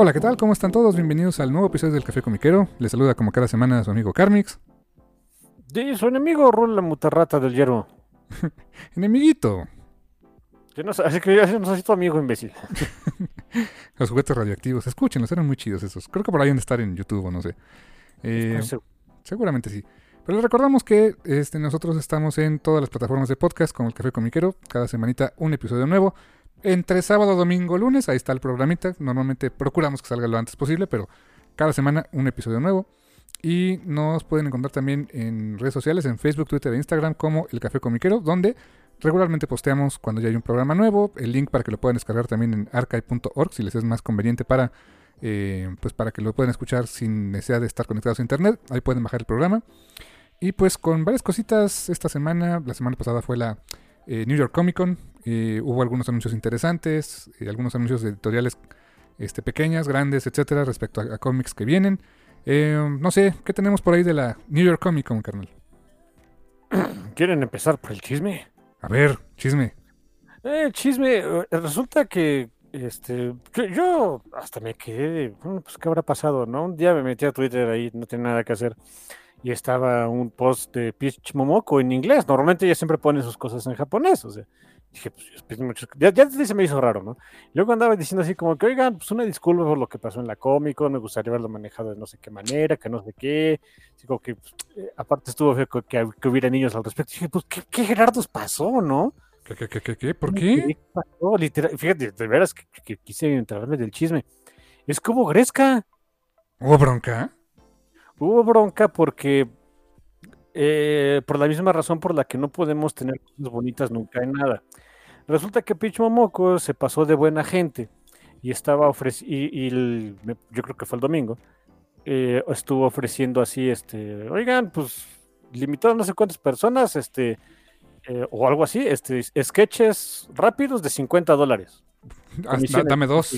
Hola, ¿qué tal? ¿Cómo están todos? Bienvenidos al nuevo episodio del Café Comiquero. Les saluda como cada semana su amigo Carmix. Sí, su enemigo Rul la mutarrata del hierro. Enemiguito. Yo no así que yo no soy tu amigo, imbécil. Los juguetes radioactivos. Escúchenlos, eran muy chidos esos. Creo que por ahí han de estar en YouTube o no sé. Eh, seguramente sí. Pero les recordamos que este, nosotros estamos en todas las plataformas de podcast con el Café Comiquero. Cada semanita un episodio nuevo. Entre sábado, domingo, lunes, ahí está el programita. Normalmente procuramos que salga lo antes posible, pero cada semana un episodio nuevo. Y nos pueden encontrar también en redes sociales, en Facebook, Twitter e Instagram como El Café Comiquero, donde regularmente posteamos cuando ya hay un programa nuevo. El link para que lo puedan descargar también en archive.org si les es más conveniente para, eh, pues para que lo puedan escuchar sin necesidad de estar conectados a internet. Ahí pueden bajar el programa. Y pues con varias cositas esta semana, la semana pasada fue la eh, New York Comic Con, eh, hubo algunos anuncios interesantes, eh, algunos anuncios de editoriales este, pequeñas, grandes, etcétera, respecto a, a cómics que vienen. Eh, no sé, ¿qué tenemos por ahí de la New York Comic Con, carnal? ¿Quieren empezar por el chisme? A ver, chisme. Eh, chisme, eh, resulta que este, yo, yo hasta me quedé de, bueno, pues qué habrá pasado, ¿no? Un día me metí a Twitter ahí, no tenía nada que hacer, y estaba un post de Peach Momoko en inglés. Normalmente ella siempre pone sus cosas en japonés, o sea, dije, pues, pues, muchos- ya, ya se me hizo raro, ¿no? Luego andaba diciendo así como que, oigan, pues una disculpa por lo que pasó en la Comic Con, me gustaría haberlo manejado de no sé qué manera, que no sé qué. Así como que, pues, eh, aparte estuvo feo que, que- que hubiera niños al respecto. dije, pues, ¿qué, qué Gerardos pasó, no? ¿Qué, qué, qué, qué, qué? ¿Por qué? pasó? Literal, fíjate, de veras que, quise enterarme del chisme. Es como Gresca. ¿Hubo bronca? Hubo bronca porque, eh, por la misma razón por la que no podemos tener cosas bonitas nunca en nada. Resulta que Peach Momoko se pasó de buena gente y estaba ofreciendo, y, y el- me- yo creo que fue el domingo, eh, estuvo ofreciendo así, este, oigan, pues limitado a no sé cuántas personas, este, eh, o algo así, este, sketches rápidos de 50 dólares. Dame dos.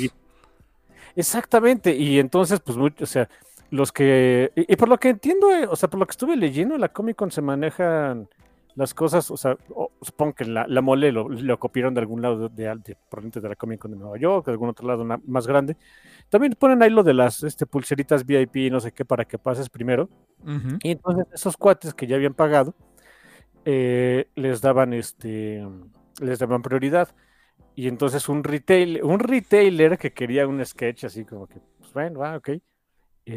Exactamente, y entonces, pues, mucho- o sea, los que, y, y por lo que entiendo, eh, o sea, por lo que estuve leyendo, en la Comic Con se manejan las cosas, o sea, o- supongo que la, la mole lo, lo copiaron de algún lado de, de, de- de la Comic Con de Nueva York, de algún otro lado más grande. También ponen ahí lo de las este, pulseritas VIP, no sé qué, para que pases primero. Y entonces esos cuates que ya habían pagado, eh, les daban este, les daban prioridad. Y entonces un retail, un retailer que quería un sketch así como que, pues bueno, va, ok.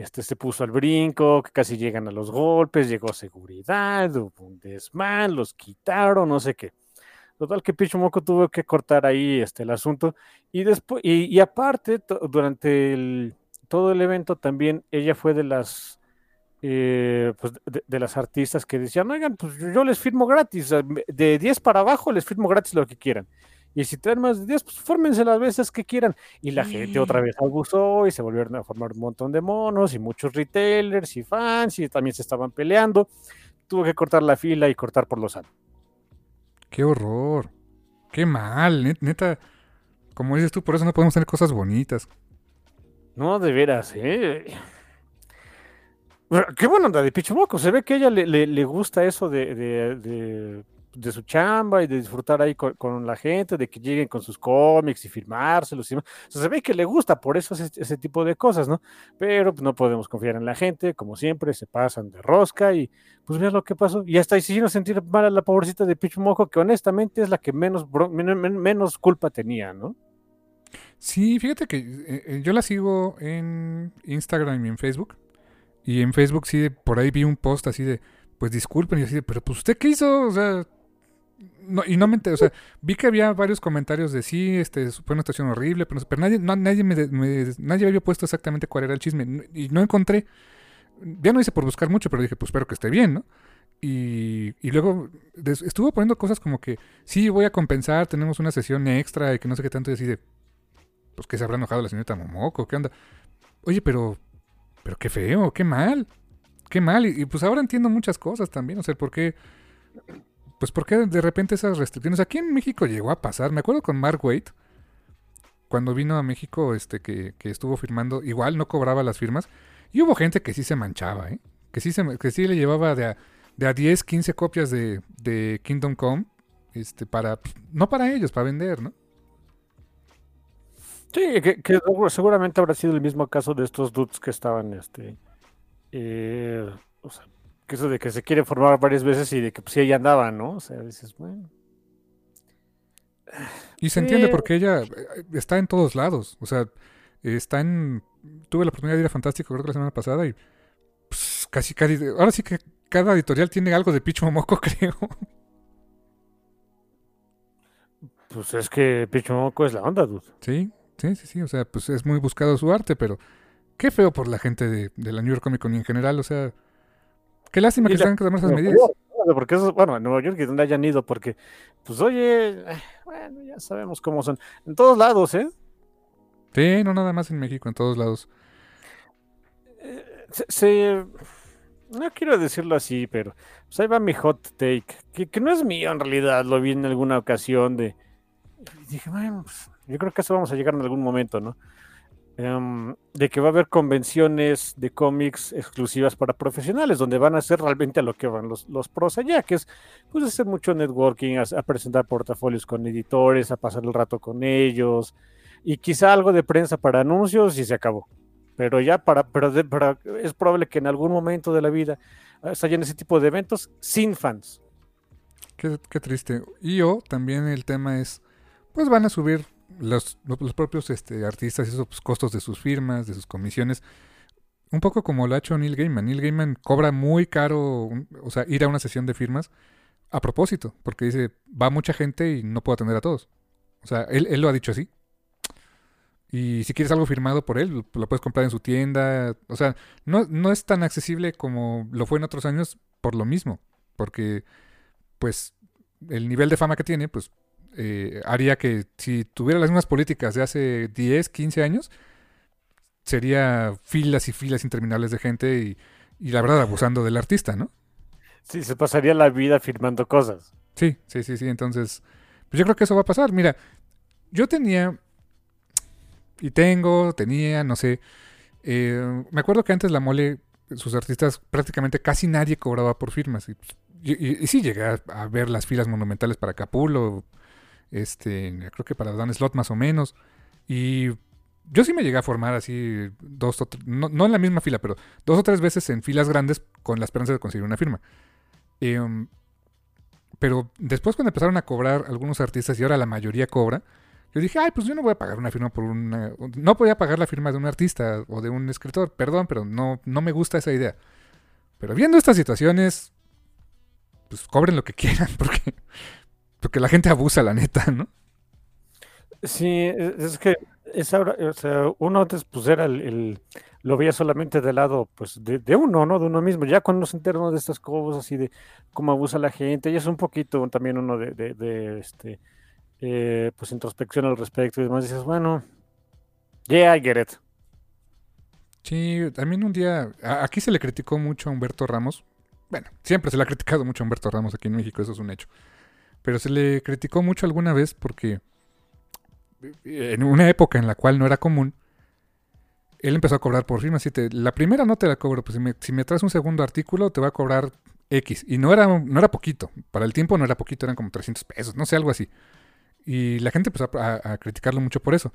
Este se puso al brinco, que casi llegan a los golpes, llegó seguridad, hubo un desmán, los quitaron, no sé qué. Total que Pichumoko tuvo que cortar ahí este, el asunto. Y después, y, y aparte, durante todo el evento también ella fue de las eh, pues de, de las artistas que decían, oigan, pues yo, les firmo gratis, de 10 para abajo les firmo gratis lo que quieran. Y si traen más de 10, pues fórmense las veces que quieran. Y la gente otra vez abusó y se volvieron a formar un montón de monos y muchos retailers y fans y también se estaban peleando. Tuvo que cortar la fila y cortar por los años. Qué horror. Qué mal, net- neta. Como dices tú, por eso no podemos tener cosas bonitas. No, de veras, ¿eh? Qué buena onda de Pichumoco. Se ve que a ella le, le- le gusta eso de, de- de de su chamba y de disfrutar ahí con, la gente, de que lleguen con sus cómics y firmárselos y. O sea, se ve que le gusta, por eso ese, tipo de cosas, ¿no? Pero pues, no podemos confiar en la gente, como siempre, se pasan de rosca y pues vean lo que pasó. Y hasta hicieron sentir mal a la pobrecita de Pichu Mojo, que honestamente es la que menos, menos, menos culpa tenía, ¿no? Sí, fíjate que eh, eh, yo la sigo en Instagram y en Facebook. Y en Facebook sí, por ahí vi un post así de, pues disculpen, y así de, pero pues usted qué hizo, o sea, no, y no me enteré, o sea, vi que había varios comentarios de sí, este, fue una situación horrible, pero, pero nadie, nadie, me, nadie había puesto exactamente cuál era el chisme, y no encontré, ya no hice por buscar mucho, pero dije, pues espero que esté bien, ¿no? Y, y luego estuvo poniendo cosas como que, sí, voy a compensar, tenemos una sesión extra y que no sé qué tanto, y así de, pues que se habrá enojado la señorita Momoco, ¿qué onda? Oye, pero, pero qué feo, qué mal, qué mal, y, y pues ahora entiendo muchas cosas también, o sea, ¿por qué? Pues porque de repente esas restricciones aquí en México llegó a pasar. Me acuerdo con Mark Waite cuando vino a México, este que, estuvo firmando, igual no cobraba las firmas y hubo gente que sí se manchaba, ¿eh? que sí se, que sí le llevaba de a, de a 10, 15 copias de, de Kingdom Come, este para no para ellos, para vender, ¿no? Sí, que, seguramente habrá sido el mismo caso de estos dudes que estaban, este, eh, o sea, que eso de que se quiere formar varias veces y de que pues sí, ella andaba, ¿no? O sea, dices, bueno. Y se entiende porque ella eh, está en todos lados. O sea, está en. Tuve la oportunidad de ir a Fantástico, creo que la semana pasada, y pues, casi, casi. Ahora sí que cada editorial tiene algo de Picho Moco, creo. Pues es que Picho Moco es la onda, dude. Sí, sí, sí, sí. O sea, pues es muy buscado su arte, pero qué feo por la gente de, de la New York Comic Con y en general, o sea Qué lástima que que tomar esas medidas. Porque eso, bueno, en Nueva York y donde hayan ido, porque, pues oye, eh, bueno, ya sabemos cómo son. En todos lados, ¿eh? Sí, no nada más en México, en todos lados. Eh, se, no quiero decirlo así, pero pues ahí va mi hot take, que, que, no es mío en realidad, lo vi en alguna ocasión de... Dije, bueno, pues, yo creo que eso vamos a llegar en algún momento, ¿no? Em, de que va a haber convenciones de cómics exclusivas para profesionales, donde van a hacer realmente a lo que van los, pros allá, que es pues hacer mucho networking, a, presentar portafolios con editores, a pasar el rato con ellos, y quizá algo de prensa para anuncios y se acabó. Pero ya para, pero, es probable que en algún momento de la vida hayan ese tipo de eventos sin fans. Qué, qué triste. Y yo también el tema es, pues van a subir los, los propios este, artistas, esos pues, costos de sus firmas, de sus comisiones, un poco como lo ha hecho Neil Gaiman. Neil Gaiman cobra muy caro, o sea, ir a una sesión de firmas a propósito, porque dice, va mucha gente y no puedo atender a todos. O sea, él, él lo ha dicho así. Y si quieres algo firmado por él, lo puedes comprar en su tienda. O sea, no, no es tan accesible como lo fue en otros años por lo mismo. Porque, pues, el nivel de fama que tiene, pues eh, haría que si tuviera las mismas políticas de hace 10, 15 años, sería filas y filas interminables de gente y, y la verdad abusando del artista, ¿no? Sí, se pasaría la vida firmando cosas. Sí, sí, sí, sí. Entonces, pues yo creo que eso va a pasar. Mira, yo tenía, y tengo, tenía, no sé, eh, me acuerdo que antes la mole, sus artistas, prácticamente casi nadie cobraba por firmas. Y, y, y sí llegué a, a, ver las filas monumentales para Capulo, este, creo que para Dan Slot más o menos. Y yo sí me llegué a formar así dos o no, no, en la misma fila, pero dos o tres veces en filas grandes con la esperanza de conseguir una firma. Eh, pero después cuando empezaron a cobrar algunos artistas y ahora la mayoría cobra, yo dije, ay, pues yo no voy a pagar una firma por una... No voy a pagar la firma de un artista o de un escritor, perdón, pero no, no me gusta esa idea. Pero viendo estas situaciones, pues cobren lo que quieran, porque porque la gente abusa, la neta, ¿no? Sí, e, es que es ahora, o sea, uno antes pues era el, lo veía solamente del lado pues de, de, uno, ¿no? De uno mismo. Ya cuando se entera de estas cosas y de cómo abusa la gente, y es un poquito también uno de, de, de este eh, pues introspección al respecto y demás, dices, bueno, yeah, I get it. Sí, también un día, aquí se le criticó mucho a Humberto Ramos. Bueno, siempre se le ha criticado mucho a Humberto Ramos aquí en México, eso es un hecho. Pero se le criticó mucho alguna vez porque en una época en la cual no era común, él empezó a cobrar por firmas. Si te, la primera no te la cobro, pues si me, si me traes un segundo artículo te va a cobrar X. Y no era, no era poquito. Para el tiempo no era poquito, eran como 300 pesos, no sé, algo así. Y la gente empezó a, a criticarlo mucho por eso.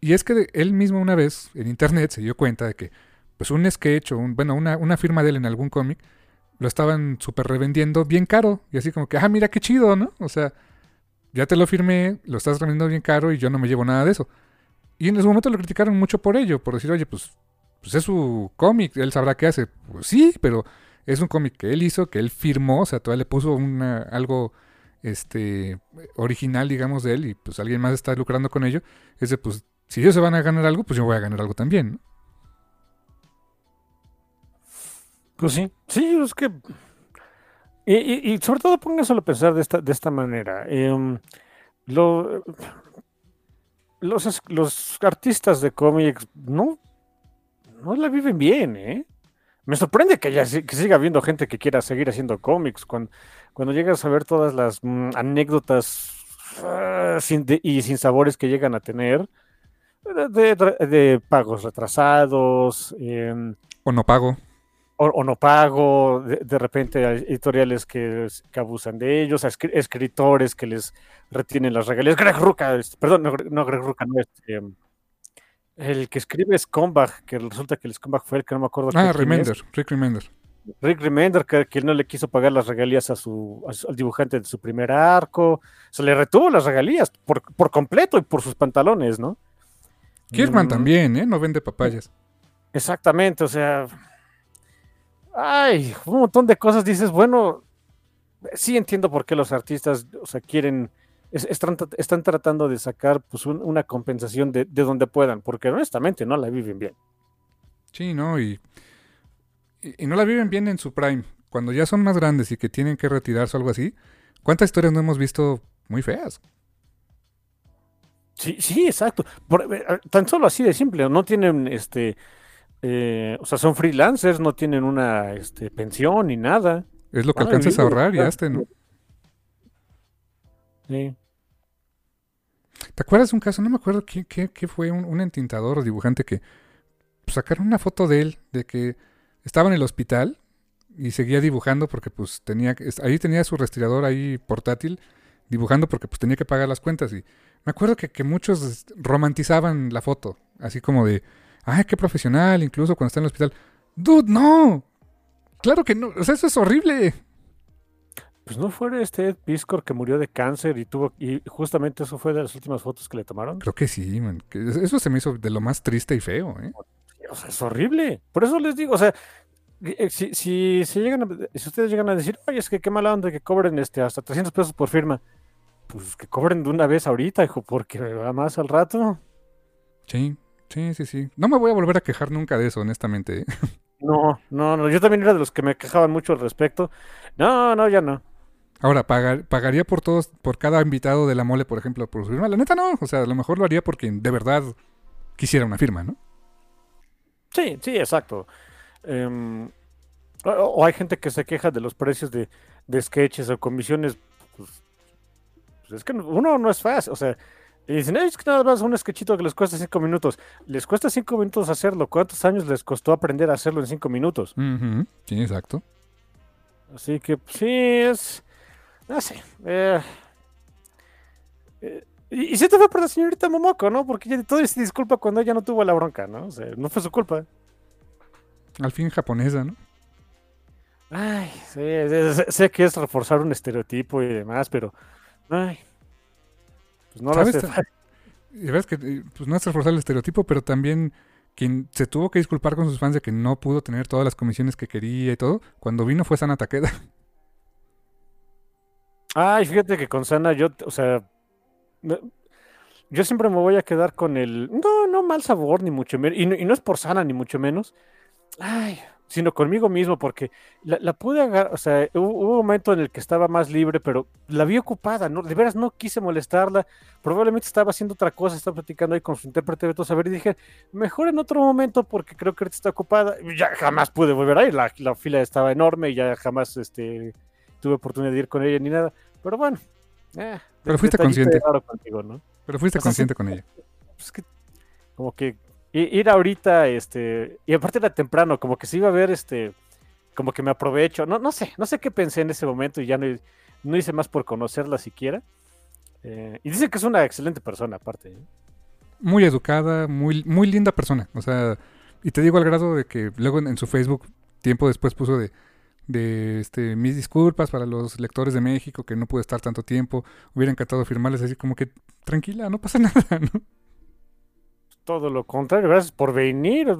Y es que él mismo una vez en internet se dio cuenta de que pues un sketch o un, bueno, una, una firma de él en algún cómic lo estaban súper revendiendo bien caro. Y así como que, ah, mira qué chido, ¿no? O sea, ya te lo firmé, lo estás revendiendo bien caro y yo no me llevo nada de eso. Y en ese momento lo criticaron mucho por ello, por decir, oye, pues, pues es su cómic, él sabrá qué hace. Pues sí, pero es un cómic que él hizo, que él firmó, o sea, todavía le puso una, algo este original, digamos, de él, y pues alguien más está lucrando con ello. Es de, pues, si ellos se van a ganar algo, pues yo voy a ganar algo también, ¿no? Pues sí, sí, es que... Y, sobre todo pónganse a pensar de esta, de esta manera. Em, los, los artistas de cómics no, no la viven bien, ¿eh? Me sorprende que, haya, que siga habiendo gente que quiera seguir haciendo cómics. Cuando, cuando llegas a ver todas las mm, anécdotas ah, y sin sabores que llegan a tener, de, pagos retrasados. Em, o no pago o, no pago, de, repente hay editoriales que, abusan de ellos, escritores que les retienen las regalías. Greg Ruca, perdón, no, Greg Ruca, no es este, el que escribe Scumbag, que resulta que el Scumbag fue el que no me acuerdo. Ah, Remender, Rick Remender. Rick Remender, que, él no le quiso pagar las regalías a su, al dibujante de su primer arco. Se le retuvo las regalías por, por completo y por sus pantalones, ¿no? Kirkman mm. también, ¿eh? No vende papayas. Exactamente, o sea, ay, un montón de cosas dices, bueno, sí entiendo por qué los artistas, o sea, quieren, están, tratando de sacar pues una compensación de, donde puedan, porque honestamente no la viven bien. Sí, no, y, y, no la viven bien en su prime. Cuando ya son más grandes y que tienen que retirarse o algo así, ¿cuántas historias no hemos visto muy feas? Sí, sí, exacto. Eh, tan solo así de simple, no tienen este eh, o sea, son freelancers, no tienen una este, pensión ni nada. Es lo que alcanzas a ahorrar y hazte, ¿no? Sí. ¿Te acuerdas de un caso? No me acuerdo qué, qué, fue, un, entintador o dibujante que sacaron una foto de él, de que estaba en el hospital y seguía dibujando porque pues tenía, ahí tenía su respirador ahí portátil, dibujando porque pues tenía que pagar las cuentas y me acuerdo que, que muchos romantizaban la foto, así como de, ay, qué profesional, incluso cuando está en el hospital. Dude, no. Claro que no. O sea, eso es horrible. Pues no fue este Ed Piscor que murió de cáncer y tuvo y justamente eso fue de las últimas fotos que le tomaron. Creo que sí, man. eso se me hizo de lo más triste y feo, ¿eh? O sea, es horrible. Por eso les digo, o sea, eh, si, si, si, llegan si ustedes llegan a decir, oye, es que qué mala onda que cobren este hasta 300 pesos por firma, pues que cobren de una vez ahorita, hijo, porque va más al rato. Sí, Sí, sí, sí. No me voy a volver a quejar nunca de eso, honestamente. ¿eh? No, no, no. Yo también era de los que me quejaban mucho al respecto. No, no, ya no. Ahora, ¿pagaría por todos, por cada invitado de la mole, por ejemplo, por su firma? La neta no. O sea, a lo mejor lo haría porque de verdad quisiera una firma, ¿no? Sí, sí, exacto. Em, o, hay gente que se queja de los precios de, de sketches o comisiones. Pues, pues es que uno no es fácil. O sea, y dicen, es que nada más un sketchito que les cuesta cinco minutos. Les cuesta cinco minutos hacerlo. ¿Cuántos años les costó aprender a hacerlo en cinco minutos? Sí, exacto. Así que pues, sí, es. No sé. Eh, eh, y, si te fue por la señorita Momoko, ¿no? Porque ella todo se disculpa cuando ella no tuvo la bronca, ¿no? O sea, no fue su culpa. Al fin japonesa, ¿no? Ay, sí, sé, sé que es reforzar un estereotipo y demás, pero. Ay, pues no ¿Sabes? Y ves que pues no es reforzar el estereotipo, pero también quien se tuvo que disculpar con sus fans de que no pudo tener todas las comisiones que quería y todo, cuando vino fue Sana Takeda. Ay, fíjate que con Sana yo, o sea, yo siempre me voy a quedar con el, no, no mal sabor, ni mucho menos, y y no es por Sana, ni mucho menos. Ay, sino conmigo mismo, porque la, pude agarrar, o sea, hubo, un momento en el que estaba más libre, pero la vi ocupada, ¿no? De veras no quise molestarla, probablemente estaba haciendo otra cosa, estaba platicando ahí con su intérprete de todo saber, y dije, mejor en otro momento, porque creo que ahorita está ocupada, ya jamás pude volver ahí, la, la fila estaba enorme y ya jamás este, tuve oportunidad de ir con ella ni nada, pero bueno. Eh, pero fuiste consciente. Pero fuiste consciente con ella. Es que, como que ir ahorita, este, y aparte era temprano, como que se iba a ver, este, como que me aprovecho. No, no sé, no sé qué pensé en ese momento y ya no, no hice más por conocerla siquiera. Eh, y dice que es una excelente persona, aparte. ¿eh? Muy educada, muy, muy linda persona. O sea, y te digo al grado de que luego en, en su Facebook, tiempo después puso de, de este, mis disculpas para los lectores de México, que no pude estar tanto tiempo. Hubiera encantado firmarles así como que, tranquila, no pasa nada, ¿no? Todo lo contrario, gracias por venir.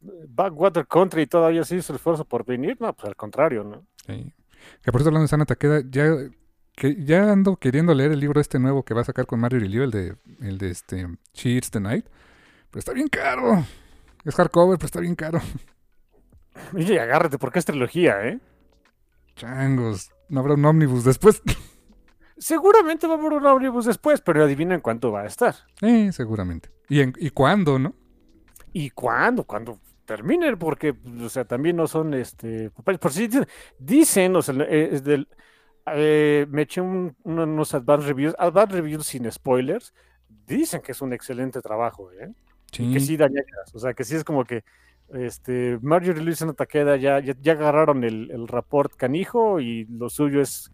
Backwater Country todavía se hizo el esfuerzo por venir. No, pues al contrario, ¿no? Sí. Que por eso hablando de Sana Takeda, ya, que ya ando queriendo leer el libro este nuevo que va a sacar con Mario Rilio, el de, el de este She Eats the Night. Pero está bien caro. Es hardcover, pero está bien caro. Oye, agárrate, porque es trilogía, ¿eh? Changos, no habrá un ómnibus después. Seguramente va a haber un ómnibus después, pero adivinen cuánto va a estar. Eh, seguramente. ¿Y, en, ¿Y cuándo, no? ¿Y cuándo? Cuando terminen, porque, o sea, también no son, este, por si dicen, o sea, eh, es del, eh, me eché un, unos advanced reviews, advanced reviews sin spoilers, dicen que es un excelente trabajo, ¿eh? Sí. Y que sí dañas, o sea, que sí es como que, este, Marjorie Luis en Taqueda ya, ya, ya agarraron el, el rapport canijo y lo suyo es,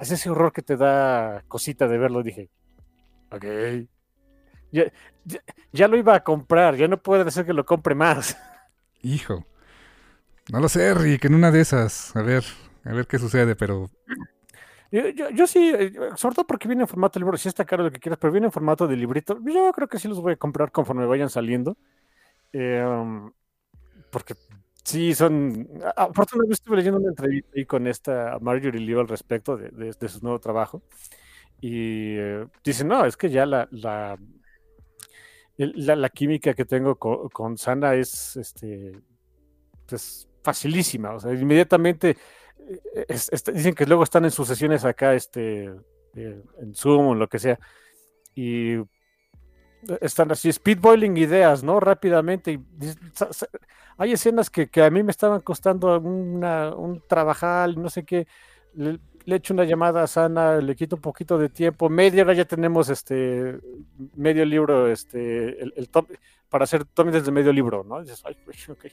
es ese horror que te da cosita de verlo, dije, ok, ya, ya, ya, lo iba a comprar, ya no puede ser que lo compre más. Hijo. No lo sé, Rick, en una de esas. A ver, a ver qué sucede, pero. Yo, yo, yo sí, eh, sobre todo porque viene en formato de libro, si está caro lo que quieras, pero viene en formato de librito. Yo creo que sí los voy a comprar conforme vayan saliendo. Eh, um, porque sí, son. Afortunadamente estuve leyendo una entrevista ahí con esta Marjorie Leo al respecto de, de, de su nuevo trabajo. Y eh, dice: No, es que ya la, la la, química que tengo con, Sana es este pues, facilísima. O sea, inmediatamente es, es, dicen que luego están en sus sesiones acá, este, eh, en Zoom o lo que sea, y están así, speedboiling ideas, ¿no? Rápidamente. Y, hay escenas que, a mí me estaban costando una, un trabajar, no sé qué. Le, echo una llamada a Sana, le quito un poquito de tiempo, media hora ya tenemos este medio libro, este, el, el top, para hacer tomes de medio libro, ¿no? Dices, Ay, okay.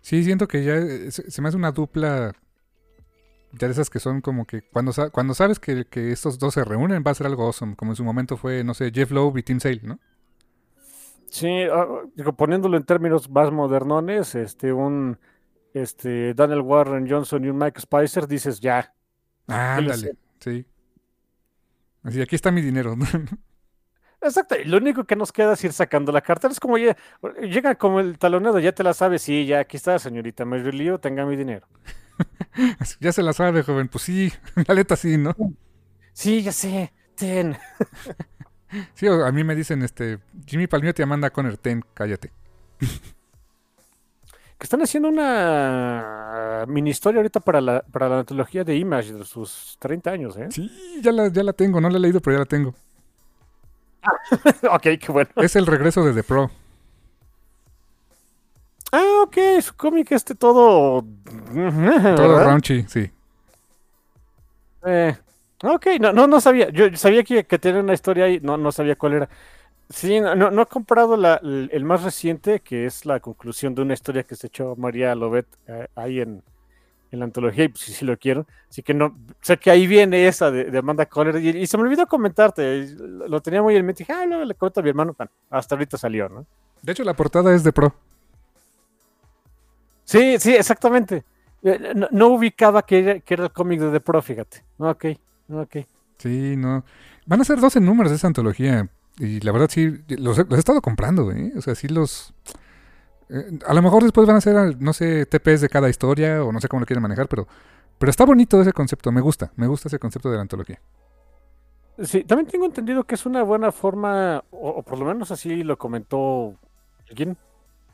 Sí, siento que ya eh, se, se, me hace una dupla ya de esas que son como que cuando, cuando sabes que, que, estos dos se reúnen va a ser algo awesome, como en su momento fue, no sé, Jeff Lowe y Tim Sale, ¿no? Sí, uh, digo, poniéndolo en términos más modernones, este, un este, Daniel Warren Johnson y un Mike Spicer, dices ya, Ah, ándale, sí. Así, aquí está mi dinero. Exacto, y lo único que nos queda es ir sacando la cartera. Es como ya, llega como el talonado, ya te la sabes, sí, ya aquí está, señorita, me lío, tenga mi dinero. ya se la sabe, joven, pues sí, la neta sí, ¿no? Sí, ya sé, ten. sí, a mí me dicen, este, Jimmy Palmio te manda Conner, ten, cállate. Que están haciendo una mini historia ahorita para la, para la antología de Image de sus 30 años, ¿eh? Sí, ya la, ya la tengo, no la he leído, pero ya la tengo. ok, qué bueno. Es el regreso de The Pro. Ah, ok, su cómic este todo... todo raunchy, sí. Eh, ok, no, no, no sabía. Yo sabía que, que tenía una historia ahí, no, no sabía cuál era. Sí, no, no he comprado la, el, más reciente, que es la conclusión de una historia que se echó María Lobet eh, ahí en, en, la antología, y pues sí, sí, lo quiero. Así que no, sé que ahí viene esa de, de Amanda Coller, y, y, se me olvidó comentarte, lo tenía muy en mente, dije, ah, no, le cuento a mi hermano, bueno, hasta ahorita salió, ¿no? De hecho, la portada es de Pro. Sí, sí, exactamente. Eh, no, no ubicaba que era, que era el cómic de The Pro, fíjate. Ok, ok. Sí, no. Van a ser 12 números de esa antología. Y la verdad sí, los, los he estado comprando, ¿eh? O sea, sí los... Eh, a lo mejor después van a ser, no sé, TPs de cada historia o no sé cómo lo quieren manejar, pero, pero está bonito ese concepto, me gusta, me gusta ese concepto de la antología. Sí, también tengo entendido que es una buena forma, o, o por lo menos así lo comentó alguien,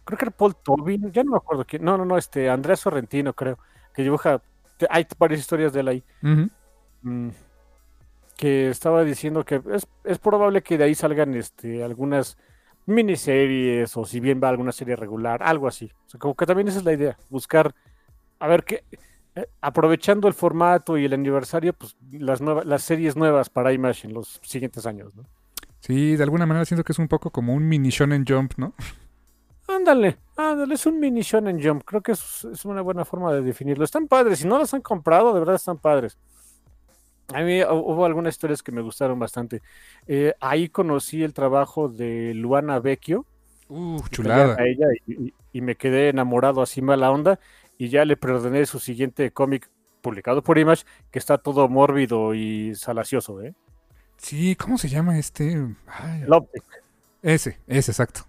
creo que era Paul Tobin, ya no me acuerdo quién, no, no, no, este, Andrés Sorrentino creo, que dibuja, hay varias historias de él ahí. Uh -huh. mm, que estaba diciendo que es, es, probable que de ahí salgan este, algunas miniseries o si bien va alguna serie regular, algo así. O sea, como que también esa es la idea, buscar, a ver qué, eh, aprovechando el formato y el aniversario, pues las, nuevas, las series nuevas para Image en los siguientes años, ¿no? Sí, de alguna manera siento que es un poco como un mini Shonen Jump, ¿no? Ándale, ándale, es un mini Shonen Jump. Creo que es, es una buena forma de definirlo. Están padres, si no los han comprado, de verdad están padres. A mí hubo algunas historias que me gustaron bastante. Eh, ahí conocí el trabajo de Luana Vecchio. Uh, chulada. A ella y, y, me quedé enamorado así mala onda. Y ya le perdoné su siguiente cómic publicado por Image, que está todo mórbido y salacioso, ¿eh? Sí, ¿cómo se llama este? Ay, ese, ese, exacto.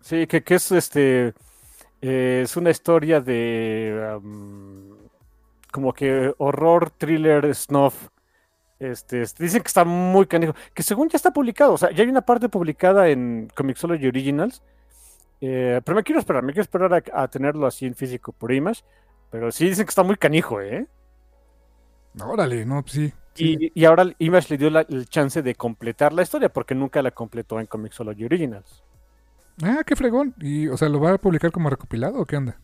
Sí, que, que es este. Eh, es una historia de. Um, como que horror, thriller, snuff. Este, dicen que está muy canijo. Que según ya está publicado. O sea, ya hay una parte publicada en Comixology Originals. Eh, pero me quiero esperar, me quiero esperar a, a, tenerlo así en físico por Image. Pero sí dicen que está muy canijo, ¿eh? Órale, no, pues sí. Y, y, ahora Image le dio la, el chance de completar la historia porque nunca la completó en Comixology Originals. Ah, qué fregón. ¿Y, o sea, lo va a publicar como recopilado o qué onda?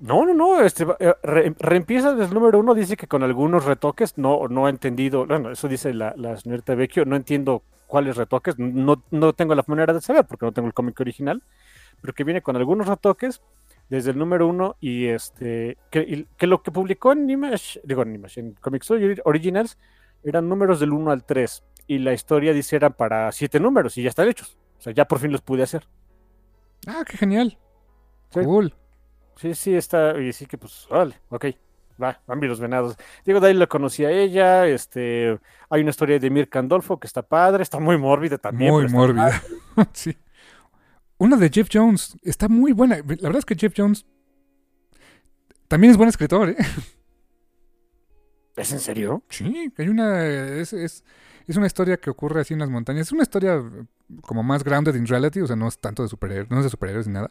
No, no, no. Este, re, reempieza desde el número uno. Dice que con algunos retoques no, no ha entendido. Bueno, eso dice la, la señorita Vecchio. No entiendo cuáles retoques. No, no tengo la manera de saber porque no tengo el cómic original. Pero que viene con algunos retoques desde el número uno y este que, que, lo que publicó en Image, digo en Image, en Comics Originals eran números del 1 al 3 y la historia dice eran para siete números y ya están hechos. O sea, ya por fin los pude hacer. Ah, qué genial. Sí. Cool. Sí, sí, está, y sí que pues, vale, ok, va, van los venados. Diego Dale lo conocí a ella, este, hay una historia de Mir Candolfo que está padre, está muy mórbida también. Muy mórbida, sí. Una de Jeff Jones está muy buena. La verdad es que Jeff Jones también es buen escritor, ¿eh? ¿Es en serio? Sí, hay una. Es, es, es, una historia que ocurre así en las montañas. Es una historia como más grounded in reality, o sea, no es tanto de superhéroes, no es de superhéroes ni nada.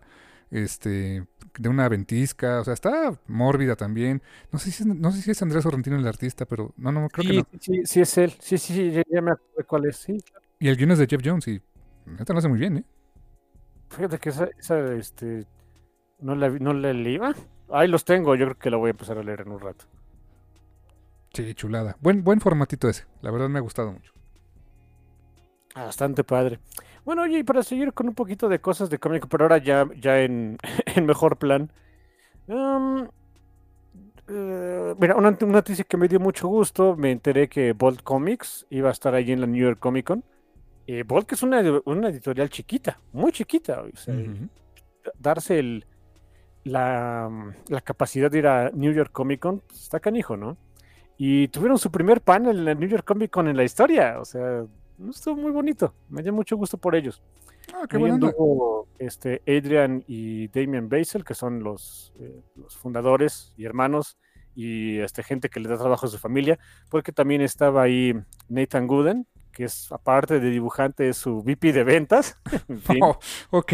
Este. De una ventisca, o sea, está mórbida también. No sé si es, no sé si es Andrés Sorrentino el artista, pero no, no, creo sí, que no. Sí, sí, es él. Sí, sí, sí, ya, me acuerdo cuál es. Sí. Y el guion es de Jeff Jones y neta lo hace muy bien, ¿eh? Fíjate que esa, esa este, no la, no la leí. Ah, ahí los tengo, yo creo que la voy a empezar a leer en un rato. Sí, chulada. Buen, buen formatito ese. La verdad me ha gustado mucho. Bastante padre. Bueno, oye, y para seguir con un poquito de cosas de cómic, pero ahora ya, ya en, en mejor plan. Um, uh, mira, una, una, noticia que me dio mucho gusto. Me enteré que Bolt Comics iba a estar allí en la New York Comic Con. Eh, Bolt es una, una, editorial chiquita, muy chiquita. O sea, uh -huh. Darse el, la, la, capacidad de ir a New York Comic Con pues, está canijo, ¿no? Y tuvieron su primer panel en la New York Comic Con en la historia. O sea, estuvo muy bonito. Me dio mucho gusto por ellos. Ah, qué bueno. Este, Adrian y Damian Basel, que son los, eh, los fundadores y hermanos y este, gente que le da trabajo a su familia, porque también estaba ahí Nathan Gooden, que es aparte de dibujante, es su VP de ventas. en fin. Oh, ok.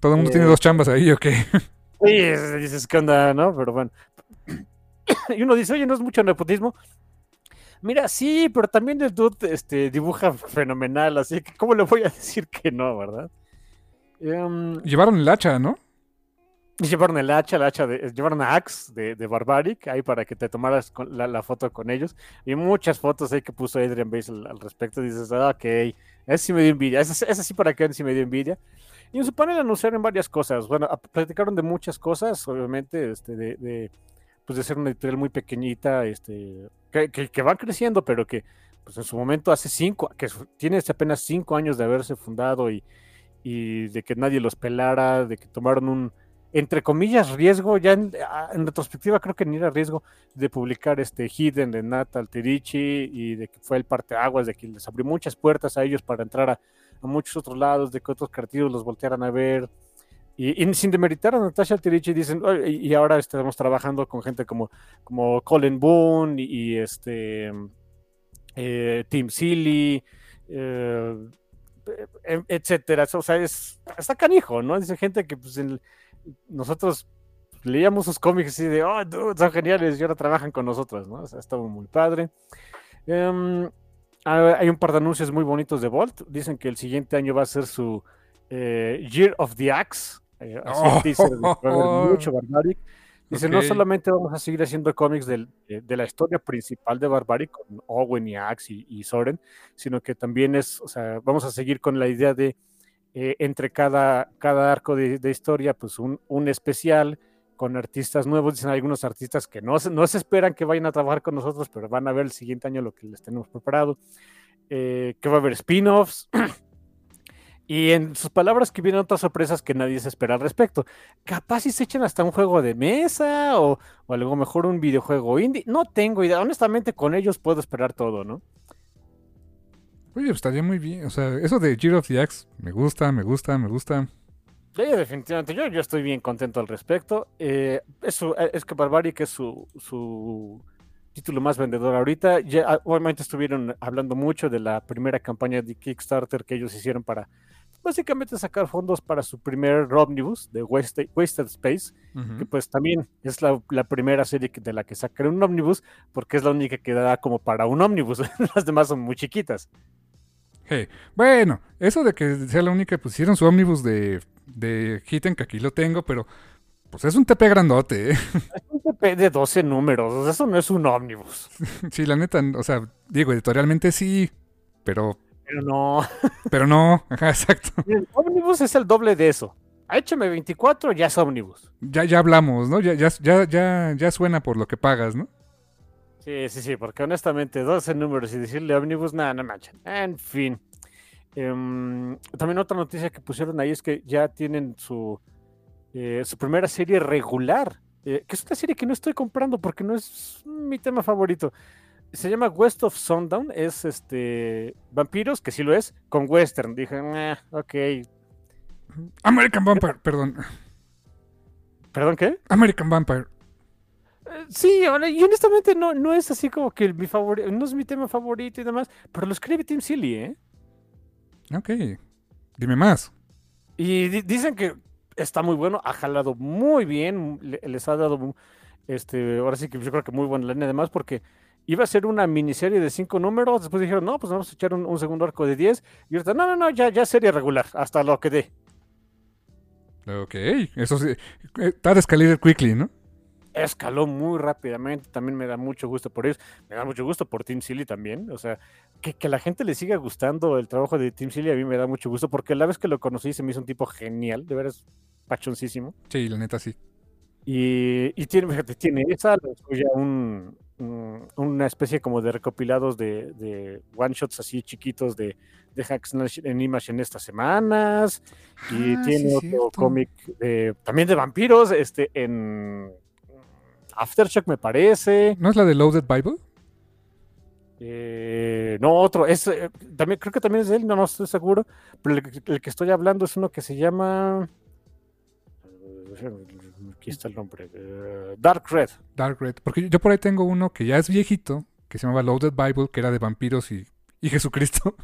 Todo el mundo eh, tiene dos chambas ahí, ok. Sí, dices que onda, ¿no? Pero bueno. y uno dice, oye, no es mucho nepotismo. Mira, sí, pero también el dude este, dibuja fenomenal, así que ¿cómo le voy a decir que no, verdad? Um, llevaron el hacha, ¿no? Llevaron el hacha, el hacha de, llevaron a Axe de, de, Barbaric ahí para que te tomaras con la, la, foto con ellos. Y muchas fotos ahí que puso Adrian Base al, al respecto. Y dices, ah, ok, sí me dio envidia. Sí para que sí me dio envidia. Y en su panel anunciaron varias cosas. Bueno, platicaron de muchas cosas, obviamente, este, de, de pues de ser una editorial muy pequeñita, este, que, que, que, van creciendo, pero que pues en su momento hace cinco, que tiene apenas cinco años de haberse fundado y, y de que nadie los pelara, de que tomaron un, entre comillas, riesgo, ya en, retrospectiva creo que ni era riesgo de publicar este Hidden de Natal Tirichi y de que fue el parteaguas, de que les abrió muchas puertas a ellos para entrar a, a muchos otros lados, de que otros creativos los voltearan a ver, y, sin demeritar a Natasha Tirichi, dicen, y, ahora estamos trabajando con gente como, como Colin Boone y, este eh, Tim Seeley, eh, etcétera. O sea, es, está canijo, ¿no? Dice gente que pues, nosotros leíamos sus cómics y de, oh, son geniales, y ahora trabajan con nosotros, ¿no? O sea, estaba muy padre. Um, hay un par de anuncios muy bonitos de Volt. Dicen que el siguiente año va a ser su eh, Year of the Axe. Eh, así oh, dice, va a haber mucho Barbaric. Dice, okay. no solamente vamos a seguir haciendo cómics del, de, de, la historia principal de Barbaric, con Owen y Axe y, y, Soren, sino que también es, o sea, vamos a seguir con la idea de eh, entre cada, cada arco de, de historia, pues un, un, especial con artistas nuevos. Dicen algunos artistas que no, no se esperan que vayan a trabajar con nosotros, pero van a ver el siguiente año lo que les tenemos preparado. Eh, que va a haber spin-offs. Y en sus palabras que vienen otras sorpresas que nadie se espera al respecto. Capaz si se echan hasta un juego de mesa o, o a lo mejor un videojuego indie. No tengo idea. Honestamente, con ellos puedo esperar todo, ¿no? Oye, pues estaría muy bien. O sea, eso de Giro of the Axe me gusta, me gusta, me gusta. Sí, definitivamente. Yo, yo estoy bien contento al respecto. Eh, eso, es que Barbaric es su, su título más vendedor ahorita. Ya, obviamente estuvieron hablando mucho de la primera campaña de Kickstarter que ellos hicieron para básicamente sacar fondos para su primer Omnibus de Wasted, Wasted Space, uh -huh. que pues también es la, la, primera serie de la que sacaron un Omnibus, porque es la única que da como para un Omnibus. Las demás son muy chiquitas. Hey, bueno, eso de que sea la única, pues hicieron su Omnibus de, de Hitten, que aquí lo tengo, pero pues es un TP grandote, ¿eh? Es un TP de 12 números, eso no es un ómnibus. sí, la neta, o sea, digo, editorialmente sí, pero... Pero no. pero no, ajá, exacto. El ómnibus es el doble de eso. Échame 24, ya es ómnibus. Ya, ya hablamos, ¿no? Ya, ya, ya, ya, ya suena por lo que pagas, ¿no? Sí, sí, sí, porque honestamente 12 números y decirle ómnibus, nada, no manchen. En fin. Um, también otra noticia que pusieron ahí es que ya tienen su eh, su primera serie regular, eh, que es una serie que no estoy comprando porque no es mi tema favorito. Se llama West of Sundown, es este vampiros, que sí lo es, con western. Dije, eh, ok. American Vampire, perdón. ¿Perdón qué? American Vampire. Sí, y honestamente no, no es así como que mi favorito, no es mi tema favorito y demás, pero lo escribe Tim Silly, ¿eh? Ok, dime más. Y dicen que está muy bueno, ha jalado muy bien, les ha dado, este, ahora sí que yo creo que muy buena línea además, porque iba a ser una miniserie de cinco números, después dijeron, no, pues vamos a echar un, un segundo arco de 10, y ahorita, no, no, no, ya, ya serie regular, hasta lo que dé. Ok, eso sí, está escalated quickly, ¿no? Escaló muy rápidamente, también me da mucho gusto por ellos, me da mucho gusto por Team Silly también, o sea, que, que, la gente le siga gustando el trabajo de Team Silly a mí me da mucho gusto, porque la vez que lo conocí se me hizo un tipo genial, de veras pachoncísimo. Sí, la neta sí. Y, y tiene, fíjate, tiene esa, ya un, un, una especie como de recopilados de, de one shots así chiquitos de, de Hacks en Image en estas semanas. Y Ah, tiene sí, otro cierto. cómic de, también de vampiros, este, en Aftershock me parece. ¿No es la de Loaded Bible? Eh, no, otro, es, eh, también, creo que también es de él, no, no estoy seguro, pero el, el que estoy hablando es uno que se llama... Aquí está el nombre. eh, Dark Red. Dark Red. Porque yo por ahí tengo uno que ya es viejito, que se llamaba Loaded Bible, que era de vampiros y, y Jesucristo.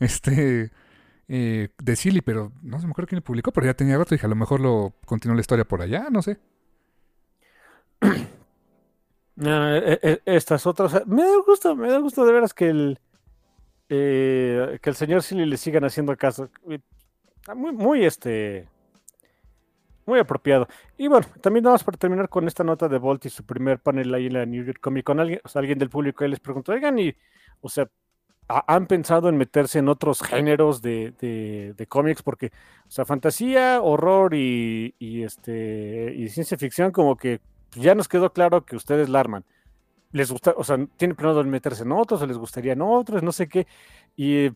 Este. eh, de Silly, pero no sé, me acuerdo quién lo publicó, pero ya tenía rato y dije, a lo mejor lo continuó la historia por allá, no sé. Ah, eh, eh, estas otras. Me da gusto, me da gusto de veras que el. eh, que el señor Silly le sigan haciendo caso. Muy, muy este. Muy apropiado. Y bueno, también vamos para terminar con esta nota de Bolt y su primer panel ahí en la New York Comic Con. Alguien, o sea, alguien del público ahí les preguntó, oigan, y, o sea, ¿ha- ¿han pensado en meterse en otros géneros de, de- cómics? Porque, o sea, fantasía, horror y, y, este, y ciencia ficción, como que ya nos quedó claro que ustedes la arman. Les gusta, o sea, tienen planeado meterse en otros, o les gustaría en otros, no sé qué. Y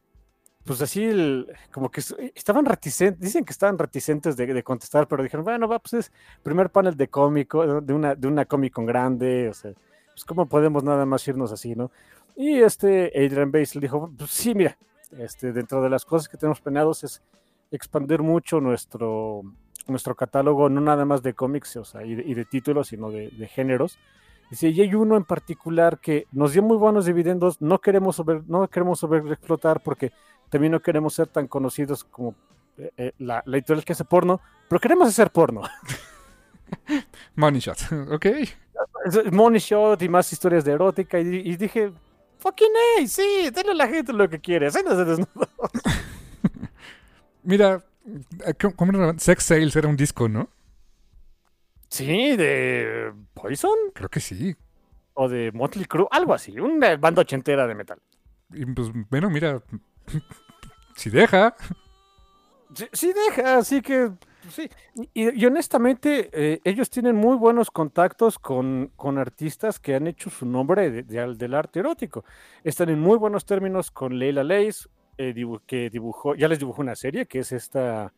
pues así, el- como que es- estaban reticentes, dicen que estaban reticentes de, de contestar, pero dijeron, bueno, va, pues es primer panel de cómico, de una, de una Comic Con grande, o sea, pues cómo podemos nada más irnos así, ¿no? Y este Adrian Base dijo, pues sí, mira, este, dentro de las cosas que tenemos planeados es expandir mucho nuestro, nuestro catálogo, no nada más de cómics o sea, y, de, y de títulos, sino de, de géneros. Dice, y hay uno en particular que nos dio muy buenos dividendos, no queremos sobre, no queremos sobreexplotar porque también no queremos ser tan conocidos como eh, eh, la, la editorial que hace porno, pero queremos hacer porno. Money Shot, ok. Money Shot y más historias de erótica. Y, y dije, fucking hey, sí, denle a la gente lo que quiere, escenas de desnudo. Mira, ¿cómo- cómo era? Sex Sales era un disco, ¿no? Sí, de Poison Creo que sí. o de Motley Crue, algo así, una banda ochentera de metal. Y pues, bueno, mira, si deja. Sí, sí deja, así que pues sí. Y, honestamente, eh, ellos tienen muy buenos contactos con, con artistas que han hecho su nombre de- de- del arte erótico. Están en muy buenos términos con Leila Leis, eh, que dibujó, ya les dibujó una serie, que es esta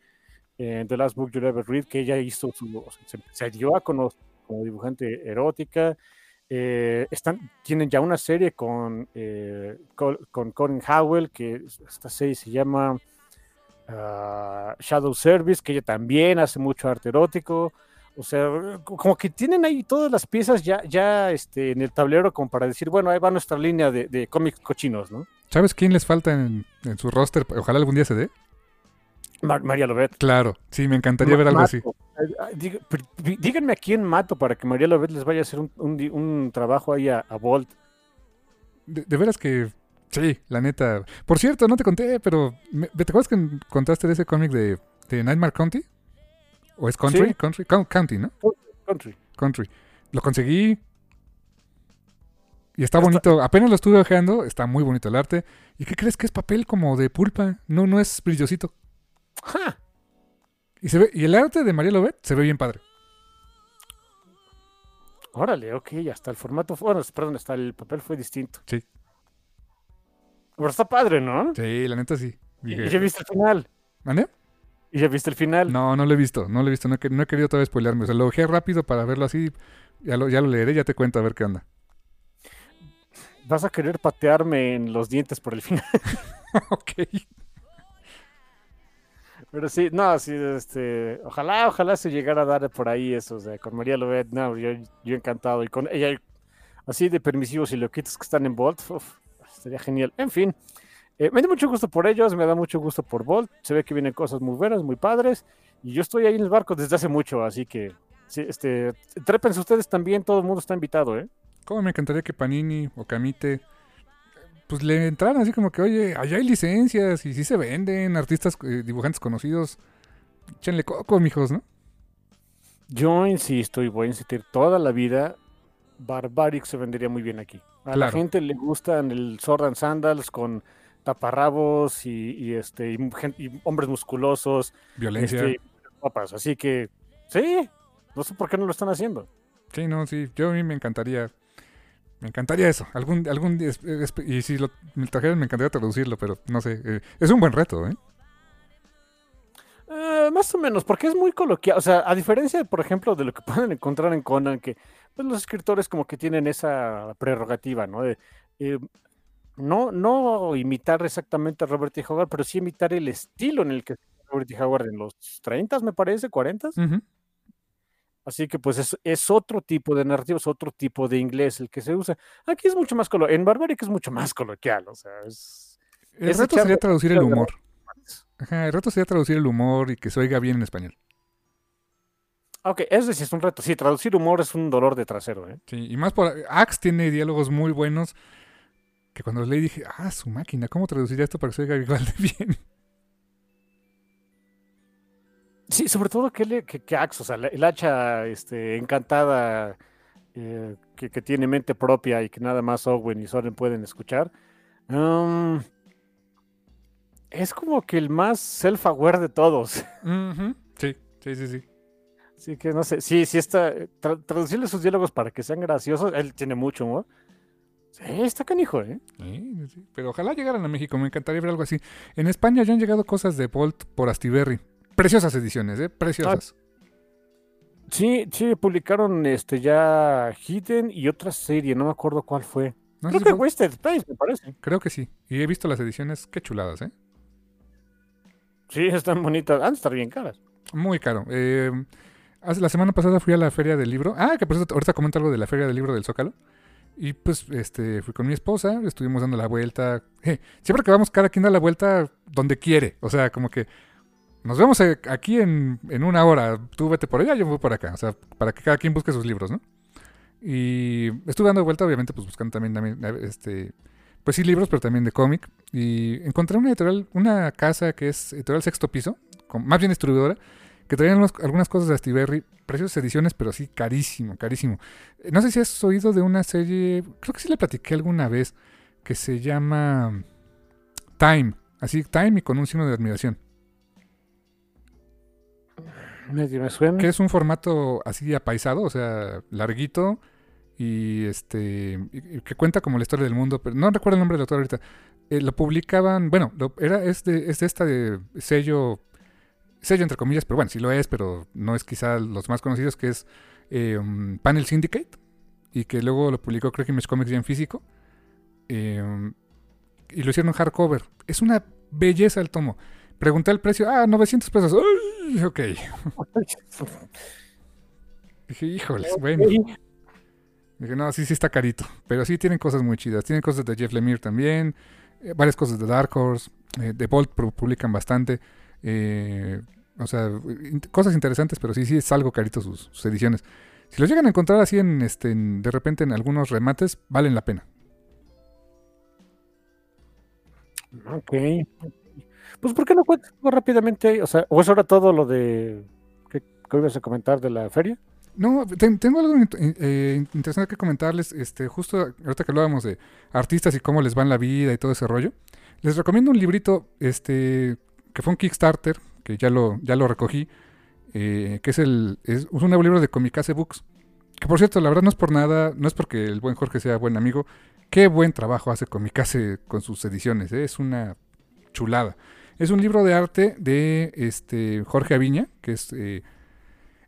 eh, The Last Book You Ever Read, que ella hizo su, se, se dio a conocer como dibujante erótica. Eh, están, tienen ya una serie con, eh, con Colin Howell, que esta serie se llama ah, Shadow Service, que ella también hace mucho arte erótico. O sea, co- como que tienen ahí todas las piezas ya, ya este, en el tablero como para decir, bueno, ahí va nuestra línea de, de cómics cochinos, ¿no? ¿Sabes quién les falta en, en su roster? Ojalá algún día se dé. Mar- María Lovet. Claro, sí, me encantaría ver algo así. Díganme a quién mato para que María Lovet les vaya a hacer un, un di- un trabajo ahí a, a Bolt. De, de veras que sí, la neta. Por cierto, no te conté, pero me- ¿te acuerdas que contaste de ese cómic de, de Nightmare County? ¿O es Country? Sí. Country, County, ¿no? Country. Country. Lo conseguí. Y está Está- bonito. Apenas lo estuve ojeando. Está muy bonito el arte. ¿Y qué crees que es papel como de pulpa? No, no es brillosito. ¡Ja! Y, se ve, y el arte de María Lobet se ve bien padre. Órale, ok, hasta el formato, bueno, perdón, hasta el papel fue distinto. Sí. Pero está padre, ¿no? Sí, la neta sí. Y ya viste el final. ¿Mande? Y ya viste el final. No, no lo he visto. No lo he visto. No he, no he querido todavía spoilearme. O sea, lo ojeé rápido para verlo así. Ya lo, ya lo leeré. Ya te cuento a ver qué onda. Vas a querer patearme en los dientes por el final. ok. Pero sí, no, sí, este, ojalá, ojalá se llegara a dar por ahí eso, o sea, con María Lovet, no, yo, yo encantado, y con ella, así de permisivos y loquitos que están en Bolt, uf, estaría genial. En fin, eh, me da mucho gusto por ellos, me da mucho gusto por Bolt, se ve que vienen cosas muy buenas, muy padres, y yo estoy ahí en el barco desde hace mucho, así que, sí, este, trépense ustedes también, todo el mundo está invitado, ¿eh? ¿Cómo me encantaría que Panini o Camite pues le entraran así como que, oye, allá hay licencias y sí se venden, artistas, eh, dibujantes conocidos. Échenle coco, mijos, ¿no? Yo insisto y voy a insistir toda la vida, Barbaric se vendería muy bien aquí. A la gente le gustan el Sword and Sandals con taparrabos y, y, este y, gen- y hombres musculosos, Violencia. este, papas. Así que sí, no sé por qué no lo están haciendo. Sí, no, sí. Yo a mí me encantaría. Me encantaría eso. Algún, algún día. y si lo me trajeran, me encantaría traducirlo, pero no sé. eh, es un buen reto, ¿eh? Eh, más o menos, porque es muy coloquial. O sea, a diferencia, por ejemplo, de lo que pueden encontrar en Conan, que pues, los escritores como que tienen esa prerrogativa, ¿no? De, eh, no, no imitar exactamente a Robert E. Howard, pero sí imitar el estilo en el que Robert E. Howard en los 30, me parece, 40. Ujú. Así que pues es, es otro tipo de narrativa, es otro tipo de inglés el que se usa. Aquí es mucho más coloquial, en Barbaric es mucho más coloquial, o sea, es... El Es reto sería traducir el humor. Ajá, el reto sería traducir el humor y que se oiga bien en español. Ok, eso sí es un reto. Sí, traducir humor es un dolor de trasero, ¿eh? Sí, y más por. Axe tiene diálogos muy buenos. Que cuando los leí dije, ah, su máquina, ¿cómo traduciría esto para que se oiga igual de bien? Sí, sobre todo que, que, que Axe, o sea, el hacha este, encantada eh, que, que tiene mente propia y que nada más Owen y Soren pueden escuchar. um, es como que el más self-aware de todos. Sí, sí, sí, sí. Así que no sé, sí, sí está. tra- traducirle sus diálogos para que sean graciosos. Él tiene mucho humor. Sí, está canijo, ¿eh? Sí, sí, sí. Pero ojalá llegaran a México, me encantaría ver algo así. En España ya han llegado cosas de Bolt por Astiberri. Preciosas ediciones, ¿eh? Preciosas. Sí, sí, publicaron este ya Hidden y otra serie, no me acuerdo cuál fue. No Creo si que fue- Wasted Space, me parece. Creo que sí. Y he visto las ediciones, qué chuladas, ¿eh? Sí, están bonitas. Han de estar bien caras. Muy caro. Eh, hace- la semana pasada fui a la feria del libro. Ah, que por eso ahorita comento algo de la feria del libro del Zócalo. Y pues este fui con mi esposa, estuvimos dando la vuelta. Eh, siempre que vamos, cada quien da la vuelta donde quiere. O sea, como que nos vemos eh, aquí en, en una hora. Tú vete por allá, yo voy por acá. O sea, para que cada quien busque sus libros, ¿no? Y estuve dando vuelta, obviamente, pues buscando también, también, eh, este, pues sí, libros, pero también de cómic. Y encontré una editorial, una casa que es editorial Sexto Piso, más bien distribuidora, que traían algunas cosas de Astiberri, preciosas ediciones, pero sí carísimo, carísimo. Eh, No sé si has oído de una serie, creo que sí le platiqué alguna vez, que se llama Time, así Time y con un signo de admiración. Que es un formato así apaisado, o sea, larguito y este que cuenta como la historia del mundo, pero no recuerdo el nombre del autor ahorita. Eh, lo publicaban, bueno, era es de, es de esta de sello sello entre comillas, pero bueno, sí lo es, pero no es quizá los más conocidos que es um, Panel Syndicate y que luego lo publicó creo que Image Comics ya en físico. Um, y lo hicieron hardcover. Es una belleza el tomo. Pregunté el precio, ah, 900 pesos. Uy, ok. Dije, híjoles, bueno. Dije, no, sí, sí está carito. Pero sí tienen cosas muy chidas. Tienen cosas de Jeff Lemire también. eh, varias cosas de Dark Horse. eh, de Bolt pu- publican bastante. eh, o sea, in- cosas interesantes, pero sí, sí es algo carito sus, sus ediciones. Si los llegan a encontrar así en, este, en- de repente en algunos remates, valen la pena. Ok. Pues, ¿por qué no cuentas rápidamente? O sea, ¿o es ahora todo lo de. ¿Qué, qué ibas a comentar de la feria? No, ten- tengo algo eh, interesante que comentarles. Este, justo ahorita que hablábamos de artistas y cómo les va la vida y todo ese rollo. Les recomiendo un librito, este, que fue un Kickstarter, que ya lo, ya lo recogí, eh, que es el, es un nuevo libro de Comicase Books. Que por cierto, la verdad no es por nada, no es porque el buen Jorge sea buen amigo. Qué buen trabajo hace Comicase con sus ediciones, eh, es una chulada. Es un libro de arte de este Jorge Aviña, que es eh,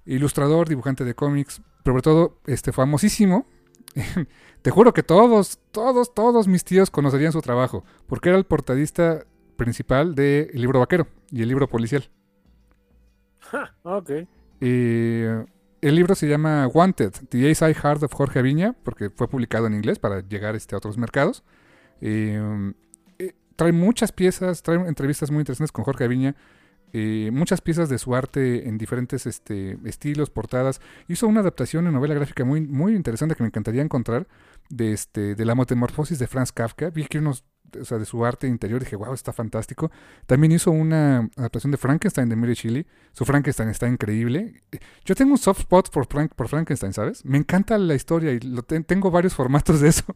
ilustrador, dibujante de cómics, pero sobre todo este famosísimo. Te juro que todos, todos, todos mis tíos conocerían su trabajo, porque era el portadista principal del libro vaquero y el libro policial. Ok. Eh, el libro se llama Wanted, The Ace Eye Heart of Jorge Aviña, porque fue publicado en inglés para llegar este, a otros mercados. Eh, trae muchas piezas, trae entrevistas muy interesantes con Jorge Aviña. eh, muchas piezas de su arte en diferentes este, estilos, portadas. Hizo una adaptación en novela gráfica muy, muy interesante que me encantaría encontrar de, este, de la metamorfosis de Franz Kafka. Vi que unos, o sea, de su arte interior dije, wow, está fantástico. También hizo una adaptación de Frankenstein de Mary Shelley. Su Frankenstein está increíble. Yo tengo un soft spot por, Frank, por Frankenstein, ¿sabes? Me encanta la historia y lo te- tengo varios formatos de eso.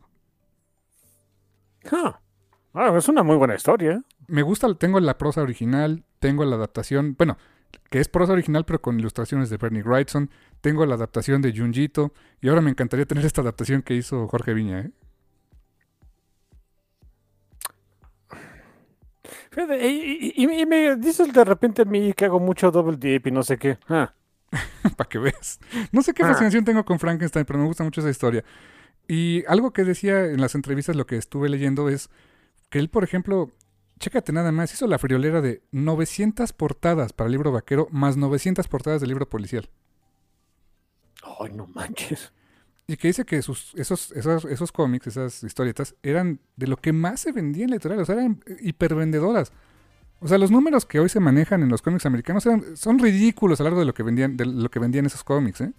Ah, Ah, es una muy buena historia. Me gusta, tengo la prosa original, tengo la adaptación, bueno, que es prosa original pero con ilustraciones de Bernie Wrightson, tengo la adaptación de Junjito y ahora me encantaría tener esta adaptación que hizo Jorge Viña, ¿eh? Fíjate, Y, y- y- y me dices de repente a mí que hago mucho double dip y no sé qué. Ah, para que veas. No sé qué Ah. fascinación tengo con Frankenstein, pero me gusta mucho esa historia. Y algo que decía en las entrevistas, lo que estuve leyendo es que él, por ejemplo, chécate nada más, hizo la friolera de 900 portadas para el libro vaquero más 900 portadas del libro policial. Ay, no manches. Y que dice que sus, esos, esos, esos cómics, esas historietas, eran de lo que más se vendía en la editorial, o sea, eran hipervendedoras. O sea, los números que hoy se manejan en los cómics americanos eran, son ridículos a lo largo de lo que vendían, de lo que vendían esos cómics, ¿eh?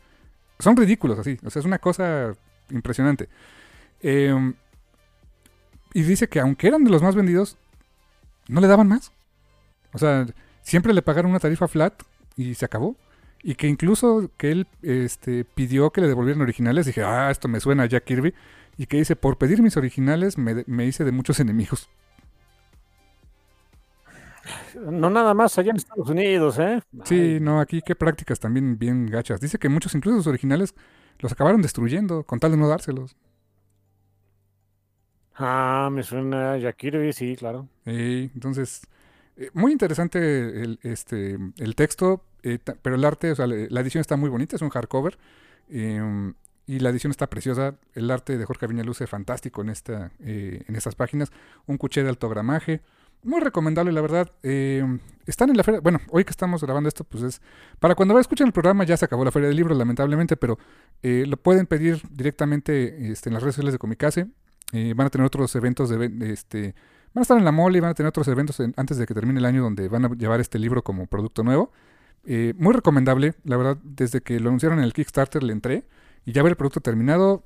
Son ridículos así, o sea, es una cosa impresionante. Eh, y dice que aunque eran de los más vendidos, no le daban más. O sea, siempre le pagaron una tarifa flat y se acabó. Y que incluso que él este, pidió que le devolvieran originales. Dije, ah, esto me suena a Jack Kirby. Y que dice, por pedir mis originales me, me hice de muchos enemigos. No nada más allá en Estados Unidos, ¿eh? Sí, no, aquí qué prácticas también bien gachas. Dice que muchos, incluso sus originales, los acabaron destruyendo con tal de no dárselos. Ah, me suena a Jack Kirby, sí, claro. Eh, entonces, eh, muy interesante el, este, el texto, eh, pero el arte, o sea, la edición está muy bonita, es un hardcover. eh, y la edición está preciosa. El arte de Jorge Aviña luce fantástico en, esta, eh, en estas páginas. Un cuché de alto gramaje. Muy recomendable, la verdad. Eh, están en la feria. Bueno, hoy que estamos grabando esto, pues es. Para cuando escuchen el programa, ya se acabó la feria del libro, lamentablemente, pero eh, lo pueden pedir directamente este, en las redes sociales de Comicase. Eh, van a tener otros eventos de, este, Van a estar en la mole y van a tener otros eventos en- antes de que termine el año donde van a llevar este libro como producto nuevo. Eh, muy recomendable, la verdad, desde que lo anunciaron en el Kickstarter le entré y ya ver el producto terminado,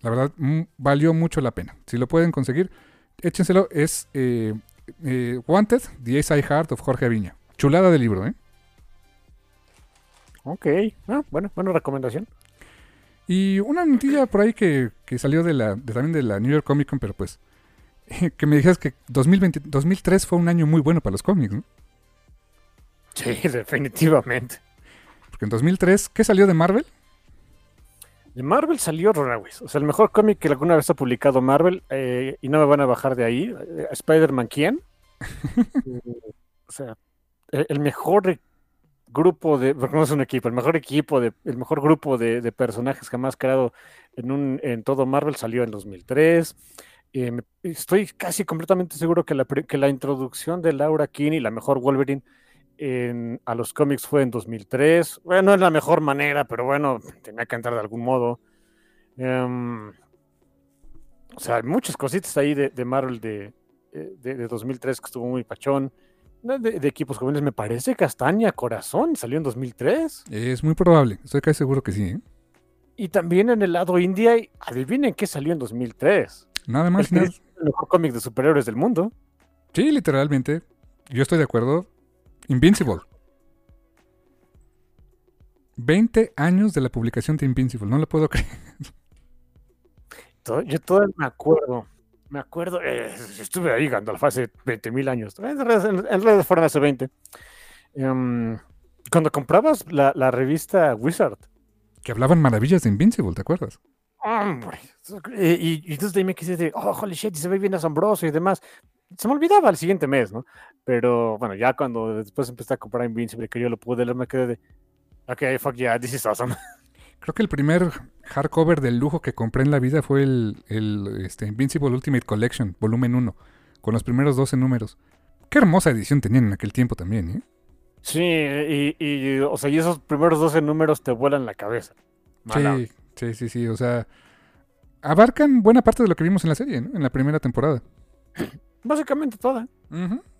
la verdad, mm, valió mucho la pena. Si lo pueden conseguir, échenselo. Es eh, eh, Wanted, The Ace Eye Heart of Jorge Aviña. Chulada de libro, ¿eh? Ok. Ah, bueno, buena recomendación. Y una notilla por ahí que, que salió de la, de- también de la New York Comic Con, pero pues, que me dijeras que 2020, 2003 fue un año muy bueno para los cómics, ¿no? Sí, definitivamente. Porque en 2003, ¿qué salió de Marvel? De Marvel salió Runaways. O sea, el mejor cómic que alguna vez ha publicado Marvel, eh, y no me van a bajar de ahí. eh, Spider-Man, ¿quién? Eh, o sea, el, el mejor e- grupo de. No un equipo, el mejor equipo, de, el mejor grupo de, personajes jamás creado en, un, en todo Marvel salió en 2003. Eh, me- estoy casi completamente seguro que la, introducción de Laura Kinney, la mejor Wolverine, a los cómics fue en 2003. Bueno, no es la mejor manera, pero bueno, tenía que entrar de algún modo. Em, o sea, hay muchas cositas ahí de, de Marvel de, eh, de, de 2003 que estuvo muy pachón. De, equipos jóvenes, me parece Castaña Corazón salió en 2003. Es muy probable, estoy casi seguro que sí. ¿eh? Y también en el lado India, adivinen qué salió en 2003. Nada El, más. que nada- es el mejor cómic de superhéroes del mundo. Sí, literalmente. Yo estoy de acuerdo. Invincible. 20 años de la publicación de Invincible, no lo puedo creer. Yo todavía me acuerdo, me acuerdo, eh, estuve ahí Gandalf hace 20 mil años, en redes, en- redes fueron hace 20. Em, cuando comprabas la, la revista Wizard, Que hablaban maravillas de Invincible, ¿te acuerdas? hombre, y, y- entonces de ahí me quise decir, oh, holy shit, y se ve bien asombroso y demás. Se me olvidaba el siguiente mes, ¿no? Pero bueno, ya cuando después empecé a comprar Invincible, que yo lo pude leer, me quedé de, ok, fuck yeah, this is awesome. Creo que el primer hardcover del lujo que compré en la vida fue el, el, este, Invincible Ultimate Collection, volumen 1, con los primeros 12 números. Qué hermosa edición tenían en aquel tiempo también, ¿eh? Sí, y, y, o sea, y esos primeros 12 números te vuelan la cabeza. Mala Sí, sí, sí, sí. O sea, abarcan buena parte de lo que vimos en la serie, ¿no? En la primera temporada. Básicamente toda.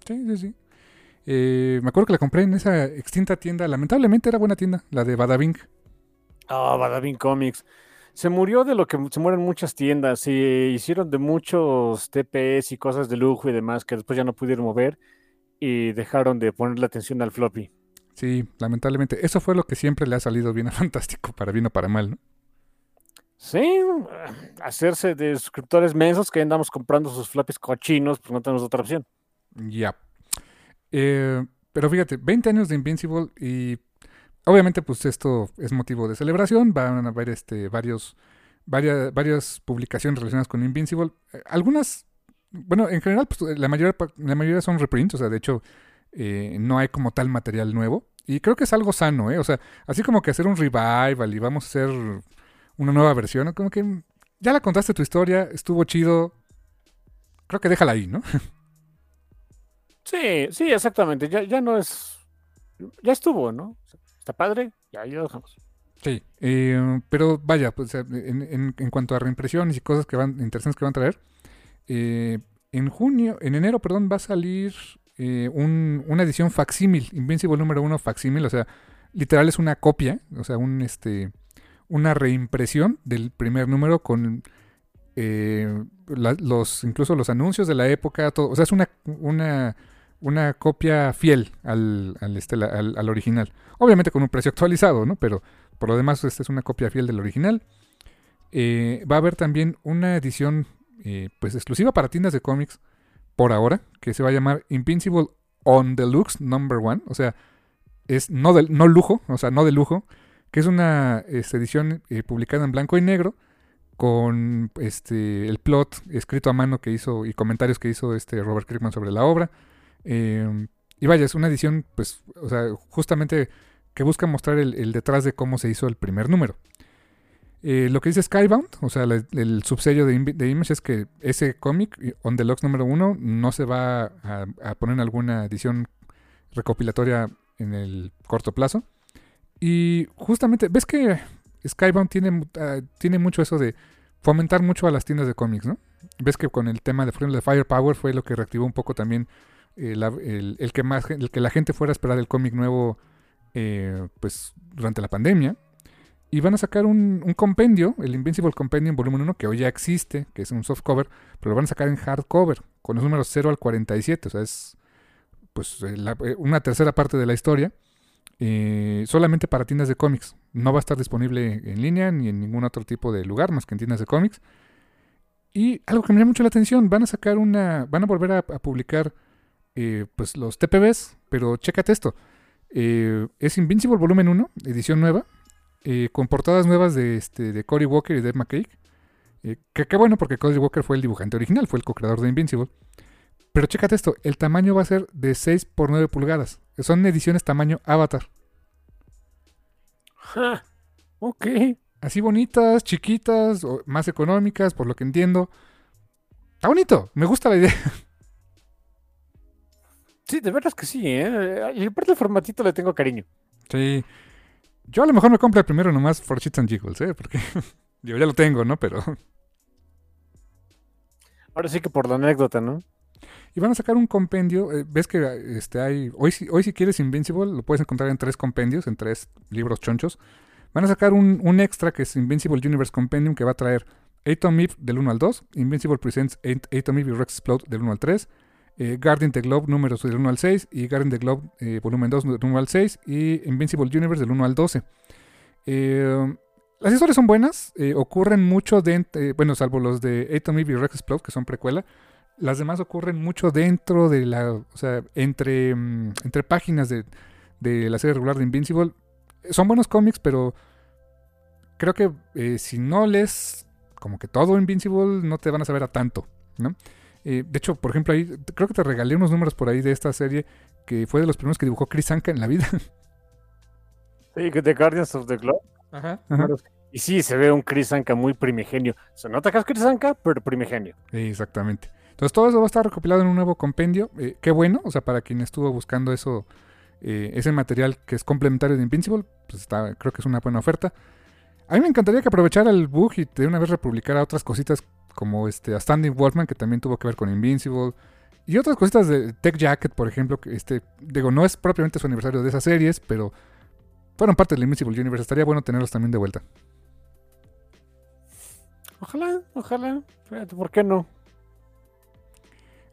Sí, sí, sí. Eh, me acuerdo que la compré en esa extinta tienda. Lamentablemente era buena tienda, la de Badabing. Ah, Badabing Comics. Se murió de lo que se mueren muchas tiendas. Se hicieron de muchos TPS y cosas de lujo y demás que después ya no pudieron mover y dejaron de ponerle atención al floppy. Sí, lamentablemente. Eso fue lo que siempre le ha salido bien a Fantástico, para bien o para mal, ¿no? Sí, eh, hacerse de suscriptores mensos que andamos comprando sus floppies cochinos, pues no tenemos otra opción. Ya. Eh, pero fíjate, 20 años de Invincible y obviamente pues esto es motivo de celebración. Van a haber este, varios, varias, varias publicaciones relacionadas con Invincible. Eh, algunas, bueno, en general pues, la, mayoría, la mayoría son reprints, o sea, de hecho eh, no hay como tal material nuevo. Y creo que es algo sano, ¿eh? O sea, así como que hacer un revival y vamos a hacer una nueva versión, como que ya la contaste tu historia, estuvo chido. Creo que déjala ahí, ¿no? Sí, sí, exactamente. Ya, ya no es. Ya estuvo, ¿no? Está padre, ya ahí lo dejamos. Sí, eh, pero vaya, pues, eh, en, en- cuanto a reimpresiones y cosas que van interesantes que van a traer, eh, en junio, en enero, perdón, va a salir un- una edición facsímil, Invincible número uno facsímil, o sea, literal es una copia, o sea, un este, una reimpresión del primer número con la- los, incluso los anuncios de la época, todo, o sea, es una, una, una copia fiel al, al, este, al original. Obviamente con un precio actualizado, ¿no? Pero por lo demás, esta es una copia fiel del original. Eh, va a haber también una edición eh, pues exclusiva para tiendas de cómics por ahora, que se va a llamar Invincible on Deluxe Number One. O sea, es no, de, no lujo, o sea, no de lujo, que es una este, edición eh, publicada en blanco y negro con este el plot escrito a mano que hizo y comentarios que hizo este Robert Kirkman sobre la obra. Eh, y vaya, es una edición, pues, o sea, justamente que busca mostrar el, detrás de cómo se hizo el primer número. Eh, lo que dice Skybound, o sea, el subsello de, de Image es que ese cómic, On Deluxe número uno, no se va a, poner en alguna edición recopilatoria en el corto plazo. Y justamente, ¿ves que Skybound tiene, ah, tiene mucho eso de fomentar mucho a las tiendas de cómics, ¿no? Ves que con el tema de, de Firepower fue lo que reactivó un poco también el, que más, el que la gente fuera a esperar el cómic nuevo eh, pues durante la pandemia. Y van a sacar un, compendio, el Invincible Compendium volumen 1, que hoy ya existe, que es un softcover, pero lo van a sacar en hardcover, con los números 0 al 47, o sea, es pues eh, la- eh, una tercera parte de la historia, solamente para tiendas de cómics. No va a estar disponible en línea ni en ningún otro tipo de lugar más que en tiendas de cómics. Y algo que me llama mucho la atención, van a sacar una, van a volver a publicar eh, pues los TPBs, pero chécate esto. Eh, es Invincible Volumen 1, edición nueva, eh, con portadas nuevas de, este, de Cory Walker y Dave. Eh, que qué bueno porque Cory Walker fue el dibujante original, fue el co-creador de Invincible. Pero chécate esto, el tamaño va a ser de 6 por 9 pulgadas. Son ediciones tamaño Avatar. Ja, ok. Así bonitas, chiquitas, o más económicas, por lo que entiendo. Está bonito, me gusta la idea. Sí, de verdad es que sí, ¿eh? Y aparte el formatito le tengo cariño. Sí. Yo a lo mejor me compro el primero nomás for Shits and Jiggles, ¿eh? Porque yo ya lo tengo, ¿no? Pero... Ahora sí que por la anécdota, ¿no? Y van a sacar un compendio. eh, ¿Ves que este hay. Hoy, si- hoy si quieres Invincible, lo puedes encontrar en tres compendios, en tres libros chonchos. Van a sacar un, un extra que es Invincible Universe Compendium que va a traer Atom Eve del 1 al 2, Invincible Presents At- Atom Eve y Rex Explode del 1 al 3, eh, the Globe números del 1 al 6 y Guardian the Globe eh, volumen 2 del 1 al 6 y Invincible Universe del 1 al 12. Eh, las historias son buenas, eh, ocurren mucho dentro, bueno, salvo los de Atom Eve y Rex Explode que son precuela. Las demás ocurren mucho dentro de la. O sea, entre, mm, entre páginas de, de la serie regular de Invincible. Son buenos cómics, pero creo que eh, si no lees como que todo Invincible, no te van a saber a tanto, ¿no? Eh, de hecho, por ejemplo, ahí creo que te regalé unos números por ahí de esta serie que fue de los primeros que dibujó Chris Anka en la vida. Sí, que The Guardians of the Globe. Ajá. Y sí, se ve un Chris Anka muy primigenio. Se nota que es Chris Anka, pero primigenio. Sí, exactamente. Entonces todo eso va a estar recopilado en un nuevo compendio. Eh, qué bueno, o sea, para quien estuvo buscando eso, eh, ese material que es complementario de Invincible, pues está, creo que es una buena oferta. A mí me encantaría que aprovechara el bug y de una vez republicara otras cositas como este a Standing Wolfman, que también tuvo que ver con Invincible. Y otras cositas de Tech Jacket, por ejemplo, que este, digo, no es propiamente su aniversario de esas series, pero fueron parte del Invincible Universe. Estaría bueno tenerlos también de vuelta. Ojalá, ojalá. Fíjate, ¿por qué no?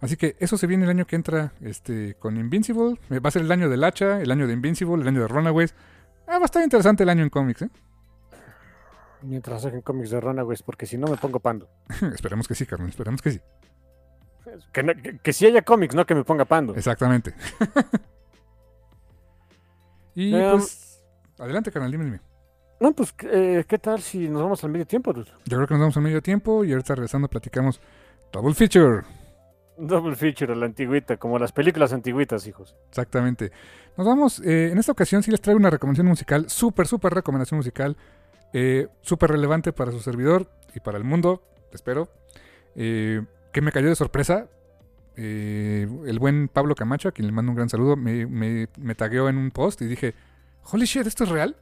Así que eso se viene el año que entra este, con Invincible. Eh, Va a ser el año del hacha, el año de Invincible, el año de Runaways. Ah, va a estar interesante el año en cómics, ¿eh? Mientras saquen cómics de Runaways, porque si no me pongo pando. esperemos que sí, Carmen, esperemos que sí. Que, no- que, que sí haya cómics, no que me ponga pando. Exactamente. y Em, pues, adelante, carnal, dime, dime. No, pues, eh, ¿qué tal si nos vamos al medio tiempo? dude? Yo creo que nos vamos a medio tiempo y ahorita regresando platicamos Double Feature. Double feature la antigüita, como las películas antigüitas, hijos. Exactamente. Nos vamos, eh, en esta ocasión sí les traigo una recomendación musical, súper, súper recomendación musical, eh, súper relevante para su servidor y para el mundo, espero, eh, que me cayó de sorpresa. Eh, el buen Pablo Camacho, a quien le mando un gran saludo, me, tagueó en un post y dije, holy shit, ¿esto es real?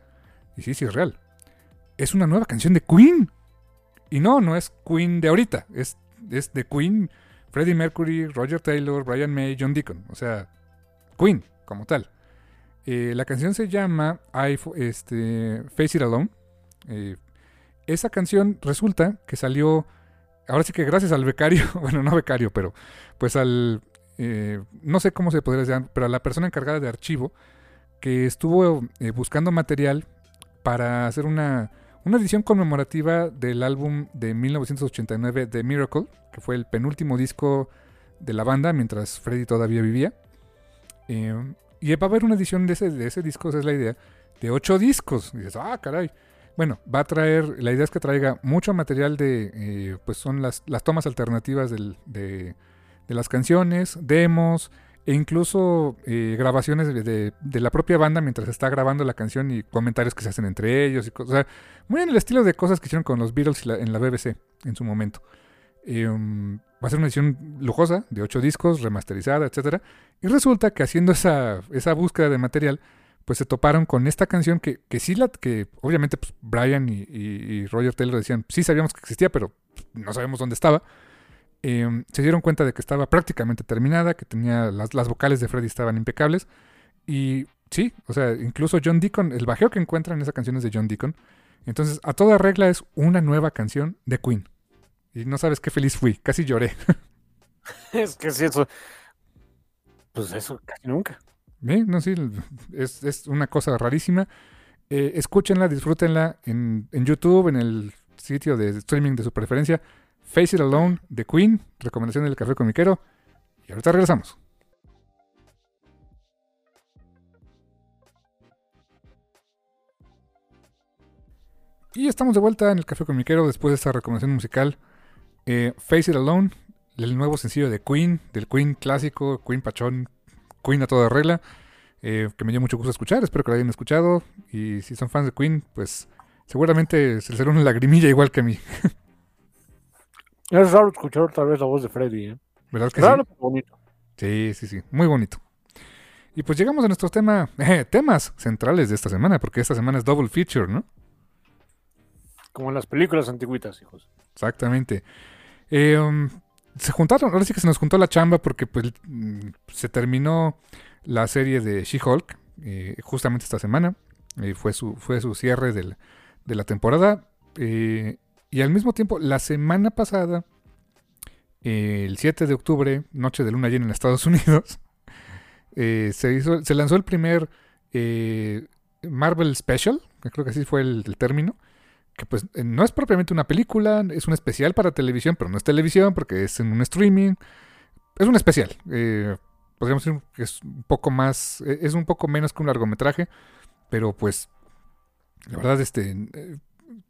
Y sí, sí es real. Es una nueva canción de Queen. Y no, no es Queen de ahorita, es, es de Queen Freddie Mercury, Roger Taylor, Brian May, John Deacon. O sea, Queen, como tal. Eh, la canción se llama I, este, Face It Alone. Eh, esa canción resulta que salió, ahora sí que gracias al becario, bueno, no becario, pero pues al, eh, no sé cómo se podría llamar, pero a la persona encargada de archivo que estuvo eh, buscando material para hacer una, una edición conmemorativa del álbum de 1989 The Miracle, que fue el penúltimo disco de la banda mientras Freddy todavía vivía. Eh, y va a haber una edición de ese, de ese disco, esa es la idea, de ocho discos. Y dices, ah, caray. Bueno, va a traer, la idea es que traiga mucho material de, eh, pues son las, tomas alternativas de, las canciones, demos, e incluso eh, grabaciones de, la propia banda mientras está grabando la canción y comentarios que se hacen entre ellos. Y cosas, o sea, muy en el estilo de cosas que hicieron con los Beatles en la BBC en su momento. Um, va a ser una edición lujosa de ocho discos, remasterizada, etcétera. Y resulta que haciendo esa, esa búsqueda de material, pues se toparon con esta canción que, que sí la que obviamente pues, Brian y, y- Roger Taylor decían, sí sabíamos que existía, pero no sabemos dónde estaba. Eh, se dieron cuenta de que estaba prácticamente terminada, que tenía las, las vocales de Freddy estaban impecables. Y sí, o sea, incluso John Deacon, el bajeo que encuentran en esa canción es de John Deacon. Entonces, a toda regla es una nueva canción de Queen. Y no sabes qué feliz fui, casi lloré. Es que sí, eso. Pues eso, casi nunca. No, sí, es, una cosa rarísima. Eh, escúchenla, disfrútenla en, YouTube, en el sitio de streaming de su preferencia. Face It Alone de Queen, recomendación del Café Comiquero. Y ahorita regresamos. Y estamos de vuelta en el Café Comiquero después de esta recomendación musical. Eh, Face It Alone, el nuevo sencillo de Queen, del Queen clásico, Queen Pachón Queen a toda regla, eh, que me dio mucho gusto escuchar, espero que lo hayan escuchado. Y si son fans de Queen, pues seguramente se les hará una lagrimilla igual que a mí. Es raro escuchar otra vez la voz de Freddy, ¿eh? ¿Verdad que Raro, sí? pero bonito. Sí, sí, sí, muy bonito. Y pues llegamos a nuestros tema, eh, temas centrales de esta semana, porque esta semana es double feature, ¿no? Como en las películas antiguitas, hijos. Exactamente. Eh, um, se juntaron, ahora sí que se nos juntó la chamba porque pues mm, se terminó la serie de She-Hulk eh, justamente esta semana. Eh, fue, su, fue su cierre del- de la temporada. eh, y al mismo tiempo, la semana pasada, el 7 de octubre, noche de luna llena en Estados Unidos, eh, se, hizo, se lanzó el primer Marvel Special, que creo que así fue el término que pues eh, no es propiamente una película, es un especial para televisión, pero no es televisión porque es en un streaming. Es un especial. eh, podríamos decir que es un poco más, eh, es un poco menos que un largometraje, pero pues la verdad, este, eh,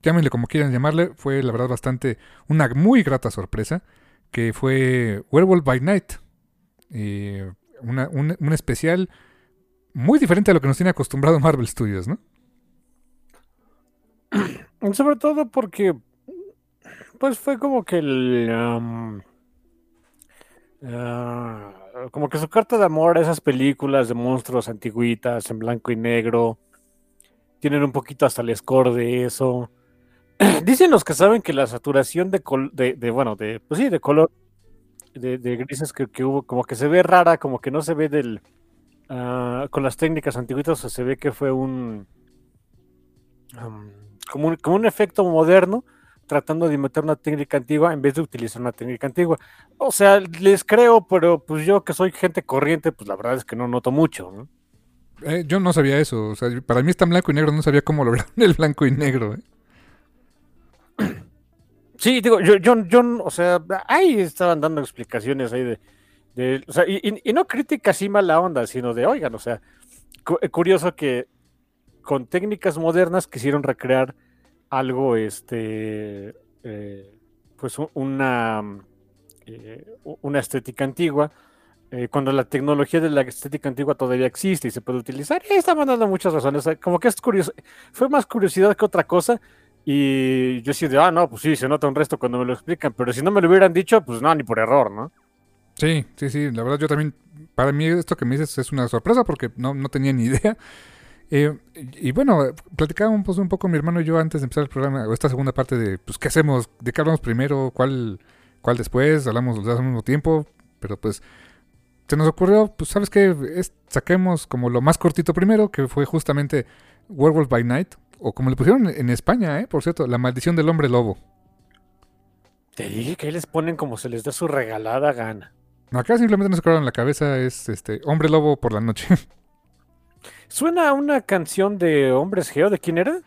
llámenle como quieran llamarle, fue la verdad bastante, una muy grata sorpresa, que fue Werewolf by Night. eh, una- un, un especial muy diferente a lo que nos tiene acostumbrado Marvel Studios, ¿no? Sobre todo porque, pues fue como que el... ah, como que su carta de amor a esas películas de monstruos antiguitas en blanco y negro. Tienen un poquito hasta el score de eso. Dicen los que saben que la saturación de, col- de, bueno, de, pues sí, de color, de, grises que, que hubo, como que se ve rara, como que no se ve del... ah, con las técnicas antiguitas, o se ve que fue un... como, un, como un efecto moderno, tratando de imitar una técnica antigua en vez de utilizar una técnica antigua. O sea, les creo, pero pues yo que soy gente corriente, pues la verdad es que no noto mucho. ¿no? Eh, yo no sabía eso. O sea, para mí está en blanco y negro. No sabía cómo lograron el blanco y negro. ¿eh? Sí, digo, yo, yo, yo, o sea, ahí estaban dando explicaciones ahí de, de- o sea, y, y- y no crítica así mala onda, sino de, oigan, o sea, cu- eh, curioso que con técnicas modernas quisieron recrear algo, este, eh, pues una, eh, una estética antigua, eh, cuando la tecnología de la estética antigua todavía existe y se puede utilizar. Y estaban dando muchas razones, como que es curioso, fue más curiosidad que otra cosa. Y yo sí de, ah, no, pues sí, se nota un resto cuando me lo explican, pero si no me lo hubieran dicho, pues no, ni por error, ¿no? Sí, sí, sí. La verdad, yo también. Para mí, esto que me dices es una sorpresa porque no, no tenía ni idea. Eh, y y bueno, platicábamos pues, un poco mi hermano y yo antes de empezar el programa, o esta segunda parte de, pues, ¿qué hacemos? ¿De qué hablamos primero? ¿Cuál, cuál después? Hablamos los dos al mismo tiempo, pero pues se nos ocurrió, pues, ¿sabes qué? Es- saquemos como lo más cortito primero, que fue justamente Werewolf by Night, o como le pusieron en España, ¿eh? Por cierto, La Maldición del Hombre Lobo. Te dije que ahí les ponen como se les da su regalada gana. Acá simplemente nos en la cabeza, es este Hombre Lobo por la noche. Suena a una canción de Hombres Geo, ¿de quién era?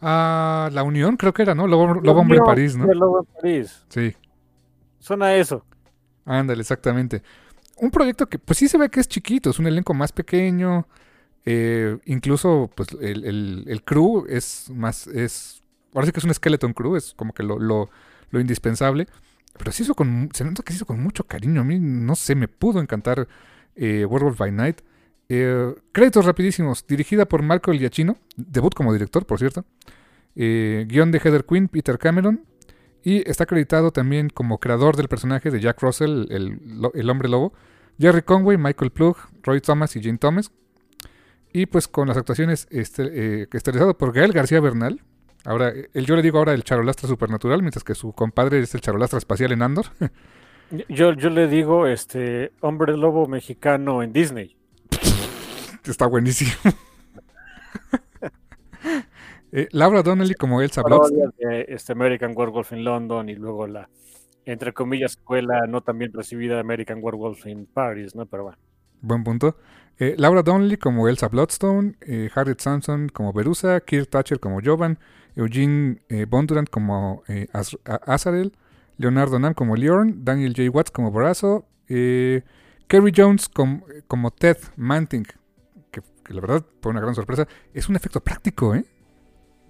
Ah, La Unión, creo que era, ¿no? Lobo, Lobo Hombre en París, ¿no? Lobo en París. Sí, Suena a eso. ándale, exactamente. Un proyecto que, pues sí se ve que es chiquito, es un elenco más pequeño. eh, incluso, pues, el, el- el crew es más, es, ahora sí que es un skeleton crew, es como que lo, lo, lo indispensable. Pero se hizo con, se nota que se hizo con mucho cariño. A mí, no sé, me pudo encantar eh, Werewolf by Night. Eh, créditos rapidísimos, dirigida por Marco El Giacchino, debut como director, por cierto. Eh, guion de Heather Quinn, Peter Cameron. Y está acreditado también como creador del personaje de Jack Russell, el, hombre lobo, Jerry Conway, Michael Plug, Roy Thomas y Jane Thomas. Y pues con las actuaciones este, eh, estelarizado por Gael García Bernal. Ahora, el, yo le digo ahora el charolastra supernatural, mientras que su compadre es el charolastra espacial en Andor. Yo, yo le digo, este, Hombre Lobo mexicano en Disney. Está buenísimo. Eh, Laura Donnelly como Elsa de este American Werewolf in London y luego la, entre comillas, escuela no tan bien recibida American Werewolf in Paris, ¿no? Pero bueno. Buen punto. Eh, Laura Donnelly como Elsa Bloodstone, eh, Harriet Sanson como Verusa, Kirk Thatcher como Jovan, Eugene Bondurant como Az- Azarel, Leonardo Nam como Leon, Daniel J. Watts como Borazo, Kerry Jones com- como Ted Manting, que, la verdad, por una gran sorpresa, es un efecto práctico, ¿eh?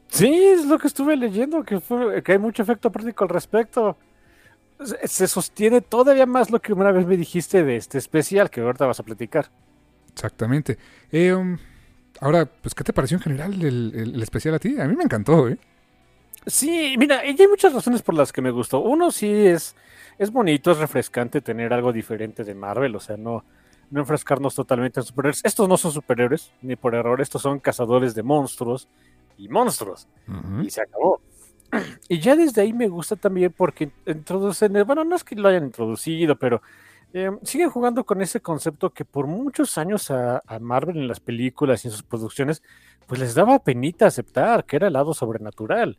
Sí, es lo que estuve leyendo, que, fue, que hay mucho efecto práctico al respecto. Se, sostiene todavía más lo que una vez me dijiste de este especial que ahorita vas a platicar. Exactamente. Eh, um, ahora, pues, ¿qué te pareció en general el, el, especial a ti? A mí me encantó, ¿eh? Sí, mira, hay muchas razones por las que me gustó. Uno sí es, es bonito, es refrescante tener algo diferente de Marvel, o sea, no, no enfrescarnos totalmente en superhéroes. Estos no son superhéroes, ni por error, estos son cazadores de monstruos y monstruos. Y se acabó. Y ya desde ahí me gusta también porque introducen, bueno, no es que lo hayan introducido, pero eh, siguen jugando con ese concepto que por muchos años a, Marvel en las películas y en sus producciones, pues les daba penita aceptar que era el lado sobrenatural.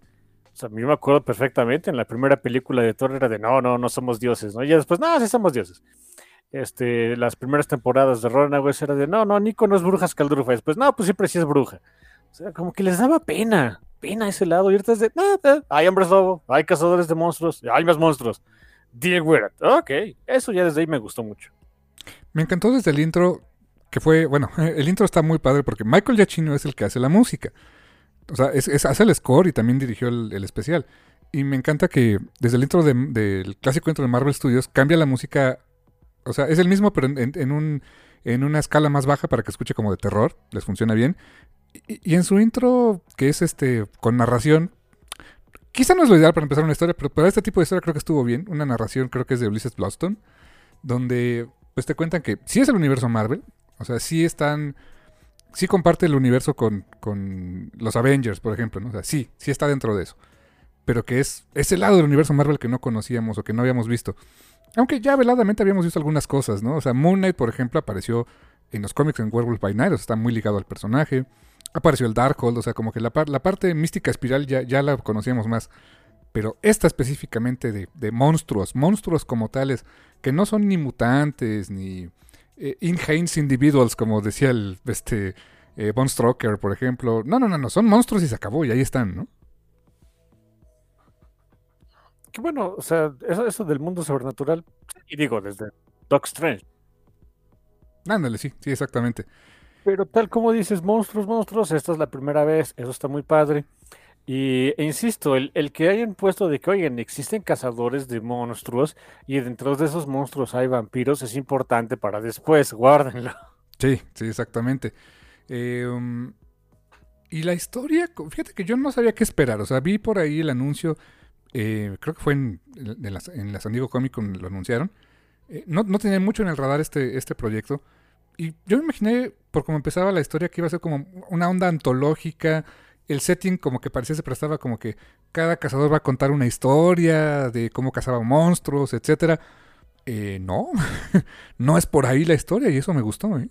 O sea, yo me acuerdo perfectamente en la primera película de Thor era de no, no, no somos dioses, ¿no? Y después, no, sí somos dioses. Este, las primeras temporadas de Runaways era de no, no, Nico no es bruja escaldrufa. Después, no, pues siempre sí es bruja. O sea, como que les daba pena, pena ese lado. Y ahorita es de, no, hay hombres lobo, hay cazadores de monstruos, hay más monstruos. Deal with it. Ok, eso ya desde ahí me gustó mucho. Me encantó desde el intro, que fue, bueno, el intro está muy padre porque Michael Giacchino es el que hace la música. O sea, es, hace el score y también dirigió el, especial. Y me encanta que desde el intro del clásico intro de Marvel Studios cambia la música. O sea, es el mismo, pero en, un, en una escala más baja para que escuche como de terror. Les funciona bien. Y, en su intro, que es este con narración, quizá no es lo ideal para empezar una historia, pero para este tipo de historia creo que estuvo bien. Una narración creo que es de Ulysses Bloston, donde pues te cuentan que sí es el universo Marvel, o sea, sí están sí comparte el universo con, con, los Avengers, por ejemplo, ¿no? O sea, sí, sí está dentro de eso. Pero que es ese lado del universo Marvel que no conocíamos o que no habíamos visto. Aunque ya veladamente habíamos visto algunas cosas, ¿no? O sea, Moon Knight, por ejemplo, apareció en los cómics en Werewolf by Night, o sea, está muy ligado al personaje. Apareció el Darkhold, o sea, como que la, parte mística espiral ya, ya la conocíamos más. Pero esta específicamente de, de monstruos, monstruos como tales, que no son ni mutantes, ni eh, inhanes individuals, como decía el este eh, Von Stroker, por ejemplo. No, no, no, no, son monstruos y se acabó y ahí están, ¿no? Que bueno, o sea, eso, eso del mundo sobrenatural, y digo, desde Doc Strange. Ándale, sí, sí, exactamente. Pero tal como dices, monstruos, monstruos, esta es la primera vez, eso está muy padre. Y e insisto, el, que hayan puesto de que, oigan, existen cazadores de monstruos y dentro de esos monstruos hay vampiros es importante para después, guárdenlo. Sí, sí, exactamente. Eh, um, y la historia, fíjate que yo no sabía qué esperar, o sea, vi por ahí el anuncio, eh, creo que fue en, la, San Diego Comic Con lo anunciaron. Eh, no, no tenía mucho en el radar este, este proyecto. Y yo me imaginé, por cómo empezaba la historia, que iba a ser como una onda antológica, el setting como que parecía se prestaba como que cada cazador va a contar una historia de cómo cazaba monstruos, etcétera. Eh, no, no es por ahí la historia y eso me gustó, ¿eh?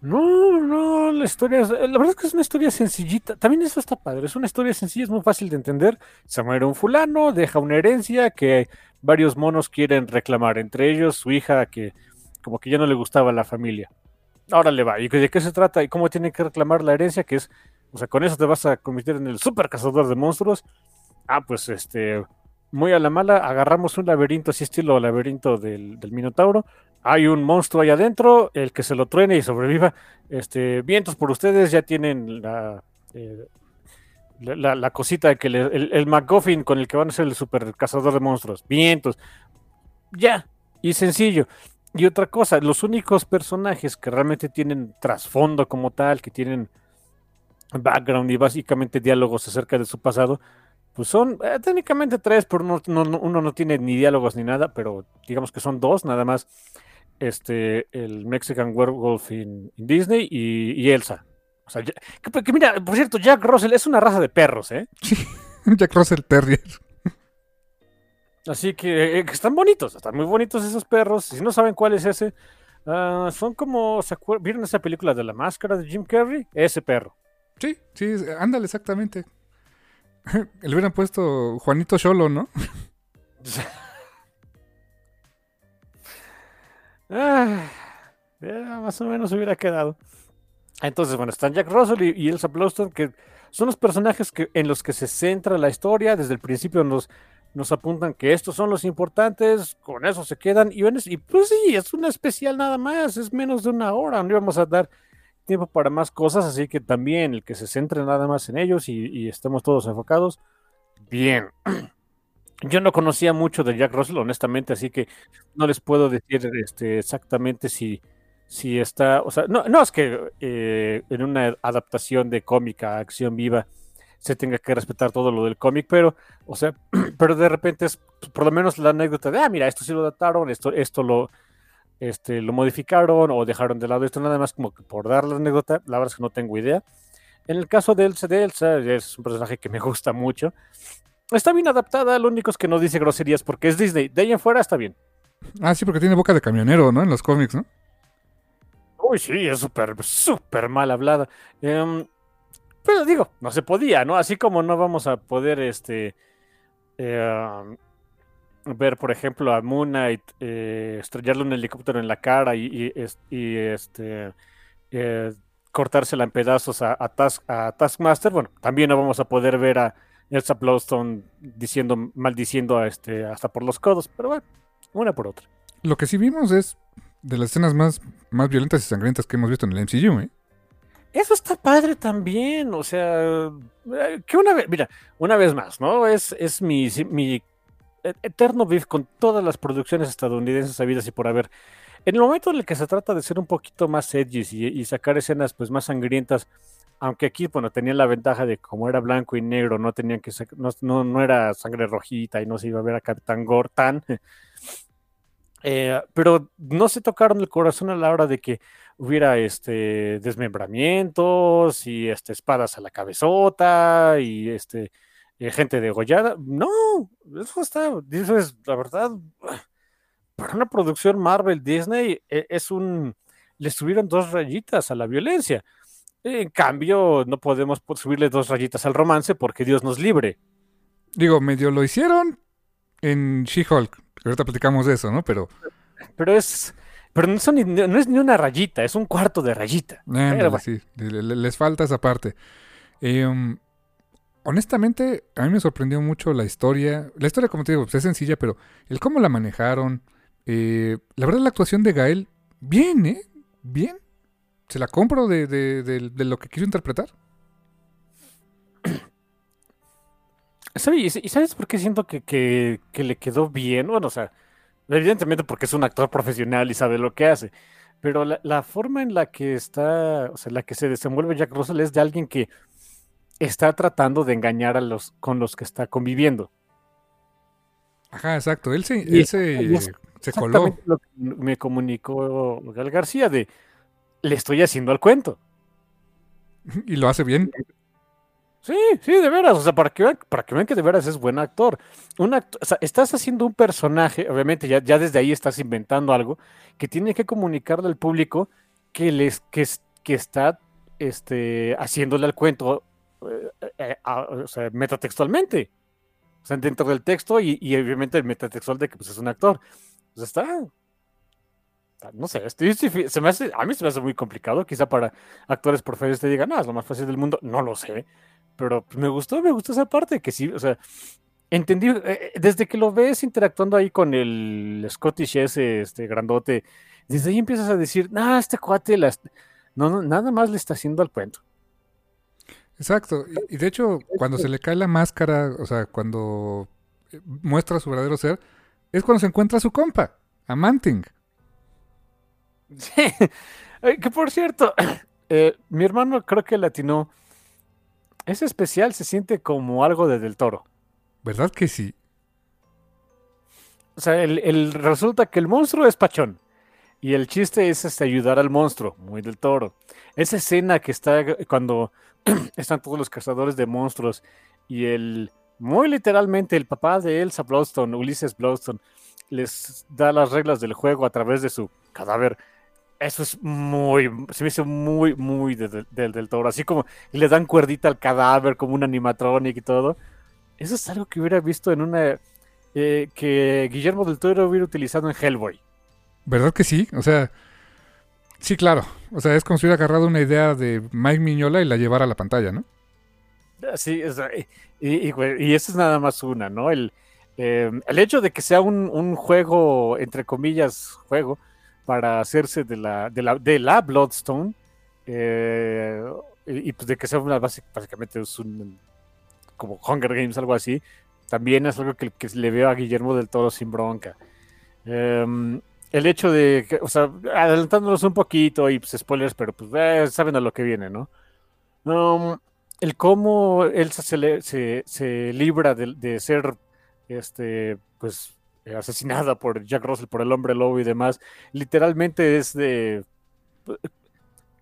No, no, la historia, la verdad es que es una historia sencillita. También eso está padre, es una historia sencilla, es muy fácil de entender. Se muere un fulano, deja una herencia que varios monos quieren reclamar, entre ellos su hija que como que ya no le gustaba la familia ahora le va. ¿Y de qué se trata? ¿Y cómo tiene que reclamar la herencia? Que es, o sea, con eso te vas a convertir en el super cazador de monstruos. Ah, pues este, muy a la mala, agarramos un laberinto así estilo laberinto del, Minotauro. Hay un monstruo ahí adentro, el que se lo truene y sobreviva. Este, vientos por ustedes, ya tienen la, eh, la, cosita que el, el McGuffin con el que van a ser el super cazador de monstruos. Vientos. Ya, y sencillo. Y otra cosa, los únicos personajes que realmente tienen trasfondo como tal, que tienen background y básicamente diálogos acerca de su pasado, pues son eh, técnicamente tres, pero no, uno no tiene ni diálogos ni nada, pero digamos que son dos nada más. Este, el Mexican Werewolf in, Disney y, Elsa. O sea, que, mira, por cierto, Jack Russell es una raza de perros, ¿eh? Jack Russell Terrier. Así eh, que, están bonitos, están muy bonitos esos perros. Si no saben cuál es ese, ah, son como, ¿vieron esa película de la máscara de Jim Carrey? Ese perro. Sí, sí, ándale, exactamente. Le hubieran puesto Juanito Cholo, ¿no? ah, más o menos hubiera quedado. Entonces, bueno, están Jack Russell y, Elsa Bloston, que son los personajes que, en los que se centra la historia. Desde el principio nos nos apuntan que estos son los importantes, con eso se quedan, y, y pues sí, es una especial nada más, es menos de una hora, no íbamos a dar tiempo para más cosas, así que también el que se centre nada más en ellos y, estemos todos enfocados, bien. Yo no conocía mucho de Jack Russell, honestamente, así que no les puedo decir este, exactamente si, si está, o sea, no, no es que eh, en una adaptación de cómica a acción viva se tenga que respetar todo lo del cómic, pero, o sea, pero de repente es por lo menos la anécdota de, ah, mira, esto sí lo adaptaron, esto, esto lo, este, lo modificaron o dejaron de lado esto, nada más como que por dar la anécdota, la verdad es que no tengo idea. En el caso de Elsa, de Elsa es un personaje que me gusta mucho. Está bien adaptada, lo único es que no dice groserías porque es Disney. De ahí en fuera está bien. Ah, sí, porque tiene boca de camionero, ¿no? En los cómics, ¿no? Uy, sí, es súper, súper mal hablada. Em, pero digo, no se podía, ¿no? Así como no vamos a poder, este, eh, ver, por ejemplo, a Moon Knight eh, estrellarle un helicóptero en la cara y, este eh, cortársela en pedazos a, Taskmaster, bueno, también no vamos a poder ver a Elsa Blowstone diciendo, maldiciendo a este, hasta por los codos, pero bueno, una por otra. Lo que sí vimos es de las escenas más, más violentas y sangrientas que hemos visto en el MCU, ¿eh? Eso está padre también, o sea, eh, que una vez, mira, una vez más, ¿no? Es, es mi, mi eterno beef con todas las producciones estadounidenses sabidas y por haber. En el momento en el que se trata de ser un poquito más edgy y, sacar escenas pues más sangrientas, aunque aquí bueno tenían la ventaja de como era blanco y negro, no tenían que no, no, era sangre rojita y no se iba a ver a Capitán Gortan. Eh, pero no se tocaron el corazón a la hora de que hubiera este desmembramientos y este espadas a la cabezota y este eh, gente degollada. No, eso está, eso es la verdad. Para una producción Marvel Disney e, es un, le subieron dos rayitas a la violencia. En cambio, no podemos subirle dos rayitas al romance porque Dios nos libre. Digo, medio lo hicieron en She-Hulk. Ahorita platicamos de eso, ¿no? Pero. Pero es. Pero no, no es ni una rayita, es un cuarto de rayita. sí, les falta esa parte. Eh, honestamente, a mí me sorprendió mucho la historia. La historia, como te digo, pues, es sencilla, pero el cómo la manejaron. Eh, la verdad, la actuación de Gael, bien, ¿eh? Bien. Se la compro de, lo que quiso interpretar. ¿Y sabes por qué siento que, le quedó bien? Bueno, o sea, evidentemente porque es un actor profesional y sabe lo que hace. Pero la, la forma en la que está, o sea, la que se desenvuelve Jack Russell es de alguien que está tratando de engañar a los con los que está conviviendo. Ajá, exacto. Él se, él se, se coló. Lo que me comunicó Gal García de le estoy haciendo al cuento. Y lo hace bien. Sí, sí, de veras. O sea, para que vean, para que, vean que de veras es buen actor. Un o sea, estás haciendo un personaje, obviamente ya, ya desde ahí estás inventando algo que tiene que comunicarle al público que les, que, que está este, haciéndole al cuento eh, eh, o sea, metatextualmente. O sea, dentro del texto y, obviamente el metatextual de que pues, es un actor. Pues está. No sé, se me hace, a mí se me hace muy complicado. Quizá para actores profesionales te digan, no, es lo más fácil del mundo. No lo sé. Pero me gustó, me gustó esa parte. Que sí, o sea, entendí. Eh, desde que lo ves interactuando ahí con el Scottish ese, este grandote, desde ahí empiezas a decir, no, este cuate, no, no, nada más le está haciendo al cuento. Exacto. Y, de hecho, cuando se le cae la máscara, o sea, cuando eh, muestra su verdadero ser, es cuando se encuentra su compa, a Manting. Sí. Que por cierto, eh, mi hermano creo que latino. Es especial, se siente como algo de Del Toro. ¿Verdad que sí? O sea, el, resulta que el monstruo es pachón. Y el chiste es este, ayudar al monstruo, muy del toro. Esa escena que está cuando están todos los cazadores de monstruos y el, muy literalmente, el papá de Elsa Bloodstone, Ulises Bloodstone, les da las reglas del juego a través de su cadáver. Eso es muy, se me hizo muy, muy del, del, toro. Así como le dan cuerdita al cadáver como un animatronic y todo. Eso es algo que hubiera visto en una. Eh, que Guillermo del Toro hubiera utilizado en Hellboy. ¿Verdad que sí? O sea, Sí, claro. O sea, es como si hubiera agarrado una idea de Mike Miñola y la llevara a la pantalla, ¿no? Ah, sí, y, y, eso es nada más una, ¿no? El, em, el hecho de que sea un, juego, entre comillas, juego, para hacerse de la, de la, de la Bloodstone, eh, y, pues de que sea una base, básicamente es un como Hunger Games, algo así, también es algo que, que le veo a Guillermo del Toro sin bronca. Em, el hecho de, o sea, adelantándonos un poquito y pues spoilers, pero pues eh, saben a lo que viene, ¿no? Um, el cómo Elsa se, se, se libra de, de, ser, este, pues, asesinada por Jack Russell, por el hombre lobo y demás, literalmente es de,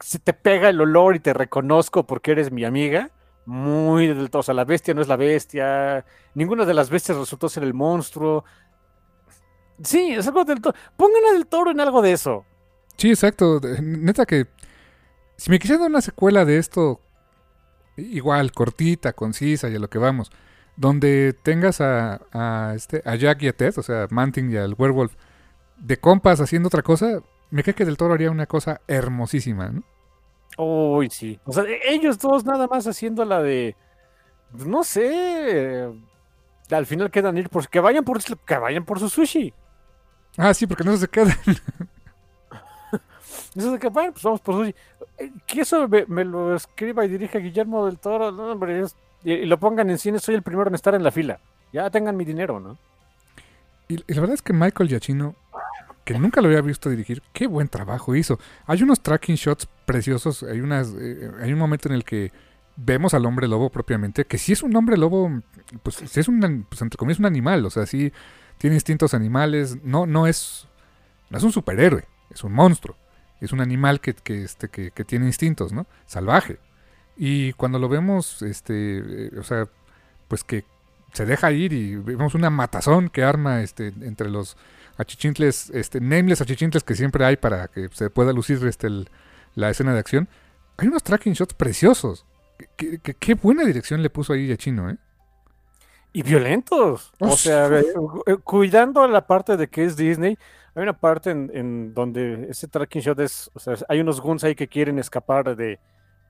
se te pega el olor y te reconozco porque eres mi amiga, muy del todo, o sea, la bestia no es la bestia, ninguna de las bestias resultó ser el monstruo, Sí, es algo del toro. Pongan del toro en algo de eso. Sí, exacto. Neta que si me quisieran dar una secuela de esto, igual, cortita, concisa y a lo que vamos, donde tengas a, a, este, a Jack y a Ted, o sea, Manting y al Werewolf, de compas haciendo otra cosa, me cae que del toro haría una cosa hermosísima, ¿no? Uy, sí. O sea, ellos dos nada más haciendo la de. No sé. Al final quedan ir por. Que vayan por, que vayan por su sushi. Ah, sí, porque no se quedan. eso de que, bueno, pues vamos por sushi. Eh, que eso me, me, lo escriba y dirija Guillermo del Toro, no, hombre, es, y, lo pongan en cine, soy el primero en estar en la fila. Ya tengan mi dinero, ¿no? Y, la verdad es que Michael Giacchino, que nunca lo había visto dirigir, qué buen trabajo hizo. Hay unos tracking shots preciosos, hay, unas, eh, hay un momento en el que vemos al hombre lobo propiamente, que si es un hombre lobo, pues si es un, pues, entre comillas, un animal, o sea, sí tiene instintos animales, no, no es, no es un superhéroe, es un monstruo, es un animal que, que, este, que, que tiene instintos, ¿no? Salvaje. Y cuando lo vemos, este, eh, o sea, pues que se deja ir y vemos una matazón que arma este, entre los achichintles, este, nameless achichintles que siempre hay para que se pueda lucir este, el, la escena de acción. Hay unos tracking shots preciosos. Qué, qué, qué buena dirección le puso ahí a Chino, ¿eh? y violentos. O sea, cuidando la parte de que es Disney, hay una parte en, en, donde ese tracking shot es, o sea, hay unos guns ahí que quieren escapar de,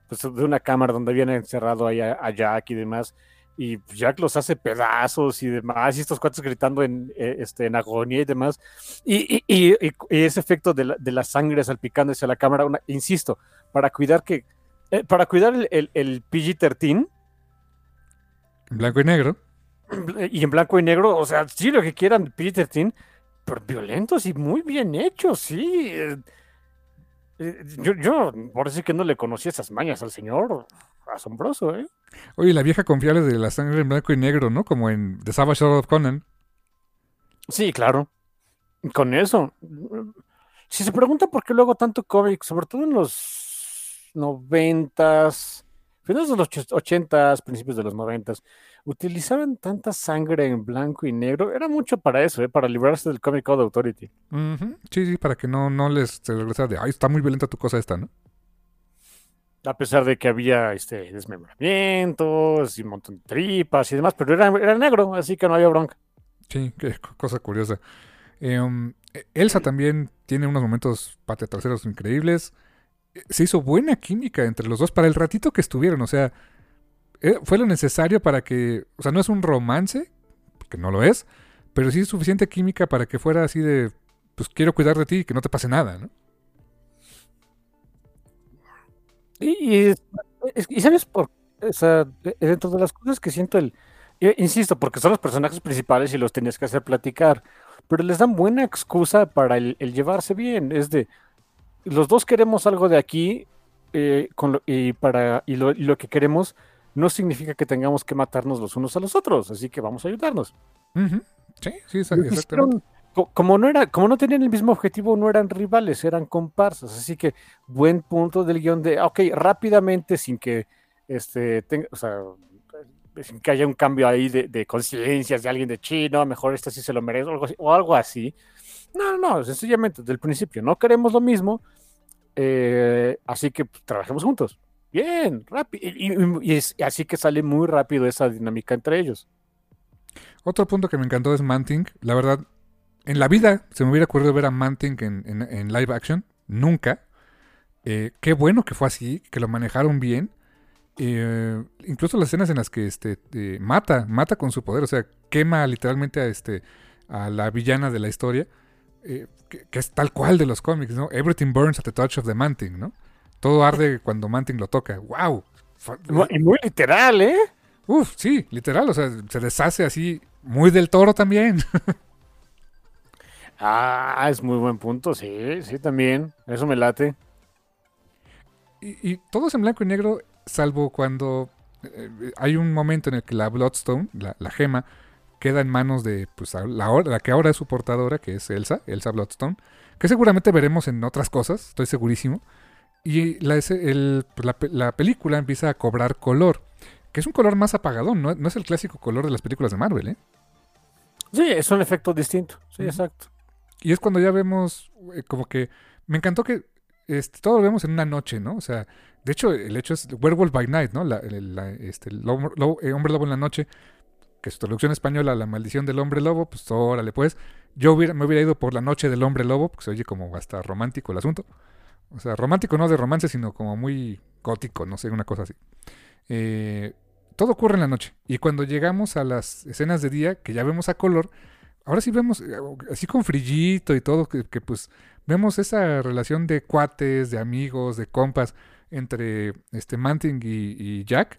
pues, de una cámara donde viene encerrado ahí a, a, Jack y demás. Y Jack los hace pedazos y demás, y estos cuates gritando en, este, en agonía y demás. Y, y, y, y ese efecto de la, de la, sangre salpicándose a la cámara, una, insisto, para cuidar que, eh, para cuidar el, el, el PG-13. Blanco y negro y en blanco y negro, o sea, sí, lo que quieran, Peter Tin, pero violentos y muy bien hechos, sí. Yo, yo, por decir que no le conocía esas mañas al señor, asombroso, ¿eh? Oye, la vieja confiable de la sangre en blanco y negro, ¿no? Como en The Savage Sword of Conan. Sí, claro. Con eso. Si se pregunta por qué luego tanto cómic, sobre todo en los noventas, finales de los ochentas, principios de los noventas, utilizaban tanta sangre en blanco y negro, era mucho para eso, ¿eh? para librarse del Comic Code Authority. Uh -huh. Sí, sí, para que no, no les regresara de, ay, está muy violenta tu cosa esta, ¿no? A pesar de que había este, desmembramientos y un montón de tripas y demás, pero era, era negro, así que no había bronca. Sí, qué cosa curiosa. Eh, um, Elsa también tiene unos momentos pateatraseros increíbles. Se hizo buena química entre los dos para el ratito que estuvieron, o sea, fue lo necesario para que, o sea, no es un romance, porque no lo es, pero sí es suficiente química para que fuera así de, pues quiero cuidar de ti y que no te pase nada, ¿no? Y sabes por, o sea, dentro de las cosas que siento el, insisto, porque son los personajes principales y los tenías que hacer platicar, pero les dan buena excusa para el, el llevarse bien, es de, los dos queremos algo de aquí eh, con lo, y para y lo, y lo que queremos no significa que tengamos que matarnos los unos a los otros, así que vamos a ayudarnos. Uh -huh. Sí, sí, exactamente. Como no, era, como no tenían el mismo objetivo, no eran rivales, eran comparsas. Así que buen punto del guion de, ok, rápidamente, sin que este, tenga, o sea, sin que haya un cambio ahí de, de conciencias de alguien de chino, mejor este sí se lo merece, o algo así. O algo así. No, no, sencillamente, desde el principio, no queremos lo mismo, eh, así que pues, trabajemos juntos. Bien, rápido. Y, así que sale muy rápido esa dinámica entre ellos. Otro punto que me encantó es Manting. La verdad, en la vida se me hubiera ocurrido ver a Manting en, en, live action. Nunca. Eh, qué bueno que fue así, que lo manejaron bien. Eh, incluso las escenas en las que este, mata, mata con su poder, o sea, quema literalmente a, este, a la villana de la historia, que, que, es tal cual de los cómics, ¿no? Everything burns at the touch of the Manting, ¿no? todo arde cuando Manting lo toca. ¡Wow! Y muy literal, ¿eh? Uf, sí, literal, o sea, se deshace así, muy del toro también. ah, es muy buen punto, sí, sí, también, eso me late. Y, y todo es en blanco y negro, salvo cuando eh, hay un momento en el que la Bloodstone, la, la gema, queda en manos de pues, la, la, que ahora es su portadora, que es Elsa, Elsa Bloodstone, que seguramente veremos en otras cosas, estoy segurísimo. Y la, el, pues, la, la película empieza a cobrar color que es un color más apagadón, no, no, es el clásico color de las películas de Marvel, ¿eh? Sí, es un efecto distinto, sí, exacto. Y es cuando ya vemos, eh, como que, me encantó que este, todo lo vemos en una noche, ¿no? O sea, de hecho, el hecho es Werewolf by Night, ¿no? La, la, este, el eh, hombre lobo en la noche, que su traducción española, La maldición del hombre lobo, pues órale, pues. Yo hubiera, me hubiera ido por la noche del hombre lobo, porque se oye como hasta romántico el asunto. O sea, romántico no de romance, sino como muy gótico, no sé, una cosa así. Eh, todo ocurre en la noche. Y cuando llegamos a las escenas de día, que ya vemos a color, ahora sí vemos, eh, así con frillito y todo, que, pues vemos esa relación de cuates, de amigos, de compas entre este Manting y Jack.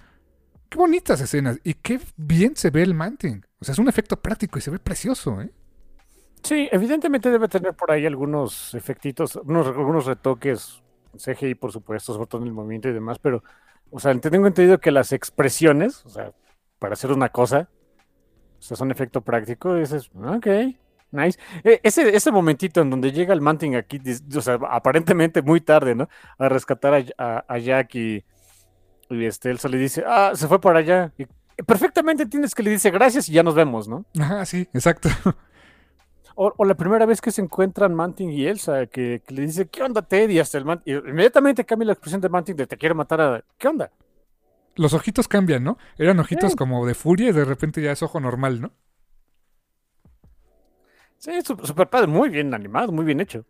Qué bonitas escenas y qué bien se ve el Manting. O sea, es un efecto práctico y se ve precioso, ¿eh? Sí, evidentemente debe tener por ahí algunos efectitos, unos, algunos retoques, CGI por supuesto, sobre todo en el movimiento y demás, pero o sea, tengo entendido que las expresiones, o sea, para hacer una cosa, o sea, son efecto práctico. Y dices, ok, nice. E, ese, ese momentito en donde llega el Manting aquí, o sea, aparentemente muy tarde, ¿no? A rescatar a, a, Jack y, y este, Elsa le dice, ah, se fue para allá. Y perfectamente tienes que le dice gracias y ya nos vemos, ¿no? Ajá, sí, exacto. O, la primera vez que se encuentran Manting y Elsa, que, que le dice, ¿qué onda, Teddy? Hasta el Manting, inmediatamente cambia la expresión de Manting de te quiero matar a... ¿Qué onda? Los ojitos cambian, ¿no? Eran ojitos sí. como de furia y de repente ya es ojo normal, ¿no? Sí, súper padre, muy bien animado, muy bien hecho.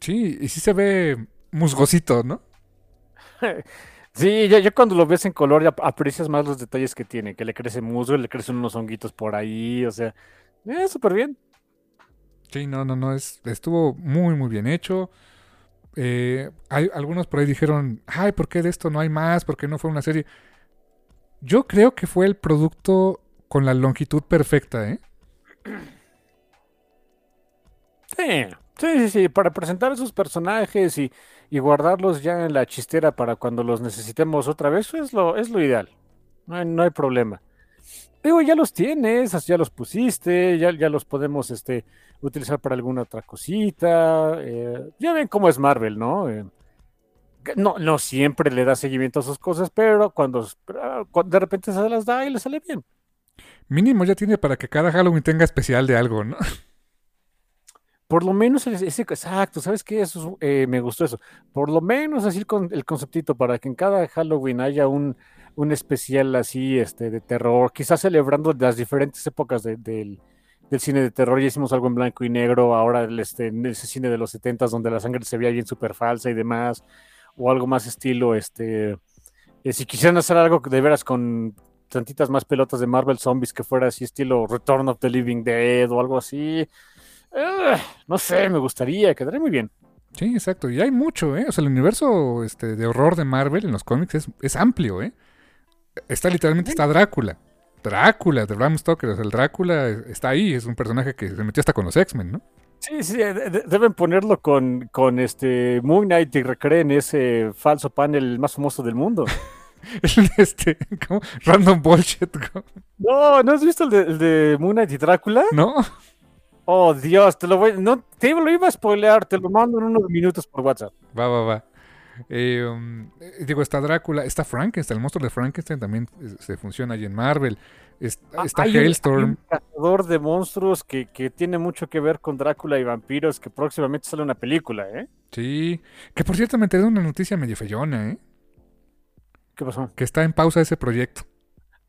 Sí, y sí se ve musgosito, ¿no? Sí, ya, ya, cuando lo ves en color ya aprecias más los detalles que tiene, que le crece musgo, le crecen unos honguitos por ahí, o sea, eh, súper bien. Sí, no, no, no, es, estuvo muy, muy bien hecho. Eh, hay, algunos por ahí dijeron, ay, ¿por qué de esto no hay más? ¿Por qué no fue una serie? Yo creo que fue el producto con la longitud perfecta, ¿eh? Sí, sí, sí, sí. para presentar esos personajes y, y, guardarlos ya en la chistera para cuando los necesitemos otra vez, es lo, es lo ideal. No hay, no hay problema. Digo, ya los tienes, ya los pusiste, ya, ya los podemos este, utilizar para alguna otra cosita. Eh, ya ven cómo es Marvel, ¿no? Eh, no, no siempre le da seguimiento a sus cosas, pero cuando, cuando, de repente se las da y le sale bien. Mínimo ya tiene para que cada Halloween tenga especial de algo, ¿no? Por lo menos exacto, ¿sabes qué? Eso eh, me gustó eso. Por lo menos así con el conceptito para que en cada Halloween haya un, un especial así este de terror, quizás celebrando las diferentes épocas de, de, del cine de terror. Ya hicimos algo en blanco y negro, ahora el, este, ese cine de los 70 donde la sangre se veía bien súper falsa y demás, o algo más estilo, este, eh, si quisieran hacer algo de veras con tantitas más pelotas de Marvel Zombies que fuera así estilo Return of the Living Dead o algo así. Uh, no sé, me gustaría, quedaría muy bien. Sí, exacto. Y hay mucho, ¿eh? O sea, el universo este, de horror de Marvel en los cómics es, es amplio, ¿eh? Está literalmente, está Drácula. Drácula, de Bram Stoker. O sea, el Drácula está ahí, es un personaje que se metió hasta con los X-Men, ¿no? Sí, sí, de, de, deben ponerlo con, con este Moon Knight y recreen ese falso panel más famoso del mundo. este, ¿cómo? Random bullshit. ¿cómo? No, ¿no has visto el de, el de Moon Knight y Drácula? No. Oh, Dios, te lo voy, no, te lo iba a spoilear, te lo mando en unos minutos por WhatsApp. Va, va, va. Eh, um, digo, está Drácula, está Frankenstein, el monstruo de Frankenstein también se funciona ahí en Marvel. Está, está hay Hailstorm. Un cazador de monstruos que, que, tiene mucho que ver con Drácula y vampiros, que próximamente sale una película, ¿eh? Sí, que por cierto me enteré de una noticia medio feyona, ¿eh? ¿Qué pasó? Que está en pausa ese proyecto.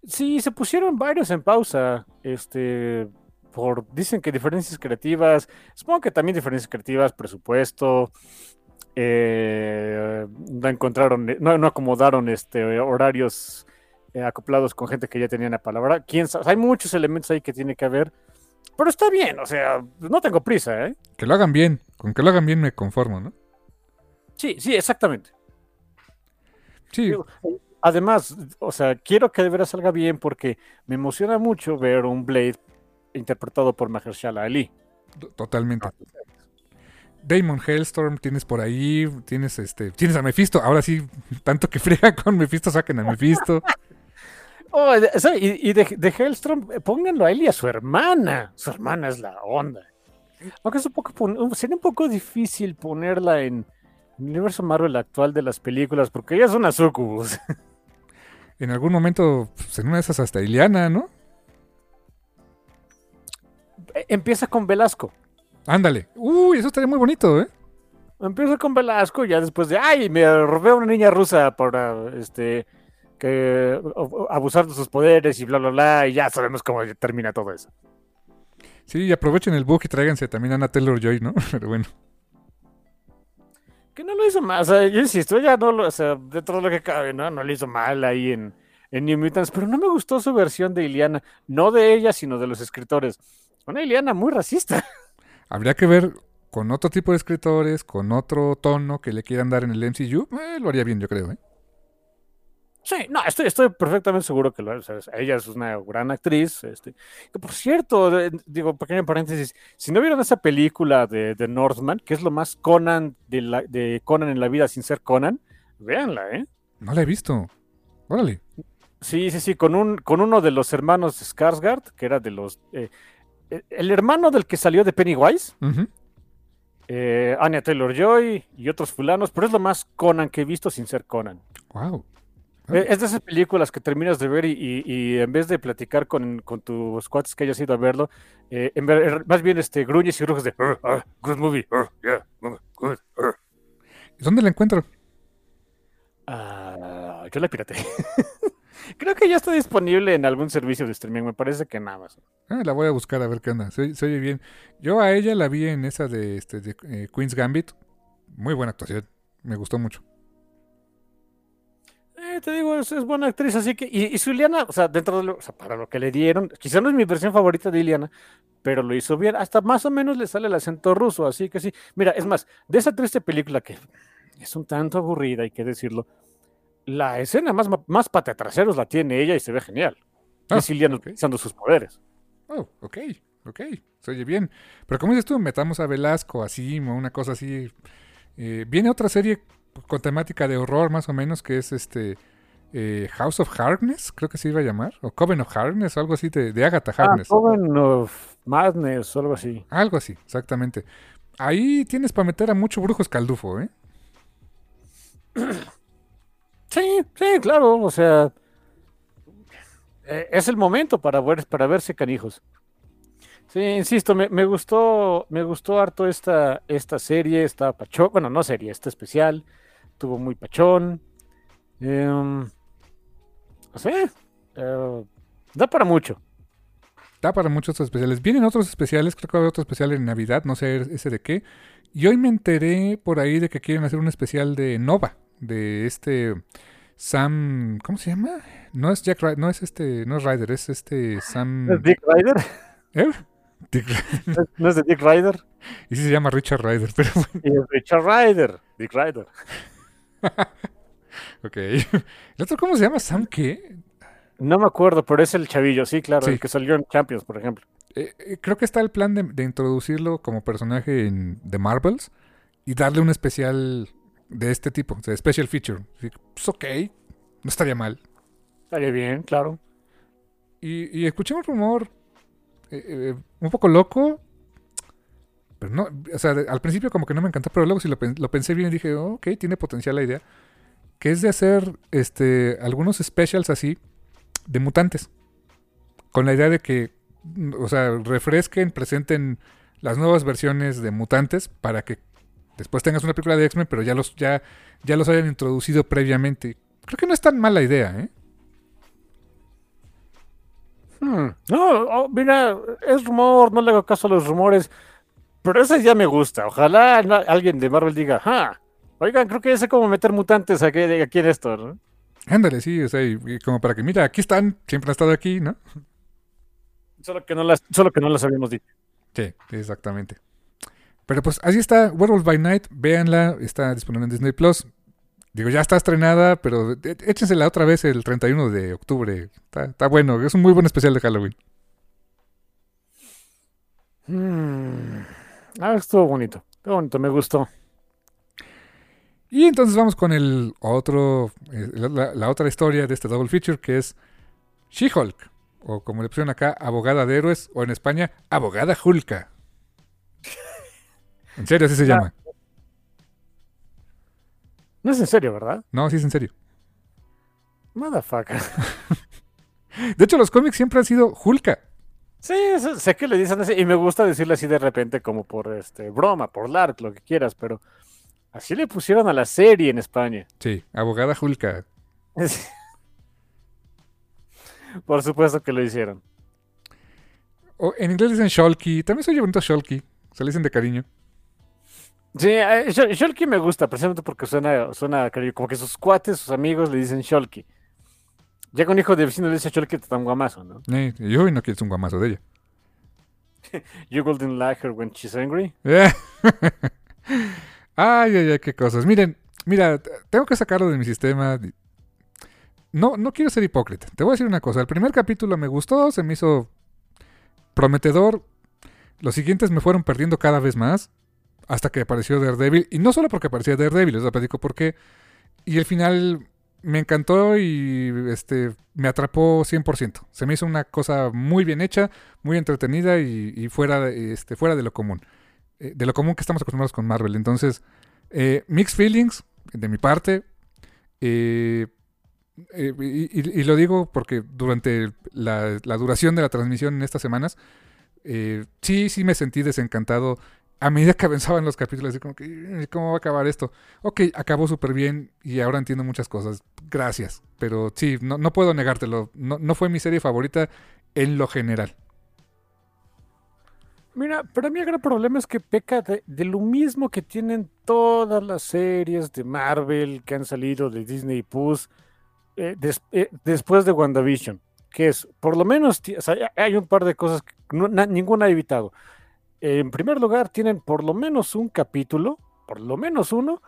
Sí, se pusieron varios en pausa, este, por, dicen que diferencias creativas, supongo que también diferencias creativas, presupuesto, eh, no encontraron, no, no acomodaron este, horarios eh, acoplados con gente que ya tenía la palabra. ¿Quién sabe? Hay muchos elementos ahí que tiene que haber. Pero está bien, o sea, no tengo prisa, ¿eh? Que lo hagan bien. Con que lo hagan bien me conformo, ¿no? Sí, sí, exactamente. Sí, Digo, Además, o sea, quiero que de veras salga bien porque me emociona mucho ver un Blade interpretado por Mahershala Ali. totalmente. Damon Hellstorm tienes por ahí, tienes este, tienes a Mephisto. Ahora sí, tanto que friega con Mephisto, saquen a Mephisto. Oh, y y de, de Hellstrom, eh, pónganlo a él y a su hermana. Su hermana es la onda. Aunque es un poco, sería un poco difícil ponerla en el universo Marvel actual de las películas porque ella es una sucubus. En algún momento, pues, en una de esas hasta Iliana, ¿no? Empieza con Velasco. Ándale. Uy, eso estaría muy bonito, ¿eh? Empieza con Velasco y ya después de, ay, me robé a una niña rusa para, este, que abusar de sus poderes y bla, bla, bla, y ya sabemos cómo termina todo eso. Sí, y aprovechen el book y tráiganse también a Anna Taylor Joy, ¿no? Pero bueno. Que no lo hizo mal, o sea, yo insisto, ella no lo, o sea, de lo que cabe, ¿no? No lo hizo mal ahí en, en New Mutants, pero no me gustó su versión de Iliana, no de ella, sino de los escritores. Una Iliana muy racista. Habría que ver con otro tipo de escritores, con otro tono que le quieran dar en el MCU. Eh, lo haría bien, yo creo, ¿eh? Sí, no, estoy, estoy perfectamente seguro que lo, o sea, ella es una gran actriz. Este, que por cierto, digo, pequeño paréntesis, si no vieron esa película de, de Northman, que es lo más Conan de, la, de Conan en la vida sin ser Conan, véanla, ¿eh? No la he visto. Órale. Sí, sí, sí, con, un, con uno de los hermanos Skarsgård, que era de los... eh, el hermano del que salió de Pennywise, eh, Anya Taylor-Joy y otros fulanos, pero es lo más Conan que he visto sin ser Conan. Wow. Eh, Es de esas películas que terminas de ver y, y- y en vez de platicar con, con tus cuates que hayas ido a verlo, eh, en ver- más bien este, gruñes y ruges de "Uh, uh, good movie, uh, yeah, uh, good, uh". ¿Dónde la encuentro? Ah, yo la pirateé. Creo que ya está disponible en algún servicio de streaming, me parece que nada más. Ah, la voy a buscar a ver qué onda. Se, se oye bien. Yo a ella la vi en esa de, este, de eh, Queen's Gambit. Muy buena actuación. Me gustó mucho. Eh, te digo, es, es buena actriz, así que. Y, y su Iliana, o sea, dentro de lo, o sea, para lo que le dieron, quizá no es mi versión favorita de Iliana, pero lo hizo bien. Hasta más o menos le sale el acento ruso, así que sí. Mira, es más, de esa triste película que es un tanto aburrida, hay que decirlo, la escena más, más pateatraseros la tiene ella y se ve genial. Ah, es Iliana utilizando sus poderes. Oh, ok, ok. Se oye bien. Pero como dices tú, metamos a Velasco, a Simo, una cosa así. Eh, viene otra serie con temática de horror, más o menos, que es este eh, House of Harkness, creo que se iba a llamar. O Coven of Harkness, o algo así de, de Agatha Ah, Harkness. Coven of Madness o algo así. Algo así, exactamente. Ahí tienes para meter a mucho brujo escaldufo, ¿eh? Sí, sí, claro, o sea, eh, es el momento para ver, para verse canijos. Sí, insisto, me, gustó, me gustó harto esta, esta serie, esta pachón, bueno, no serie, esta especial, tuvo muy pachón. Em, eh, da para mucho. Da para muchos especiales. Vienen otros especiales, creo que va a haber otro especial en Navidad, no sé ese de qué. Y hoy me enteré por ahí de que quieren hacer un especial de Nova, de este Sam, ¿cómo se llama? No es Jack Ryder, no es este, no es Ryder, es este Sam. ¿No es Dick Ryder? ¿Eh? Dick Ryder. ¿No es de Dick Ryder? Y sí se llama Richard Ryder, pero bueno, es Richard Ryder, Dick Ryder. ok. ¿El otro cómo se llama? ¿Sam qué? No me acuerdo, pero es el chavillo, sí, claro, Sí. el que salió en Champions, por ejemplo. Eh, eh, creo que está el plan de, de introducirlo como personaje en The Marvels y darle un especial de este tipo, de special feature. Pues ok, no estaría mal. Estaría bien, claro. Y, y escuché un rumor eh, eh, un poco loco, pero no, o sea, al principio como que no me encantó, pero luego si lo, lo pensé bien y dije, oh, ok, tiene potencial la idea, que es de hacer este algunos specials así de mutantes, con la idea de que, o sea, refresquen, presenten las nuevas versiones de mutantes para que después tengas una película de X-Men, pero ya los, ya, ya los hayan introducido previamente. Creo que no es tan mala idea, ¿eh? Hmm, No, oh, mira, es rumor, no le hago caso a los rumores, pero esa ya me gusta. Ojalá alguien de Marvel diga, ah, oigan, creo que ya sé cómo meter mutantes aquí, aquí en esto, ¿no? Ándale, sí, o sea, y, y como para que, mira, aquí están, siempre han estado aquí, ¿no? Solo que no las, solo que no las habíamos dicho. Sí, exactamente. Pero pues así está, Werewolf by Night, véanla, está disponible en Disney Plus. Digo, ya está estrenada, pero é- échensela otra vez el 31 de octubre. Está, está bueno, es un muy buen especial de Halloween. Mm. Ah, estuvo bonito. Estuvo bonito, me gustó. Y entonces vamos con el otro, eh, la- la otra historia de este double feature que es She-Hulk, o como le pusieron acá, abogada de héroes, o en España, abogada Hulka. En serio, así se llama. No es en serio, ¿verdad? No, sí es en serio. Motherfucker. De hecho, los cómics siempre han sido Hulka. Sí, sé- sé que le dicen así, y me gusta decirle así de repente, como por este broma, por LARP, lo que quieras, pero así le pusieron a la serie en España. Sí, abogada Hulka. Sí. Por supuesto que lo hicieron. O en inglés dicen Shulky. También se oye bonito Shulky. Se le dicen de cariño. Sí, eh, Shul- Shulky me gusta, precisamente porque suena, suena como que sus cuates, sus amigos le dicen Shulky. Llega un hijo de vecino le dice Shulky, te da un guamazo, ¿no? Eh, y hoy no quieres un guamazo de ella. You wouldn't like her when she's angry. Eh. ay, ay, ay, qué cosas. Miren, mira, tengo que sacarlo de mi sistema. No, no quiero ser hipócrita. Te voy a decir una cosa. El primer capítulo me gustó, se me hizo prometedor. Los siguientes me fueron perdiendo cada vez más. Hasta que apareció Daredevil. Y no solo porque aparecía Daredevil, les platico por qué. Y el final me encantó y este me atrapó 100%. Se me hizo una cosa muy bien hecha, muy entretenida y, y fuera, de, este, fuera de lo común. Eh, de lo común que estamos acostumbrados con Marvel. Entonces, eh, mixed feelings de mi parte. Eh, y, lo digo porque durante la, la duración de la transmisión en estas semanas, sí, sí me sentí desencantado a medida que avanzaban los capítulos, así como que, "Eh, ¿cómo va a acabar esto? Ok, acabó súper bien y ahora entiendo muchas cosas. Gracias. Pero sí, no, no puedo negártelo. No, no fue mi serie favorita en lo general. Mira, para mí el gran problema es que peca de, lo mismo que tienen todas las series de Marvel que han salido de Disney Plus eh, eh, después de WandaVision, que es, por lo menos, hay- un par de cosas que ninguna ha evitado. En primer lugar, tienen por lo menos un capítulo, por lo menos uno,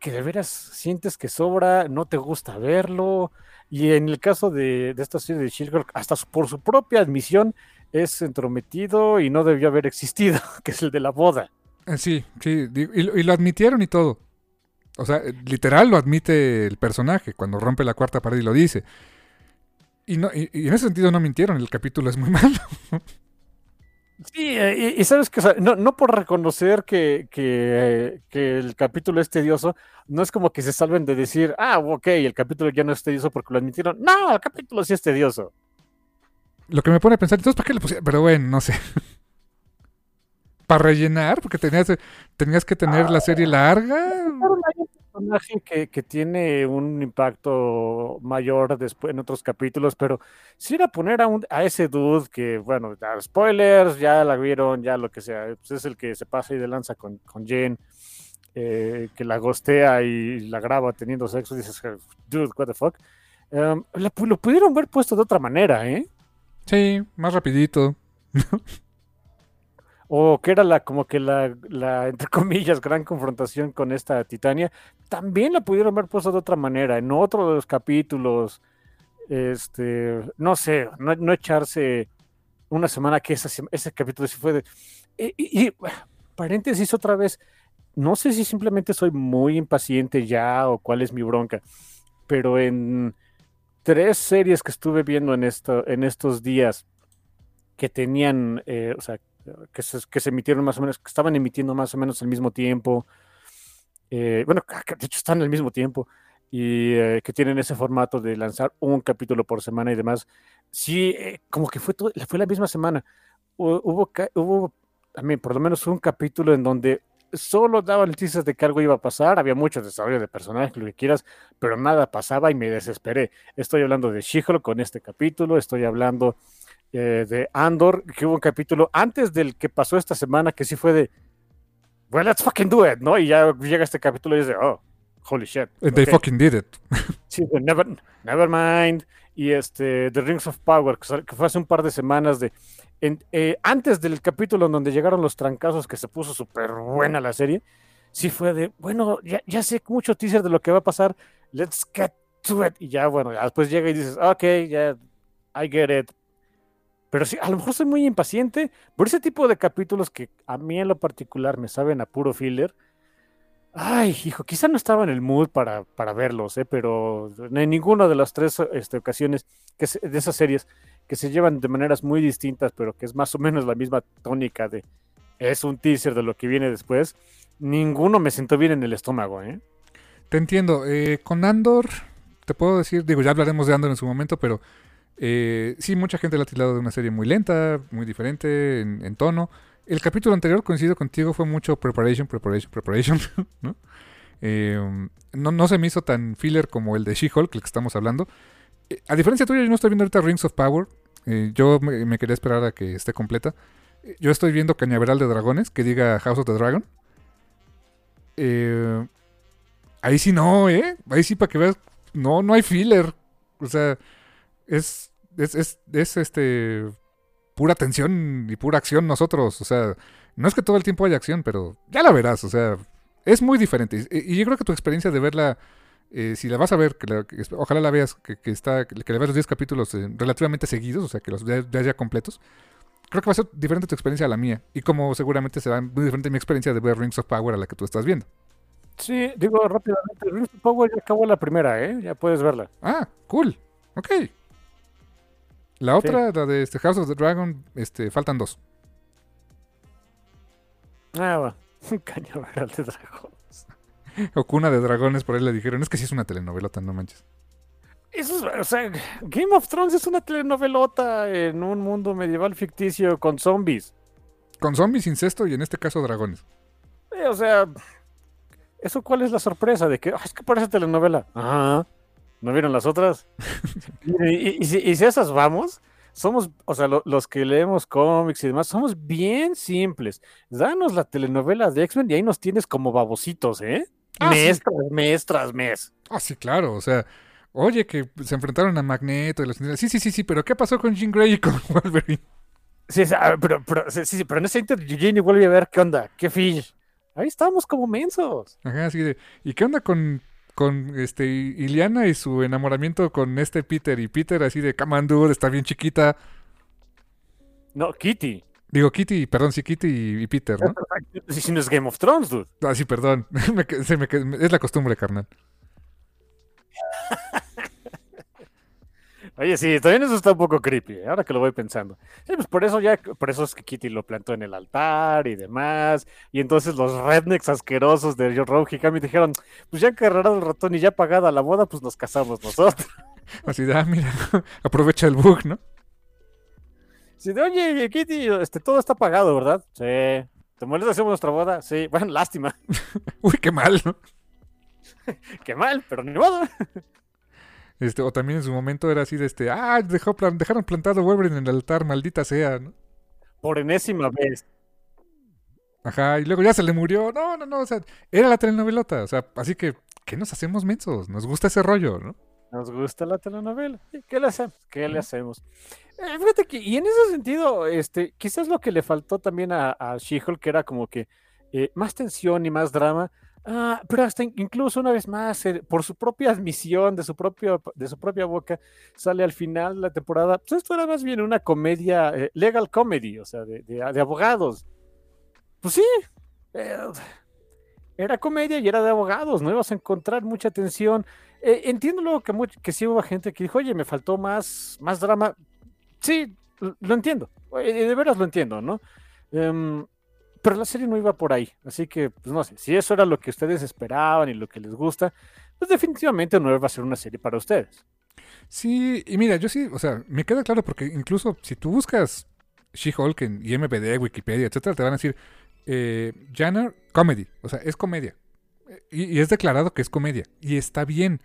que de veras sientes que sobra, no te gusta verlo, y en el caso de, de esta serie de She-Hulk, hasta por su propia admisión, es entrometido y no debió haber existido, que es el de la boda. Eh, Sí, sí, y lo admitieron y todo. O sea, eh, literal lo admite el personaje cuando rompe la cuarta pared y lo dice. Y, no, y, y en ese sentido no mintieron, el capítulo es muy malo. Sí, eh, y, y sabes que, o sea, no, no por reconocer que, que, que el capítulo es tedioso, no es como que se salven de decir, ah, ok, el capítulo ya no es tedioso porque lo admitieron. No, el capítulo sí es tedioso. Lo que me pone a pensar, entonces, ¿para qué le pusieron? Pero bueno, no sé. ¿Para rellenar? Porque tenías, tenías que tener la serie larga. Personaje que, que tiene un impacto mayor después en otros capítulos, pero si era poner a, un, a ese dude que, bueno, ya, spoilers, ya la vieron, ya lo que sea, pues es el que se pasa y de lanza con, con Jen, eh, que la gostea y la graba teniendo sexo, dices, dude, what the fuck. Um, la pu- lo pudieron haber puesto de otra manera, ¿eh? Sí, más rapidito. o que era la como que la, la, entre comillas gran confrontación con esta Titania, también la pudieron haber puesto de otra manera, en otro de los capítulos, este, no sé, no, no echarse una semana que esa ese capítulo sí fue de... Y, y- y, paréntesis otra vez, no sé si simplemente soy muy impaciente ya o cuál es mi bronca, pero en tres series que estuve viendo en, esto, en estos días que tenían, eh, o sea, que se, que se emitieron más o menos, que estaban emitiendo más o menos al mismo tiempo. Eh, bueno, de hecho están al mismo tiempo y eh, que tienen ese formato de lanzar un capítulo por semana y demás. Sí, eh, como que fue, todo, fue la misma semana. Hu- Hubo, hubo también por lo menos un capítulo en donde solo daban noticias de que algo iba a pasar, había mucho desarrollo de personajes, lo que quieras, pero nada pasaba y me desesperé. Estoy hablando de She-Hulk con este capítulo, estoy hablando eh, de Andor, que hubo un capítulo antes del que pasó esta semana que sí fue de, well, let's fucking do it, ¿no? Y ya llega este capítulo y dice, oh, holy shit. They ok". fucking did it. Sí, never, never mind. Y este, The Rings of Power, que, fue hace un par de semanas de. en- eh, antes del capítulo en donde llegaron los trancazos, que se puso súper buena la serie. sí fue de, bueno, ya, ya sé mucho teaser de lo que va a pasar, let's get to it. Y ya, bueno, ya después llega y dices, ok, ya, I get it. Pero sí, a lo mejor soy muy impaciente por ese tipo de capítulos que a mí en lo particular me saben a puro filler. Ay, hijo, quizá no estaba en el mood para, para verlos, ¿eh? pero en ninguna de las tres este, ocasiones que de esas series que se llevan de maneras muy distintas, pero que es más o menos la misma tónica de es un teaser de lo que viene después, ninguno me sentó bien en el estómago. ¿eh? Te entiendo. Eh, con Andor, te puedo decir, digo, ya hablaremos de Andor en su momento, pero eh, sí, mucha gente la ha tildado de una serie muy lenta, muy diferente en, tono el capítulo anterior, coincido contigo, fue mucho preparation, preparation, preparation, ¿no? Eh, no, no, se me hizo tan filler como el de She-Hulk, el que estamos hablando. Eh, a diferencia tuya, yo no estoy viendo ahorita Rings of Power. Eh, yo me, quería esperar a que esté completa. Yo estoy viendo Cañaveral de Dragones, que diga House of the Dragon. ahí sí no, ¿eh? Ahí sí para que veas, no, no hay filler. O sea, es, es, es, es este pura tensión y pura acción nosotros. O sea, no es que todo el tiempo haya acción, pero ya la verás. O sea, es muy diferente. Y, yo creo que tu experiencia de verla, eh, si la vas a ver, que, ojalá la veas, que, está, que, le veas los 10 capítulos eh, relativamente seguidos, o sea, que los veas ya completos. Creo que va a ser diferente tu experiencia a la mía. Y como seguramente será muy diferente mi experiencia de ver Rings of Power a la que tú estás viendo. Sí, digo rápidamente, Rings of Power ya acabó la primera, ¿eh? Ya puedes verla. Ah, cool. Ok. La otra, la de este House of the Dragon, este, faltan dos. Ah, va. Cañaveral de dragones. o Cuna de Dragones, por ahí le dijeron. Es que sí es una telenovelota, no manches. Eso es, o sea, Game of Thrones es una telenovelota en un mundo medieval ficticio con zombies. Con zombies, incesto y en este caso dragones. o sea, ¿eso cuál es la sorpresa? De que, es que parece telenovela. Ajá. ¿No vieron las otras? y, si, esas vamos, somos, o sea, los que leemos cómics y demás, somos bien simples. Danos la telenovela de X-Men y ahí nos tienes como babositos, ¿eh? Ah, mes mes tras mes. Ah, sí, claro, o sea, oye, que se enfrentaron a Magneto y los... Sí, sí, sí, sí, pero ¿qué pasó con Jean Grey y con Wolverine? Sí, pero, pero, sí, sí, pero en ese inter Jean vuelve a ver qué onda, qué fish. Ahí estamos como mensos. Ajá, así de, ¿y qué onda con con este Iliana y su enamoramiento con este Peter y Peter así de Kamandur está bien chiquita. No, Kitty. Digo Kitty, perdón, sí, Kitty y, Peter, ¿no? Si no es Game of Thrones, dude. Ah, sí, perdón. es la costumbre, carnal. Oye, sí, también eso está un poco creepy, ¿eh? ahora que lo voy pensando. Sí, pues por eso ya, por eso es que Kitty lo plantó en el altar y demás. Y entonces los rednecks asquerosos de Rogue y Kami dijeron, pues ya encarrerado el ratón y ya pagada la boda, pues nos casamos nosotros. Así de, ah, mira, aprovecha el bug, ¿no? Sí, de, oye, Kitty, este, todo está pagado, ¿verdad? Sí. ¿Te molesta hacemos nuestra boda? Sí. Bueno, lástima. Uy, qué mal, ¿no? qué mal, pero ni modo. Este, o también en su momento era así de este, ah, dejó dejaron plantado Wolverine en el altar, maldita sea, ¿no? Por enésima vez. Ajá, y luego ya se le murió. No, no, no, o sea, era la telenovelota. O sea, así que, ¿qué nos hacemos mensos? Nos gusta ese rollo, ¿no? Nos gusta la telenovela. ¿Qué le hacemos? ¿Qué le hacemos? Eh, fíjate que, y en ese sentido, este, quizás lo que le faltó también a, a She-Hulk, que era como que eh, más tensión y más drama, Ah, pero hasta incluso una vez más, eh, por su propia admisión, de su, propio, de su propia boca, sale al final la temporada. Pues esto era más bien una comedia, eh, legal comedy, o sea, de, de, abogados. Pues sí, eh, era comedia y era de abogados, no ibas a encontrar mucha tensión. entiendo luego que, que sí hubo gente que dijo, oye, me faltó más, más drama. Sí, lo entiendo, de veras lo entiendo, ¿no? Em, pero la serie no iba por ahí. Así que, pues no sé, si eso era lo que ustedes esperaban y lo que les gusta, pues definitivamente no va a ser una serie para ustedes. Sí, y mira, yo sí, o sea, me queda claro porque incluso si tú buscas She-Hulk en IMBD, Wikipedia, etcétera, te van a decir eh, Comedy, o sea, es comedia. Y, es declarado que es comedia. Y está bien.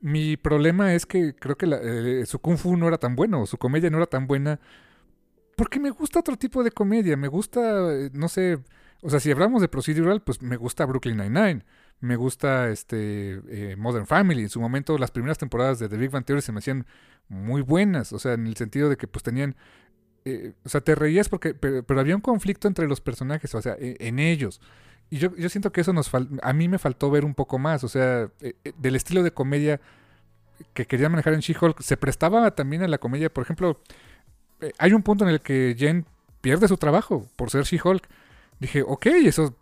Mi problema es que creo que eh, su Kung Fu no era tan bueno, su comedia no era tan buena porque me gusta otro tipo de comedia. Me gusta, eh, no sé, o sea, si hablamos de procedural, pues me gusta Brooklyn Nine-Nine. Me gusta este eh, Modern Family. En su momento, las primeras temporadas de The Big Bang Theory se me hacían muy buenas. O sea, en el sentido de que pues tenían. Eh, o sea, te reías porque. Pero, había un conflicto entre los personajes, o sea, e, en, ellos. Y yo, yo siento que eso nos fal- a mí me faltó ver un poco más, o sea, eh, del estilo de comedia que querían manejar en She-Hulk, se prestaba también a la comedia, por ejemplo, hay un punto en el que Jen pierde su trabajo por ser She-Hulk. Dije, ok, eso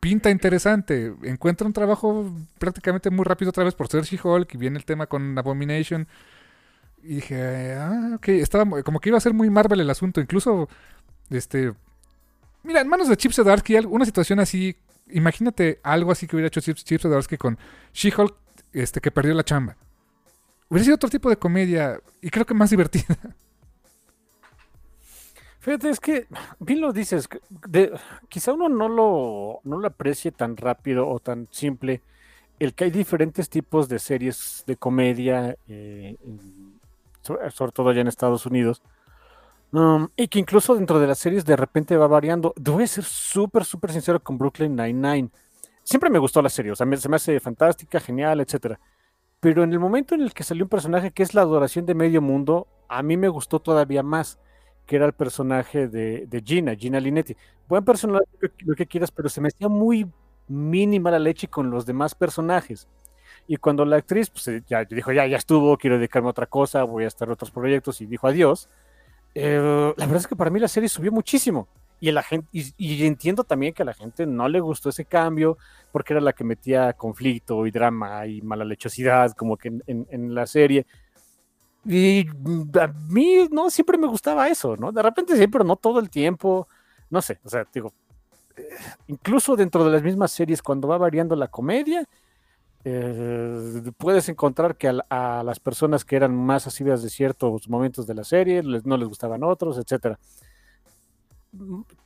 pinta interesante. Encuentra un trabajo prácticamente muy rápido otra vez por ser She-Hulk y viene el tema con Abomination. Y dije, ah, ok, estaba como que iba a ser muy Marvel el asunto. Incluso, este, mira, en manos de Chip Zdarsky, una situación así, imagínate algo así que hubiera hecho Chip, Chip Zdarsky con She-Hulk, este, que perdió la chamba. Hubiera sido otro tipo de comedia y creo que más divertida. Fíjate, es que bien lo dices, quizá uno no lo, no aprecie tan rápido o tan simple el que hay diferentes tipos de series de comedia, eh, sobre todo allá en Estados Unidos, um, y que incluso dentro de las series de repente va variando. Debo ser súper, súper sincero con Brooklyn Nine-Nine. Siempre me gustó la serie, o sea, me- se me hace fantástica, genial, etcétera. Pero en el momento en el que salió un personaje que es la adoración de medio mundo, a mí me gustó todavía más que era el personaje de, Gina, Gina Linetti. Buen personaje, lo que- quieras, pero se me hacía muy mínima la leche con los demás personajes. Y cuando la actriz pues, eh, ya dijo, ya, ya estuvo, quiero dedicarme a otra cosa, voy a estar en otros proyectos, y dijo adiós, eh, la verdad es que para mí la serie subió muchísimo. Y, la gente, y, entiendo también que a la gente no le gustó ese cambio, porque era la que metía conflicto y drama y mala lechosidad, como que en la serie. Y a mí no siempre me gustaba eso, ¿no? De repente sí, pero no todo el tiempo. No sé, o sea, digo, eh, incluso dentro de las mismas series, cuando va variando la comedia, eh, puedes encontrar que a, a las personas que eran más asiduas de ciertos momentos de la serie no les gustaban otros, etcétera.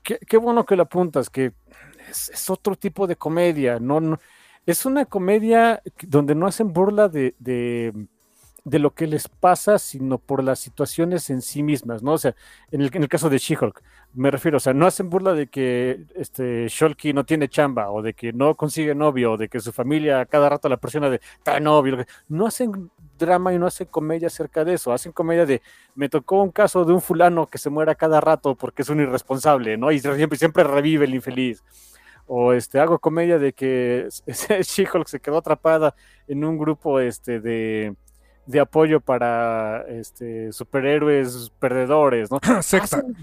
Qué, qué bueno que lo apuntas, que es, es otro tipo de comedia, no, no- es una comedia donde no hacen burla de, de lo que les pasa, sino por las situaciones en sí mismas, ¿no? O sea, en el, en el caso de She-Hulk, me refiero, o sea, no hacen burla de que este Shulky no tiene chamba, o de que no consigue novio, o de que su familia cada rato la presiona de trae novio, no hacen drama y no hacen comedia acerca de eso, hacen comedia de me tocó un caso de un fulano que se muera cada rato porque es un irresponsable, ¿no? Y siempre, siempre revive el infeliz. O este, hago comedia de que She-Hulk se quedó atrapada en un grupo este, de, de apoyo para este, superhéroes perdedores, ¿no? Sexta. Hacen,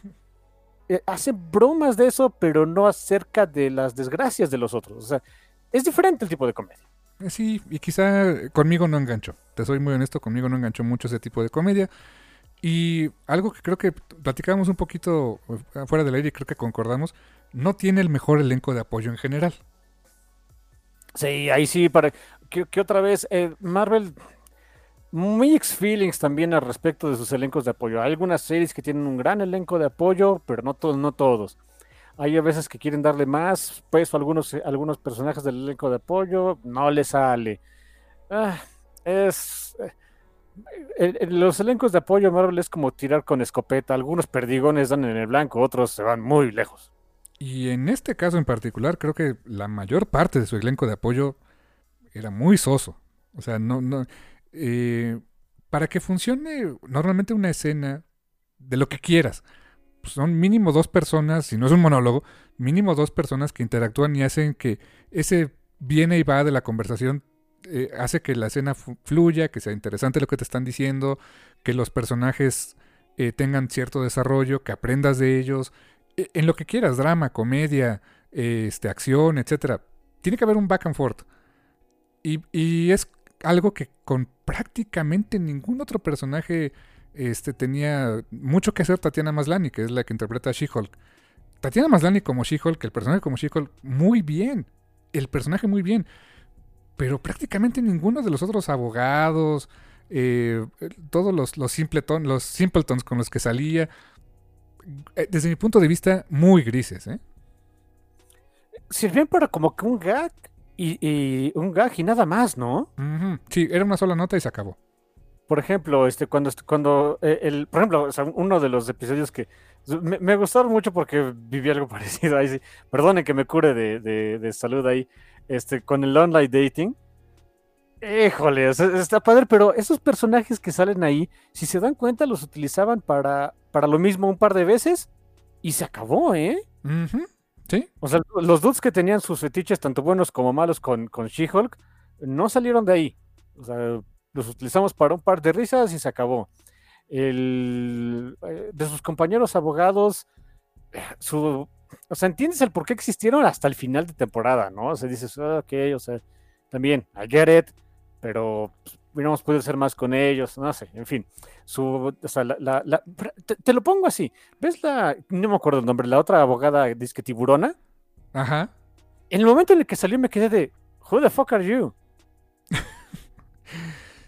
eh, hacen bromas de eso, pero no acerca de las desgracias de los otros. O sea, es diferente el tipo de comedia. Eh, Sí, y quizá conmigo no enganchó. Te soy muy honesto, conmigo no enganchó mucho ese tipo de comedia. Y algo que creo que platicábamos un poquito eh, fuera del aire y creo que concordamos, no tiene el mejor elenco de apoyo en general. Sí, ahí sí, para que, que otra vez, eh, Marvel, mixed feelings también al respecto de sus elencos de apoyo. Hay algunas series que tienen un gran elenco de apoyo, pero no todos, no todos. Hay a veces que quieren darle más peso a algunos, algunos personajes del elenco de apoyo, no les sale. Ah, es. eh, los elencos de apoyo Marvel es como tirar con escopeta. Algunos perdigones dan en el blanco, otros se van muy lejos. Y en este caso en particular, creo que la mayor parte de su elenco de apoyo era muy soso. O sea, no, no. Eh, para que funcione normalmente una escena de lo que quieras, pues son mínimo dos personas, si no es un monólogo, mínimo dos personas que interactúan y hacen que ese viene y va de la conversación eh, hace que la escena fluya, que sea interesante lo que te están diciendo, que los personajes eh, tengan cierto desarrollo, que aprendas de ellos, eh, en lo que quieras, drama, comedia, este, acción, etcétera. Tiene que haber un back and forth. Y, y es algo que con prácticamente ningún otro personaje este, tenía mucho que hacer Tatiana Maslany, que es la que interpreta a She-Hulk. Tatiana Maslany como She-Hulk, el personaje como She-Hulk, muy bien. El personaje muy bien. Pero prácticamente ninguno de los otros abogados, eh, todos los, los, simpleton, los simpletons con los que salía, eh, desde mi punto de vista, muy grises. ¿eh? Sirvían para como que un gag y, y un gag y nada más, ¿no? Sí, era una sola nota y se acabó. Por ejemplo, este, cuando, cuando eh, el, por ejemplo, o sea, uno de los episodios que me, me gustaron mucho porque viví algo parecido ahí, sí. Perdonen que me cure de, de, de salud ahí, este, con el online dating. Híjole, o sea, está padre, pero esos personajes que salen ahí, si se dan cuenta, los utilizaban para, para lo mismo un par de veces y se acabó, ¿eh? Ujú. Sí. O sea, los dudes que tenían sus fetiches, tanto buenos como malos, con, con She-Hulk, no salieron de ahí. O sea, los utilizamos para un par de risas y se acabó. El, eh, de sus compañeros abogados, eh, su, o sea, entiendes el por qué existieron hasta el final de temporada, ¿no? O sea, dices, "Ah, ok, o sea, también, I get it, pero pues, hubiéramos podido hacer más con ellos, no sé, en fin. Su, o sea, la, la- la- te, te lo pongo así, ¿ves la, no me acuerdo el nombre, la otra abogada, disque tiburona? Ajá. En el momento en el que salió me quedé de, who the fuck are you?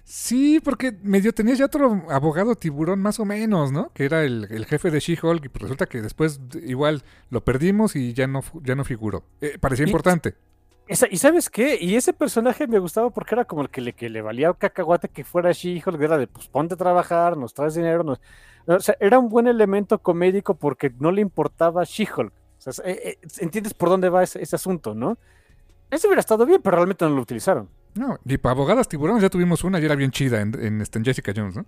Sí, porque medio tenías ya otro abogado tiburón más o menos, ¿no? Que era el, el jefe de She-Hulk y pues resulta que después igual lo perdimos y ya no, ya no figuró. Eh, parecía Y- importante. Esa- ¿Y sabes qué? Y ese personaje me gustaba porque era como el que le, que le valía cacahuate que fuera She-Hulk, era de, pues ponte a trabajar, nos traes dinero, nos... O sea, era un buen elemento comédico porque no le importaba She-Hulk. O sea, eh, eh, ¿entiendes por dónde va ese, ese asunto, no? Eso hubiera estado bien, pero realmente no lo utilizaron. No, y para abogadas tiburones ya tuvimos una y era bien chida en, en, este, en Jessica Jones, ¿no?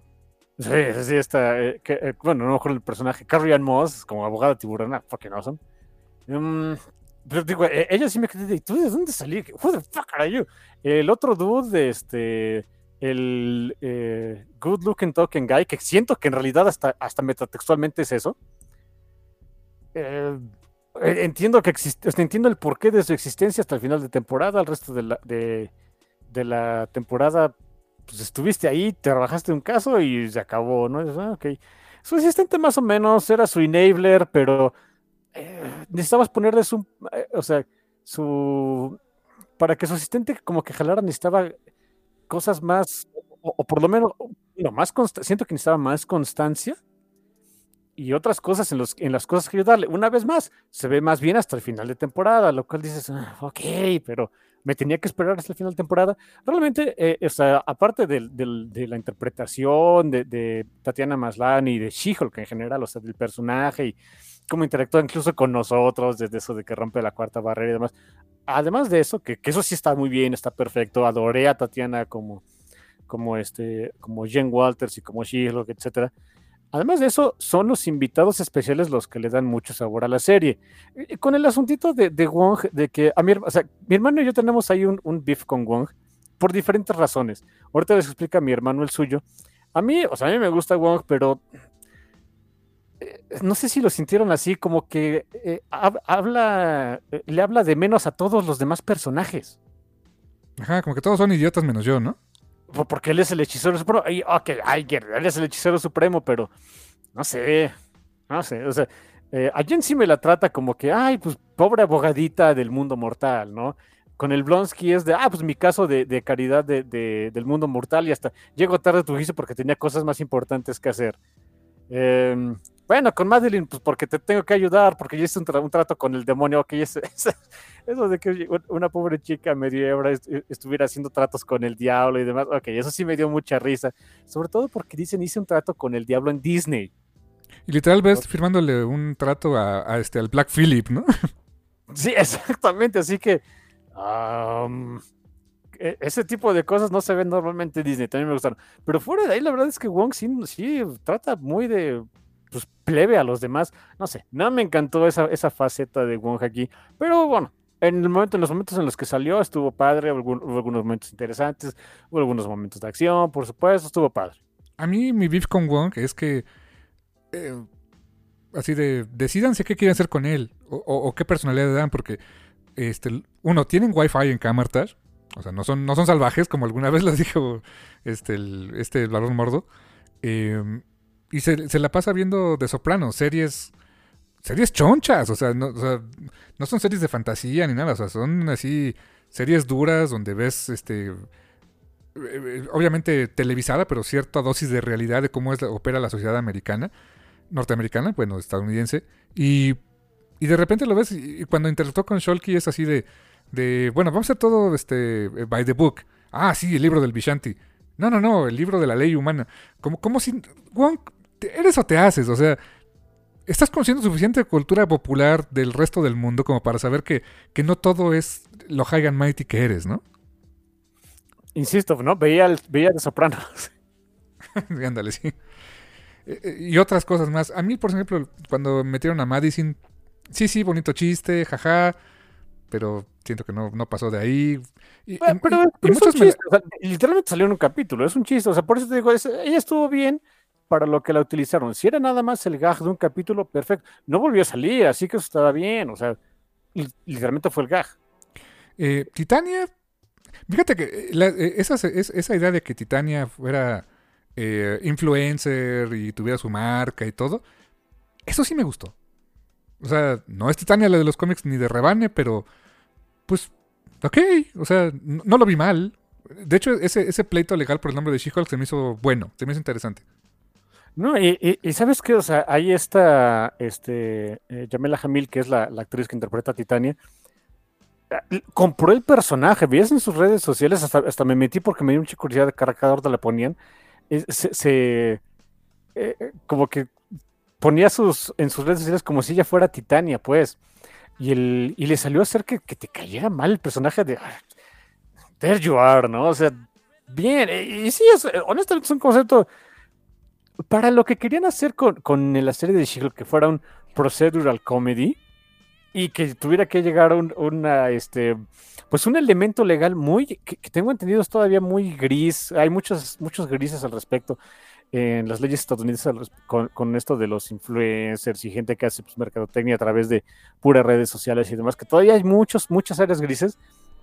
Sí, sí, esta, eh, que, eh, bueno, no me acuerdo el personaje, Carrie Ann Moss, como abogada tiburona, fucking awesome. Pero digo, eh, ella sí me quedé ¿tú de dónde salí? Who the fuck are you? El otro dude de este, el eh, good looking token guy, que siento que en realidad hasta, hasta metatextualmente es eso. Eh, eh, entiendo que existe, entiendo el porqué de su existencia hasta el final de temporada, el resto de la, de, la temporada pues estuviste ahí, trabajaste un caso y se acabó, ¿no? Dices, ah, ok. Su asistente más o menos era su enabler, pero necesitabas ponerle su, eh, o sea, su, para que su asistente como que jalara necesitaba cosas más, o, o por lo menos, no, más siento que necesitaba más constancia y otras cosas en, los, en las cosas que ayudarle. Una vez más, se ve más bien hasta el final de temporada, lo cual dices, "Ah, ok, pero me tenía que esperar hasta el final de temporada. Realmente, eh, o sea, aparte del- del- de la interpretación de, de Tatiana Maslany y de She-Hulk en general, o sea, del personaje y cómo interactúa incluso con nosotros, desde eso de que rompe la cuarta barrera y demás. Además de eso, que, que eso sí está muy bien, está perfecto. Adoré a Tatiana como, como, este, como Jen Walters y como She-Hulk, etcétera. Además de eso, son los invitados especiales los que le dan mucho sabor a la serie. Con el asuntito de, de Wong, de que a mi, o sea, mi hermano y yo tenemos ahí un, un beef con Wong por diferentes razones. Ahorita les explica mi hermano el suyo. A mí, o sea, a mí me gusta Wong, pero no sé si lo sintieron así, como que eh, hab- habla, eh, le habla de menos a todos los demás personajes. Ajá, como que todos son idiotas menos yo, ¿no? Por- Porque él es el hechicero supremo. Ok, él es el hechicero supremo, pero no sé, no sé. O sea, eh, a Jen sí me la trata como que, ay, pues pobre abogadita del mundo mortal, ¿no? Con el Blonsky es de, ah, pues mi caso de, de caridad de- de- del mundo mortal y hasta llego tarde a tu juicio porque tenía cosas más importantes que hacer. Em, bueno, con Madeline, pues porque te tengo que ayudar, porque yo hice un, tra- un trato con el demonio, ese- eso de que una pobre chica medio hebra est- estuviera haciendo tratos con el diablo y demás, ok, eso sí me dio mucha risa, sobre todo porque dicen hice un trato con el diablo en Disney. Y literal ves firmándole un trato a, a este, al Black Phillip, ¿no? Sí, exactamente, así que e- ese tipo de cosas no se ven normalmente en Disney, también me gustaron. Pero fuera de ahí, la verdad es que Wong sí, sí trata muy de pues, plebe a los demás. No sé, no me encantó esa, esa faceta de Wong aquí, pero bueno. En, el momento, en los momentos en los que salió estuvo padre, hubo algunos momentos interesantes, hubo algunos momentos de acción, por supuesto, estuvo padre. A mí mi beef con Wong es que... eh, así de... Decídanse qué quieren hacer con él. O, qué personalidad le dan. Porque... Este, uno, tienen wifi en Camartage. O sea, no son, no son salvajes, como alguna vez les dijo este, este el varón mordo. Eh, y se, se la pasa viendo de soprano, series... Series chonchas, o sea, no, o sea, no son series de fantasía ni nada, o sea, son así series duras donde ves este eh, obviamente televisada, pero cierta dosis de realidad de cómo es, opera la sociedad americana, norteamericana, bueno, estadounidense, y, y de repente lo ves y, cuando interactúa con Sholky es así de, de, bueno, vamos a hacer todo este eh, by the book. Ah, sí, el libro del Vishanti. No, no, no, el libro de la ley humana. Como, como si, Wong, te- eres o te haces, o sea, estás conociendo suficiente cultura popular del resto del mundo como para saber que, que no todo es lo high and mighty que eres, ¿no? Insisto, ¿no? Veía, el- veía de Sopranos. Ándale, sí. Eh, eh, Y otras cosas más. A mí, por ejemplo, cuando metieron a Madison, Sí, sí, bonito chiste, jaja, pero siento que no, no pasó de ahí. Y, Pero, y- pero- y es muchos un me chiste, o sea, literalmente salió en un capítulo, es un chiste, o sea, por eso te digo, es- ella estuvo bien para lo que la utilizaron. Si era nada más el gag de un capítulo, perfecto. No volvió a salir, así que eso estaba bien, o sea, li- literalmente fue el gag. Eh, Titania, fíjate que eh, la- eh, esa, es- esa idea de que Titania fuera influencer y tuviera su marca y todo, eso sí me gustó. O sea, no es Titania la de los cómics ni de Rebane, pero pues, ok, o sea, no lo vi mal. De hecho, ese, ese pleito legal por el nombre de She-Hulk se me hizo bueno, se me hizo interesante. No, y, y- sabes qué, o sea, ahí está este, eh, Jamil, que es la, la actriz que interpreta a Titania. Ah, Compró el personaje, veías en sus redes sociales, hasta, hasta me metí porque me dio mucha curiosidad de cada hora la ponían. Se, eh, eh, como que ponía sus, en sus redes sociales como si ella fuera Titania, pues. Y, el, y le salió a hacer que, que te cayera mal el personaje de. "Ah, There you are, ¿no? O sea, bien. Y, y sí, es, honestamente es un concepto para lo que querían hacer con, con la serie de She-Hulk, que fuera un procedural comedy y que tuviera que llegar un, una, este, pues un elemento legal muy, que, tengo entendido es todavía muy gris, hay muchos, muchos grises al respecto en las leyes estadounidenses con, con esto de los influencers y gente que hace pues, mercadotecnia a través de puras redes sociales y demás, que todavía hay muchos, muchas áreas grises.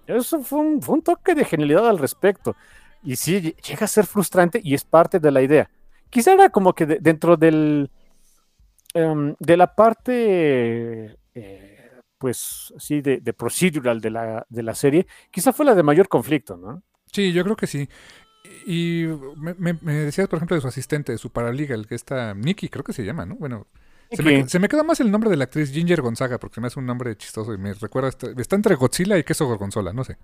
Eso fue un, fue un toque de genialidad al respecto. Y sí, lle- llega a ser frustrante y es parte de la idea quizá era como que de- dentro del em, de la parte eh, pues sí de, de procedural de la, de la serie quizá fue la de mayor conflicto no Sí, yo creo que sí. Y me, me- me decías, por ejemplo, de su asistente, de su paralegal, que está Nikki, creo que se llama, ¿no? Bueno, se me, se me queda más el nombre de la actriz Ginger Gonzaga, porque se me hace un nombre chistoso y me recuerda, está, está entre Godzilla y queso gorgonzola, no sé.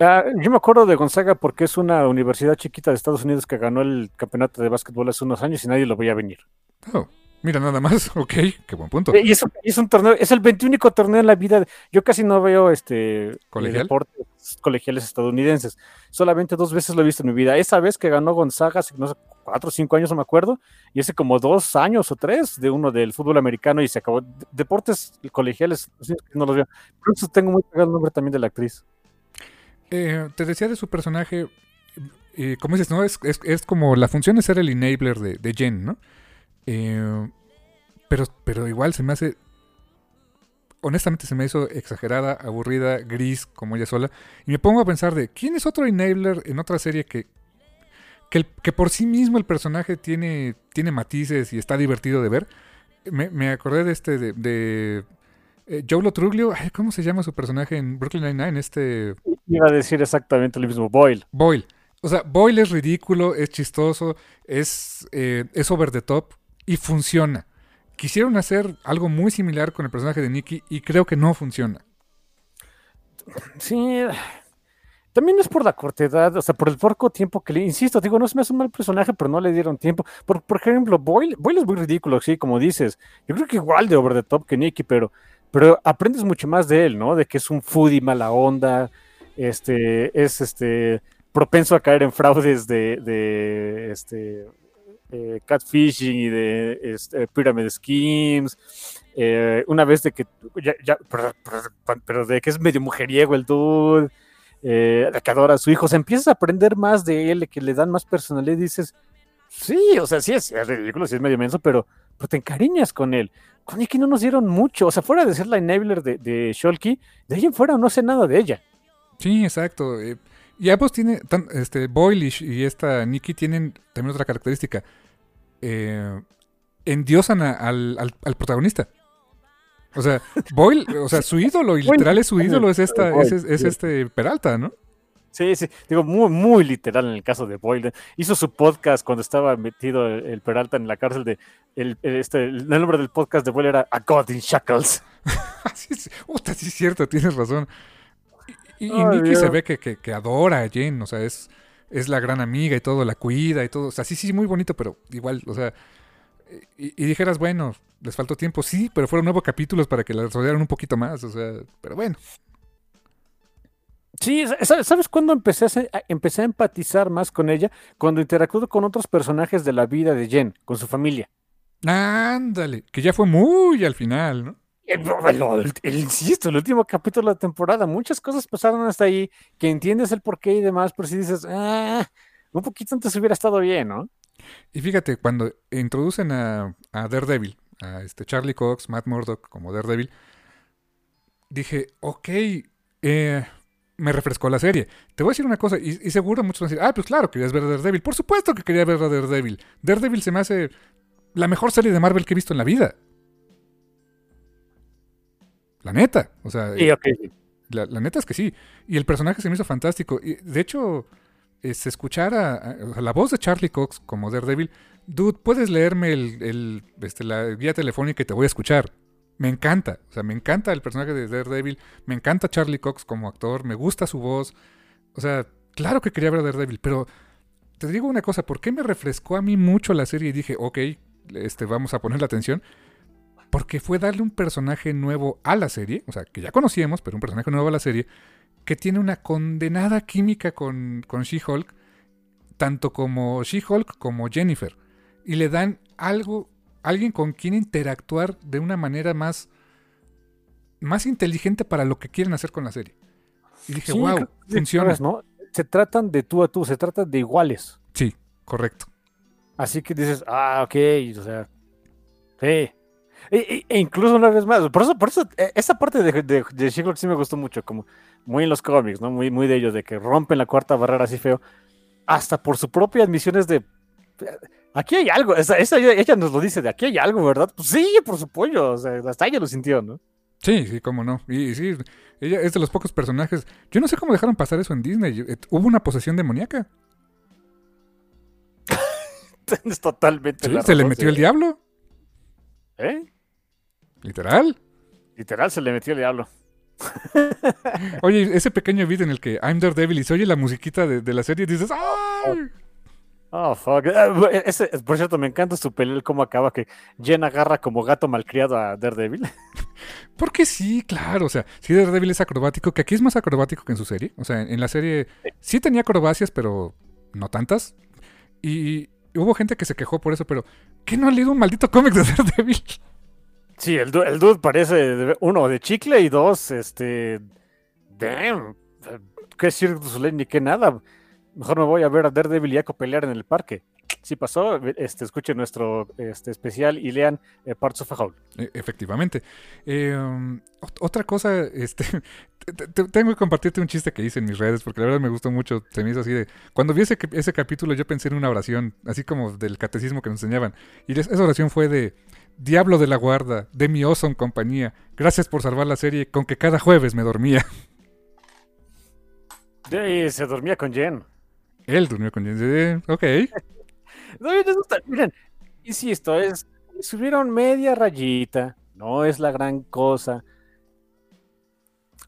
Ah, yo me acuerdo de Gonzaga porque es una universidad chiquita de Estados Unidos que ganó el campeonato de básquetbol hace unos años y nadie lo veía venir. Oh, mira, nada más, ok, qué buen punto. y es, es un torneo es el 21 torneo en la vida. Yo casi no veo este ¿Colegial? deportes colegiales estadounidenses. Solamente dos veces lo he visto en mi vida. Esa vez que ganó Gonzaga hace no sé cuatro o cinco años no me acuerdo y hace como dos años o tres de uno del fútbol americano y se acabó. De- deportes colegiales no los veo. Por eso tengo muy pegado el nombre también de la actriz Eh, te decía de su personaje, eh, como dices, ¿no? Es, es, es como la función de ser el enabler de, Jen, ¿no? Eh, pero, pero igual se me hace. Honestamente se me hizo exagerada, aburrida, gris, como ella sola. Y me pongo a pensar de quién es otro enabler en otra serie que. Que, que por sí mismo el personaje tiene, tiene matices y está divertido de ver. Me, acordé de este, de eh, Joe Lo Truglio. Ay, ¿Cómo se llama su personaje en Brooklyn Nine-Nine? Este. iba a decir exactamente lo mismo Boyle Boyle. O sea, Boyle es ridículo, es chistoso, es, eh, es over the top y funciona. Quisieron hacer algo muy similar con el personaje de Nicky y creo que no funciona. Sí, también es por la cortedad, o sea, por el poco tiempo que le, insisto, digo, no se me hace un mal personaje, pero no le dieron tiempo. Por, por ejemplo, Boyle, Boyle es muy ridículo, sí, como dices. Yo creo que igual de over the top que Nicky, pero, pero aprendes mucho más de él, ¿no? De que es un foodie mala onda, este, es este propenso a caer en fraudes de, de este eh, catfishing y de este, pyramid schemes. Eh, una vez de que ya, pero, de que es medio mujeriego el dude, eh, que adora a su hijo, o sea, empiezas a aprender más de él, que le dan más personalidad y dices, sí, o sea, sí es, es ridículo, sí es medio menso, pero, pero te encariñas con él. Con Nikki no nos dieron mucho, o sea, fuera de ser la enabler de, de Sholky, de ahí en fuera no sé nada de ella. Sí, exacto. eh, y ambos tienen, tan- este, Boyle y, esta Nicky tienen también otra característica. Eh, endiosan a- al, al- al protagonista. O sea, Boyle, o sea, su ídolo, y literal es su ídolo, es, esta, es, es- este Peralta, ¿no? Sí, sí, digo, muy, muy literal en el caso de Boyle. Hizo su podcast cuando estaba metido el, el Peralta en la cárcel de, el, este, el nombre del podcast de Boyle era A God in Shackles. sí, sí, puta, sí es cierto, tienes razón. Y, y- y Ay, Nikki se ve que, que- que adora a Jen, o sea, es, es la gran amiga y todo, la cuida y todo. O sea, sí, sí, muy bonito, pero igual, o sea. Y, y dijeras, bueno, les faltó tiempo, sí, pero fueron nuevos capítulos para que la rodearan un poquito más, o sea, pero bueno. Sí, sa- ¿sabes cuándo empecé a, empecé a empatizar más con ella? Cuando interactuó con otros personajes de la vida de Jen, con su familia. Ándale, que ya fue muy al final, ¿no? El, insisto, el último capítulo de la temporada, muchas cosas pasaron hasta ahí, que entiendes el porqué y demás, pero si dices, ah, un poquito antes hubiera estado bien, ¿no? Y fíjate, cuando introducen a, a Daredevil, a este Charlie Cox, Matt Murdock como Daredevil, dije, ok, eh, me refrescó la serie. Te voy a decir una cosa, y, seguro muchos van a decir, ah, pues claro, querías ver Daredevil. Por supuesto que quería ver a Daredevil. Daredevil se me hace la mejor serie de Marvel que he visto en la vida. La neta, o sea, la, neta es que sí. Y el personaje se me hizo fantástico. Y de hecho, eh, se escuchara la voz de Charlie Cox como Daredevil, dude, puedes leerme el, este, la guía telefónica y te voy a escuchar. Me encanta, o sea, me encanta el personaje de Daredevil, me encanta Charlie Cox como actor, me gusta su voz. O sea, claro que quería ver a Daredevil, pero te digo una cosa, ¿por qué me refrescó a mí mucho la serie y dije, ok, este, vamos a poner la atención? porque fue darle un personaje nuevo a la serie, o sea, que ya conocíamos, pero un personaje nuevo a la serie, que tiene una condenada química con, con She-Hulk, tanto como She-Hulk como Jennifer, y le dan algo, alguien con quien interactuar de una manera más, más inteligente para lo que quieren hacer con la serie. Y dije, wow, funciona. ¿no? Se tratan de tú a tú, se tratan de iguales. Sí, correcto. Así que dices, ah, ok, o sea, sí, e, e, incluso una vez más, por eso, por eso e, esa parte de, de, de sí me gustó mucho, como muy en los cómics, ¿no? Muy, muy de ellos, de que rompen la cuarta barrera así feo, hasta por su propia admisiones de aquí hay algo, esa, ella nos lo dice, de aquí hay algo, ¿verdad? Pues sí, por supuesto, o sea, hasta ella lo sintió, ¿no? Sí, sí, cómo no. Y, sí, ella es de los pocos personajes. Yo no sé cómo dejaron pasar eso en Disney. Eh, hubo una posesión demoníaca. es totalmente. Sí, se le metió el diablo. ¿Eh? ¿Literal? Literal se le metió el diablo. Oye, ese pequeño video en el que I'm Daredevil y se oye la musiquita de, la serie y dices ¡Ay! Oh, fuck. Eh, ese, por cierto, me encanta su pelea, cómo acaba que Jen agarra como gato malcriado a Daredevil. Porque sí, claro. O sea, sí, Daredevil es acrobático, que aquí es más acrobático que en su serie. O sea, en la serie sí tenía acrobacias, pero no tantas. Y hubo gente que se quejó por eso, pero ¿qué no ha leído un maldito cómic de Daredevil? Sí, el, el dude parece, uno, de chicle y dos, este, damn, qué decir ni qué nada. Mejor me voy a ver a Daredevil y Echo pelear en el parque. Si pasó, este, escuchen nuestro este, especial y lean eh, Parts of a Whole. E, efectivamente. Eh, um, otra cosa, este, tengo que compartirte un chiste que hice en mis redes porque la verdad me gustó mucho. Se me hizo así de. Cuando vi ese, ese capítulo, yo pensé en una oración, así como del catecismo que nos enseñaban. Y esa oración fue de Diablo de la guarda, de mi oso en compañía. Gracias por salvar la serie con que cada jueves me dormía. se dormía con Jen. Él durmió con Jen. Ok. no, Miren, insisto, es, subieron media rayita. No es la gran cosa.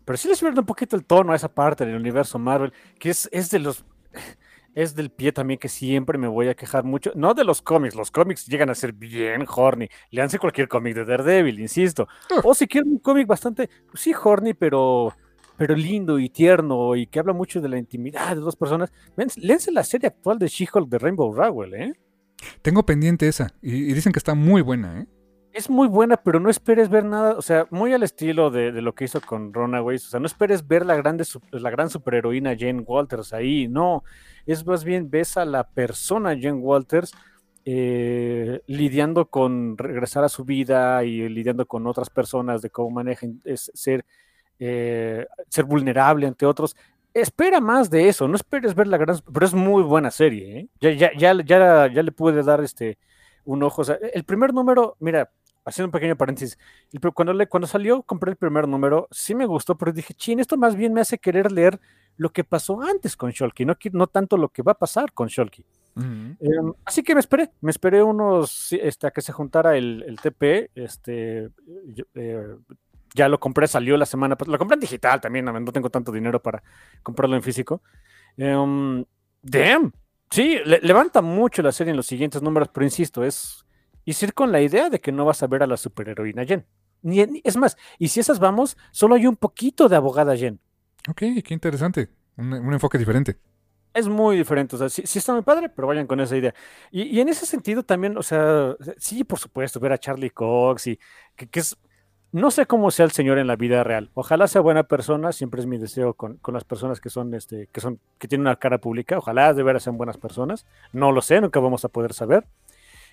Pero sí le subieron un poquito el tono a esa parte del universo Marvel, que es, es de los es del pie también que siempre me voy a quejar mucho. No de los cómics, los cómics llegan a ser bien horny. Leanse cualquier cómic de Daredevil, insisto. O si quieren un cómic bastante, pues sí, horny, pero, pero lindo y tierno y que habla mucho de la intimidad de dos personas. Léanse la serie actual de She-Hulk de Rainbow Rowell, ¿eh? Tengo pendiente esa y, dicen que está muy buena, ¿eh? es muy buena, pero no esperes ver nada, o sea, muy al estilo de, lo que hizo con Runaways, o sea, no esperes ver la, grande, la gran superheroína Jane Walters ahí, no, es más bien ves a la persona Jane Walters eh, lidiando con regresar a su vida y lidiando con otras personas, de cómo manejan ser, eh, ser vulnerable ante otros. Espera más de eso, no esperes ver la gran, pero es muy buena serie, ¿eh? ya, ya, ya, ya, ya le pude dar este un ojo, o sea, el primer número, mira, haciendo un pequeño paréntesis, cuando, le, cuando salió, compré el primer número, sí me gustó, pero dije, chin, esto más bien me hace querer leer lo que pasó antes con Shulky, no, no tanto lo que va a pasar con Shulky. Em, así que me esperé, me esperé unos, este, a que se juntara el, TP, este, eh, ya lo compré, salió la semana, lo compré en digital también, no tengo tanto dinero para comprarlo en físico. Um, damn, sí, levanta mucho la serie en los siguientes números, pero insisto, es ir con la idea de que no vas a ver a la superheroína Jen. Ni, es más, y si esas vamos, solo hay un poquito de abogada Jen. Ok, qué interesante. Un, enfoque diferente. Es muy diferente, o sea, sí, está muy padre, pero vayan con esa idea. Y, en ese sentido también, o sea, sí, por supuesto, ver a Charlie Cox y que, es No sé cómo sea el señor en la vida real. Ojalá sea buena persona, siempre es mi deseo con, con las personas que son, este, que son, que tienen una cara pública. Ojalá de veras sean buenas personas. No lo sé, nunca vamos a poder saber.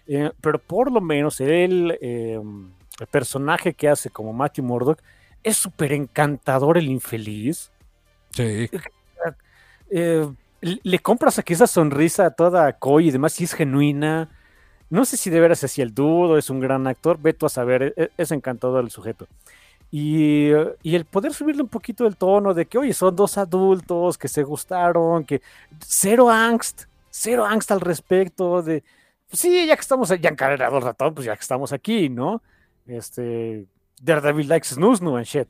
Eh, pero por lo menos eh, el personaje que hace como Matthew Murdock, es súper encantador el infeliz. Sí. Eh, le compras aquí esa sonrisa toda coy y demás, si es genuina. No sé si de veras es el dudo, es un gran actor, veto a saber, es, es encantador el sujeto. Y, y, el poder subirle un poquito el tono de que, oye, son dos adultos que se gustaron, que cero angst, cero angst al respecto de, pues sí, ya que estamos ya encargados ratón, pues ya que estamos aquí, ¿no? Este, Daredevil likes snooze, and shit.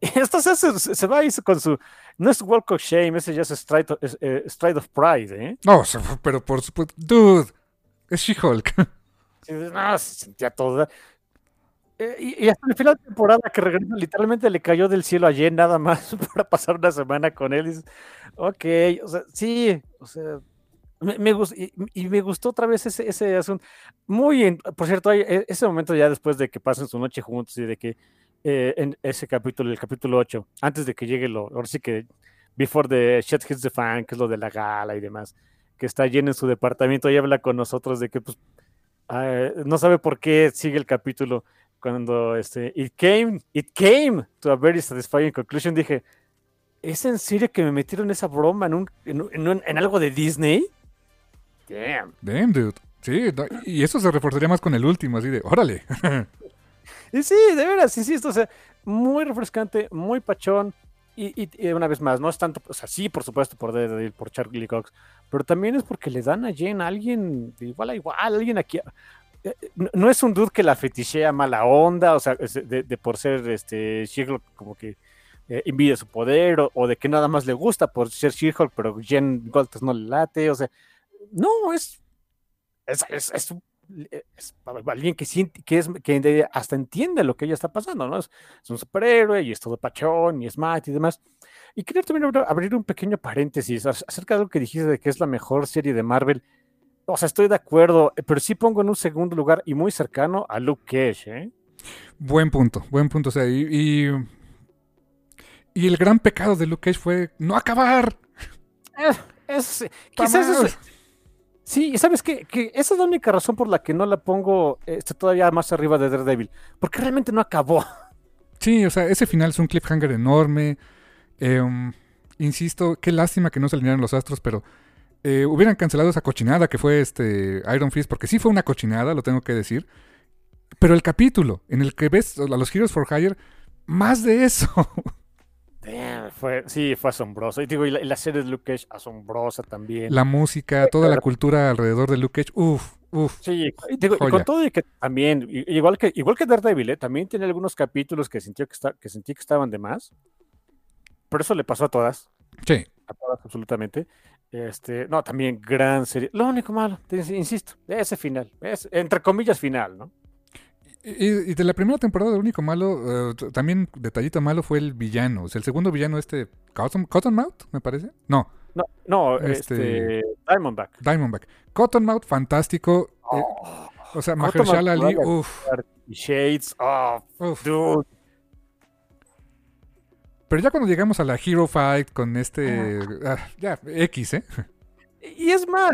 Entonces se, se va ahí con su. No es Walk of Shame, ese ya es Stride of, eh, Stride of Pride, ¿eh? No, pero por supuesto. Dude, es She-Hulk. No, se sentía todo. Eh, y, hasta el final de temporada que regresa, literalmente le cayó del cielo a Jen nada más para pasar una semana con él. Ok, o sea, sí, o sea. Me, gustó, y, me gustó otra vez ese, asunto. Muy, por cierto, e, ese momento ya después de que pasen su noche juntos y de que eh, en ese capítulo, el capítulo 8, antes de que llegue lo, ahora sí que Before the Shit Hits the Fan, que es lo de la gala y demás, que está lleno en su departamento y habla con nosotros de que pues uh, no sabe por qué sigue el capítulo cuando este it came it came to a very satisfying conclusion dije ¿es en serio que me metieron esa broma en un en, en, en algo de Disney? Damn. Damn, dude. Sí, no, y eso se reforzaría más con el último, así de, órale. Y sí, de veras, sí, sí, esto o sea, muy refrescante, muy pachón. Y, y, y, una vez más, no es tanto, o sea, sí, por supuesto, por Daredevil, por Charlie Cox, pero también es porque le dan a Jen a alguien de igual a igual, alguien aquí. Eh, no, no, es un dude que la fetichea mala onda, o sea, de, por ser este She-Hulk como que eh, envidia su poder, o, de que nada más le gusta por ser She-Hulk, pero Jen Goltas no le late, o sea, no, es, es, es, alguien que siente, que es, que hasta entiende lo que ella está pasando, ¿no? Es, es, un superhéroe y es todo pachón y es Matt y demás. Y quería también abrir un pequeño paréntesis acerca de lo que dijiste de que es la mejor serie de Marvel. O sea, estoy de acuerdo, pero sí pongo en un segundo lugar y muy cercano a Luke Cage, ¿eh? Buen punto, buen punto. O sea, y, y, y el gran pecado de Luke Cage fue no acabar. Eh, es, quizás eso, Sí, ¿sabes qué? Que esa es la única razón por la que no la pongo este, todavía más arriba de Daredevil. Porque realmente no acabó. Sí, o sea, ese final es un cliffhanger enorme. Eh, insisto, qué lástima que no se alinearon los astros, pero eh, hubieran cancelado esa cochinada que fue este Iron Fist, porque sí fue una cochinada, lo tengo que decir. Pero el capítulo en el que ves a los Heroes for Hire, más de eso. Damn, fue, sí, fue asombroso. Y digo, y la, y la, serie de Luke Cage, asombrosa también. La música, toda la cultura alrededor de Luke Cage, uff, uff. Sí, y, digo, y con todo y que también, igual que, igual que Daredevil, ¿eh? también tiene algunos capítulos que, sintió que, está, que sentí que estaban de más. Pero eso le pasó a todas. Sí. A todas, absolutamente. Este, no, también gran serie. Lo único malo, insisto, ese final, es, entre comillas final, ¿no? Y, y, de la primera temporada, lo único malo, uh, también detallito malo fue el villano. O sea, el segundo villano, este, Cotton, Cottonmouth, me parece. No. No, no este, este, Diamondback. Diamondback. Cottonmouth, fantástico. Oh, eh, o sea, Mahershala Ali, uff. Shades, oh, uf. dude. Pero ya cuando llegamos a la Hero Fight con este. Ah, ya, X, ¿eh? Y es más,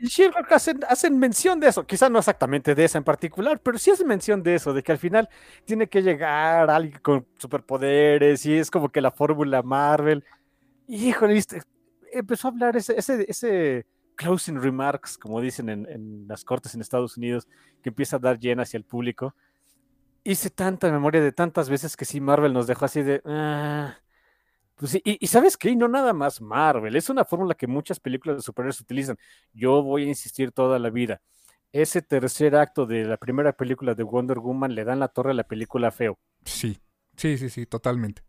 She-Hulk hacen, hacen, mención de eso, quizá no exactamente de esa en particular, pero sí hacen mención de eso, de que al final tiene que llegar alguien con superpoderes y es como que la fórmula Marvel. Y híjole, ¿viste? empezó a hablar ese, ese, ese closing remarks, como dicen en, en, las cortes en Estados Unidos, que empieza a dar llena hacia el público. Hice tanta memoria de tantas veces que sí Marvel nos dejó así de... Ah, pues sí, y, y, sabes qué, no nada más Marvel, es una fórmula que muchas películas de superhéroes utilizan. Yo voy a insistir toda la vida. Ese tercer acto de la primera película de Wonder Woman le dan la torre a la película feo. Sí, sí, sí, sí, totalmente.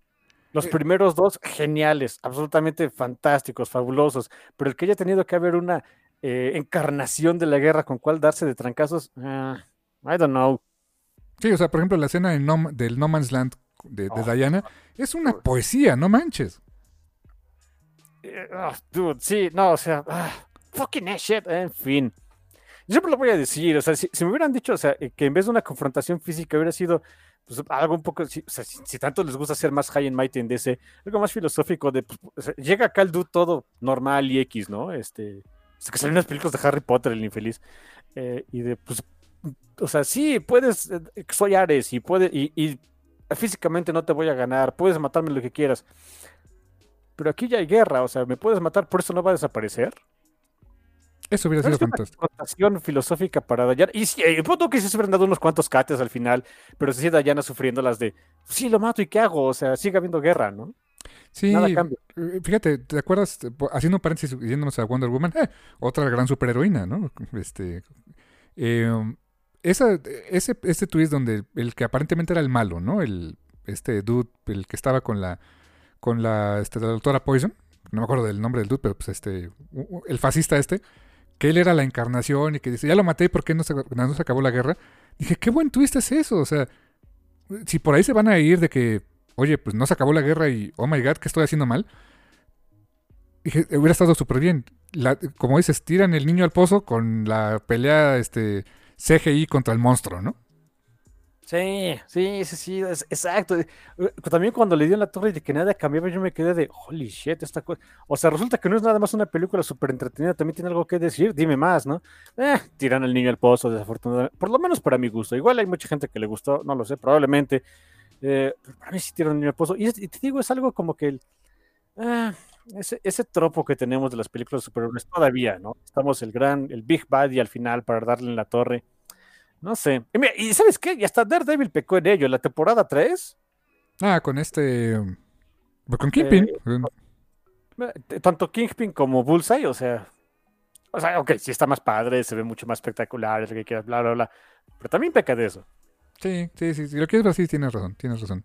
Los eh, primeros dos, geniales, absolutamente fantásticos, fabulosos, pero el que haya tenido que haber una eh, encarnación de la guerra con cual darse de trancazos, uh, I don't know. Sí, o sea, por ejemplo, la escena en no, del No Man's Land de, de oh, Diana, es una poesía, no manches. Oh, dude, sí, no, o sea, ah, fucking shit, en fin. Yo siempre lo voy a decir, o sea, si, si, me hubieran dicho, o sea, que en vez de una confrontación física hubiera sido pues, algo un poco, si, o sea, si, si tanto les gusta ser más high and mighty en DC, algo más filosófico de, pues, o sea, llega acá el dude todo normal y X, ¿no? Este, o sea, que salen unas películas de Harry Potter, el infeliz, eh, y de, pues, o sea, sí, puedes, eh, soy Ares y puede, y, y físicamente no te voy a ganar, puedes matarme lo que quieras, pero aquí ya hay guerra, o sea, me puedes matar, por eso no va a desaparecer. Eso hubiera ¿No sido es una fantástico. confrontación filosófica para Dayana. Y sí, el punto que sí se hubieran dado unos cuantos cates al final, pero sí Dayana sufriendo las de, sí, lo mato y qué hago, o sea, sigue habiendo guerra, ¿no? Sí, Nada cambia. eh, fíjate, ¿te acuerdas? Haciendo un paréntesis, yéndonos a Wonder Woman, eh, otra gran superheroína, ¿no? Este, eh, esa, ese, ese twist donde el que aparentemente era el malo, ¿no? El, este dude, el que estaba con la, con la, este, doctora Poison, no me acuerdo del nombre del dude, pero pues este, el fascista este, que él era la encarnación y que dice, ya lo maté, ¿por qué no se, no se acabó la guerra? Dije, qué buen twist es eso, o sea, si por ahí se van a ir de que, oye, pues no se acabó la guerra y, oh my god, ¿qué estoy haciendo mal? Dije, hubiera estado súper bien. La- como dices, tiran el niño al pozo con la pelea este, CGI contra el monstruo, ¿no? Sí, sí, sí, sí, es- exacto. Eh, También cuando le dio la torre de que nada cambiaba, yo me quedé de, holy shit, esta cosa. O sea, resulta que no es nada más una película súper entretenida, también tiene algo que decir, dime más, ¿no? Eh, tiran al niño al pozo, desafortunadamente. Por lo menos para mi gusto. Igual hay mucha gente que le gustó, no lo sé, probablemente. Eh, para mí sí tiran al niño al pozo. Y, es- te digo, es algo como que el, ah, ese, ese tropo que tenemos de las películas superhéroes todavía, ¿no? Estamos el gran, el Big Bad y al final para darle en la torre. No sé. Y, mira, ¿y ¿sabes qué? Y hasta Daredevil pecó en ello. La temporada 3, Ah, con este... pues Con Kingpin. eh, tanto Kingpin como Bullseye, o sea... O sea, ok, sí está más padre, se ve mucho más espectacular, es lo que quieras, bla, bla, bla. Pero también peca de eso. Sí, sí, sí. Si lo quieres ver así, tienes razón, tienes razón.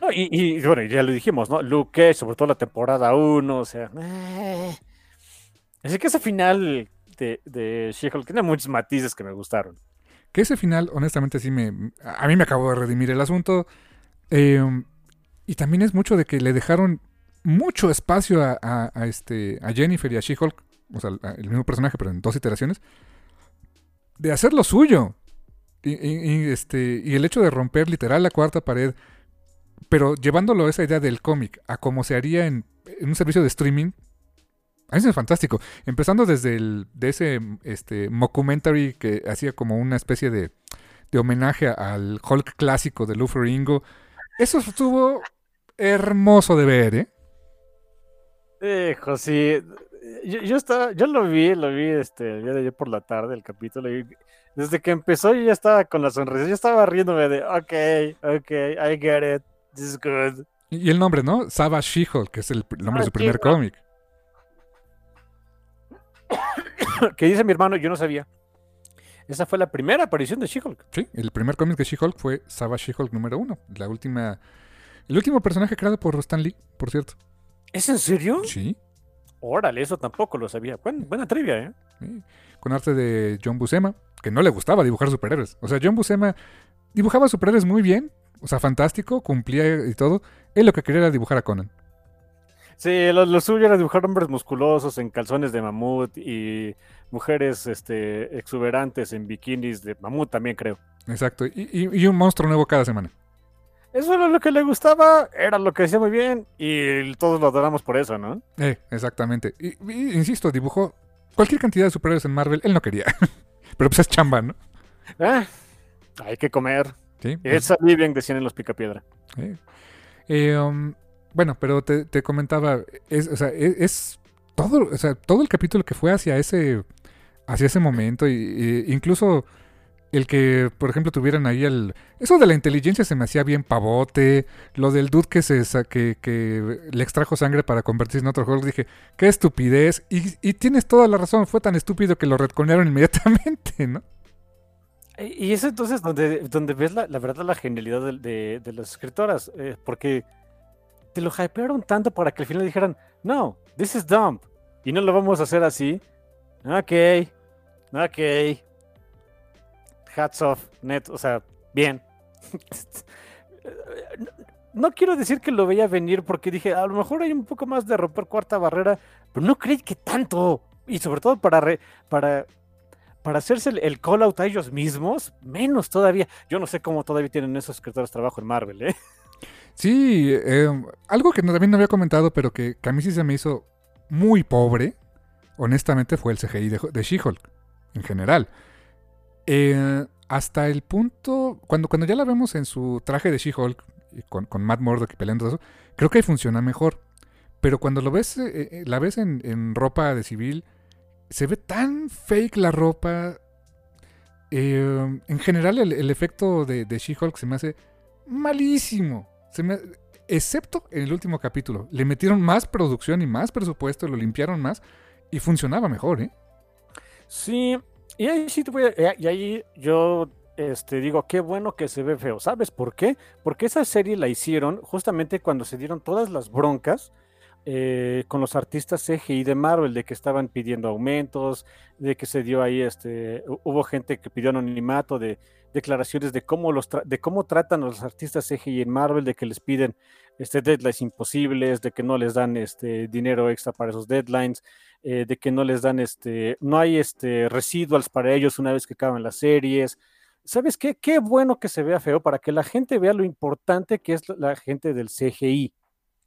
No, y, bueno, ya lo dijimos, ¿no? Luke sobre todo la temporada 1, o sea... eh. Así que ese final de, de She-Hulk tiene muchos matices que me gustaron. Que ese final, honestamente, sí me. A mí me acabó de redimir el asunto. Eh, y también es mucho de que le dejaron mucho espacio a, este, a Jennifer y a She-Hulk, o sea, el mismo personaje, pero en dos iteraciones, de hacer lo suyo. Y- y, este, y el hecho de romper literal la cuarta pared, pero llevándolo a esa idea del cómic, a como se haría en, un servicio de streaming. A mí me es fantástico. Empezando desde el, de ese este, mockumentary que hacía como una especie de, homenaje al Hulk clásico de Lou Ferrigno. Eso estuvo hermoso de ver, ¿eh? Hijo, sí. Yo, yo estaba, yo lo vi, lo vi este, el día de ayer por la tarde, el capítulo. y desde que empezó yo ya estaba con la sonrisa, yo estaba riéndome de, ok, ok, I get it, this is good. Y el nombre, ¿no? Savage She-Hulk, que es el nombre de su primer cómic. que dice mi hermano, yo no sabía. Esa fue la primera aparición de She-Hulk. Sí, el primer cómic de She-Hulk fue Savage She-Hulk número uno. La última. El último personaje creado por Stan Lee, por cierto. ¿Es en serio? Sí. Órale, eso tampoco lo sabía. Buen- buena trivia, ¿eh? sí. Con arte de John Buscema, que no le gustaba dibujar superhéroes. O sea, John Buscema dibujaba superhéroes muy bien. O sea, fantástico, cumplía y todo. Él lo que quería era dibujar a Conan. Sí, lo, lo suyo era dibujar hombres musculosos en calzones de mamut y mujeres este, exuberantes en bikinis de mamut también, creo. Exacto. Y, y- y un monstruo nuevo cada semana. Eso era lo que le gustaba, era lo que hacía muy bien y todos lo adoramos por eso, ¿no? Eh, exactamente. Y, y, insisto, dibujó cualquier cantidad de superhéroes en Marvel. Él no quería. Pero pues es chamba, ¿no? Ah, hay que comer. Sí. pues, Esa bien decían en los Picapiedra. eh. Eh, um, bueno, pero te, te comentaba, es, o sea, es, es todo, o sea, todo el capítulo que fue hacia ese, hacia ese momento, y, y incluso el que, por ejemplo, tuvieran ahí el, eso de la inteligencia se me hacía bien pavote, lo del dude que se, que, que le extrajo sangre para convertirse en otro Hulk, dije, qué estupidez, y, y tienes toda la razón, fue tan estúpido que lo retconearon inmediatamente, ¿no? Y es entonces donde, donde ves la, la verdad la genialidad de, de- las escritoras, eh, porque te lo hypearon tanto para que al final dijeran, no, this is dumb, y no lo vamos a hacer así. Ok, ok. Hats off, net, o sea, bien. No- No quiero decir que lo veía venir porque dije, a lo mejor hay un poco más de romper cuarta barrera, pero no creí que tanto. Y sobre todo para, re- para para hacerse el, call out a ellos mismos, menos todavía. Yo no sé cómo todavía tienen esos escritores trabajo en Marvel, ¿eh? Sí, em, algo que también no había comentado, pero que, a mí sí se me hizo muy pobre, honestamente, fue el CGI de, She-Hulk, en general. Eh, hasta el punto, cuando, cuando ya la vemos en su traje de She-Hulk, con, con Matt Murdock y peleando eso, creo que ahí funciona mejor. Pero cuando lo ves, eh, eh, la ves en, ropa de civil, se ve tan fake la ropa. en general, el, efecto de, de She-Hulk se me hace malísimo excepto en el último capítulo. Le metieron más producción y más presupuesto, lo limpiaron más y funcionaba mejor, ¿eh? Sí, y ahí sí te voy a, eh, y ahí yo este, digo, qué bueno que se ve feo. ¿Sabes por qué? Porque esa serie la hicieron justamente cuando se dieron todas las broncas eh, con los artistas CGI de Marvel, de que estaban pidiendo aumentos, de que se dio ahí, este, hubo gente que pidió anonimato, de declaraciones de cómo, los de cómo tratan a los artistas CGI en Marvel, de que les piden este, deadlines imposibles, de que no les dan este, dinero extra para esos deadlines, eh, de que no les dan, este, no hay este, residuals para ellos una vez que acaban las series. ¿Sabes qué? Qué bueno que se vea feo para que la gente vea lo importante que es la gente del CGI.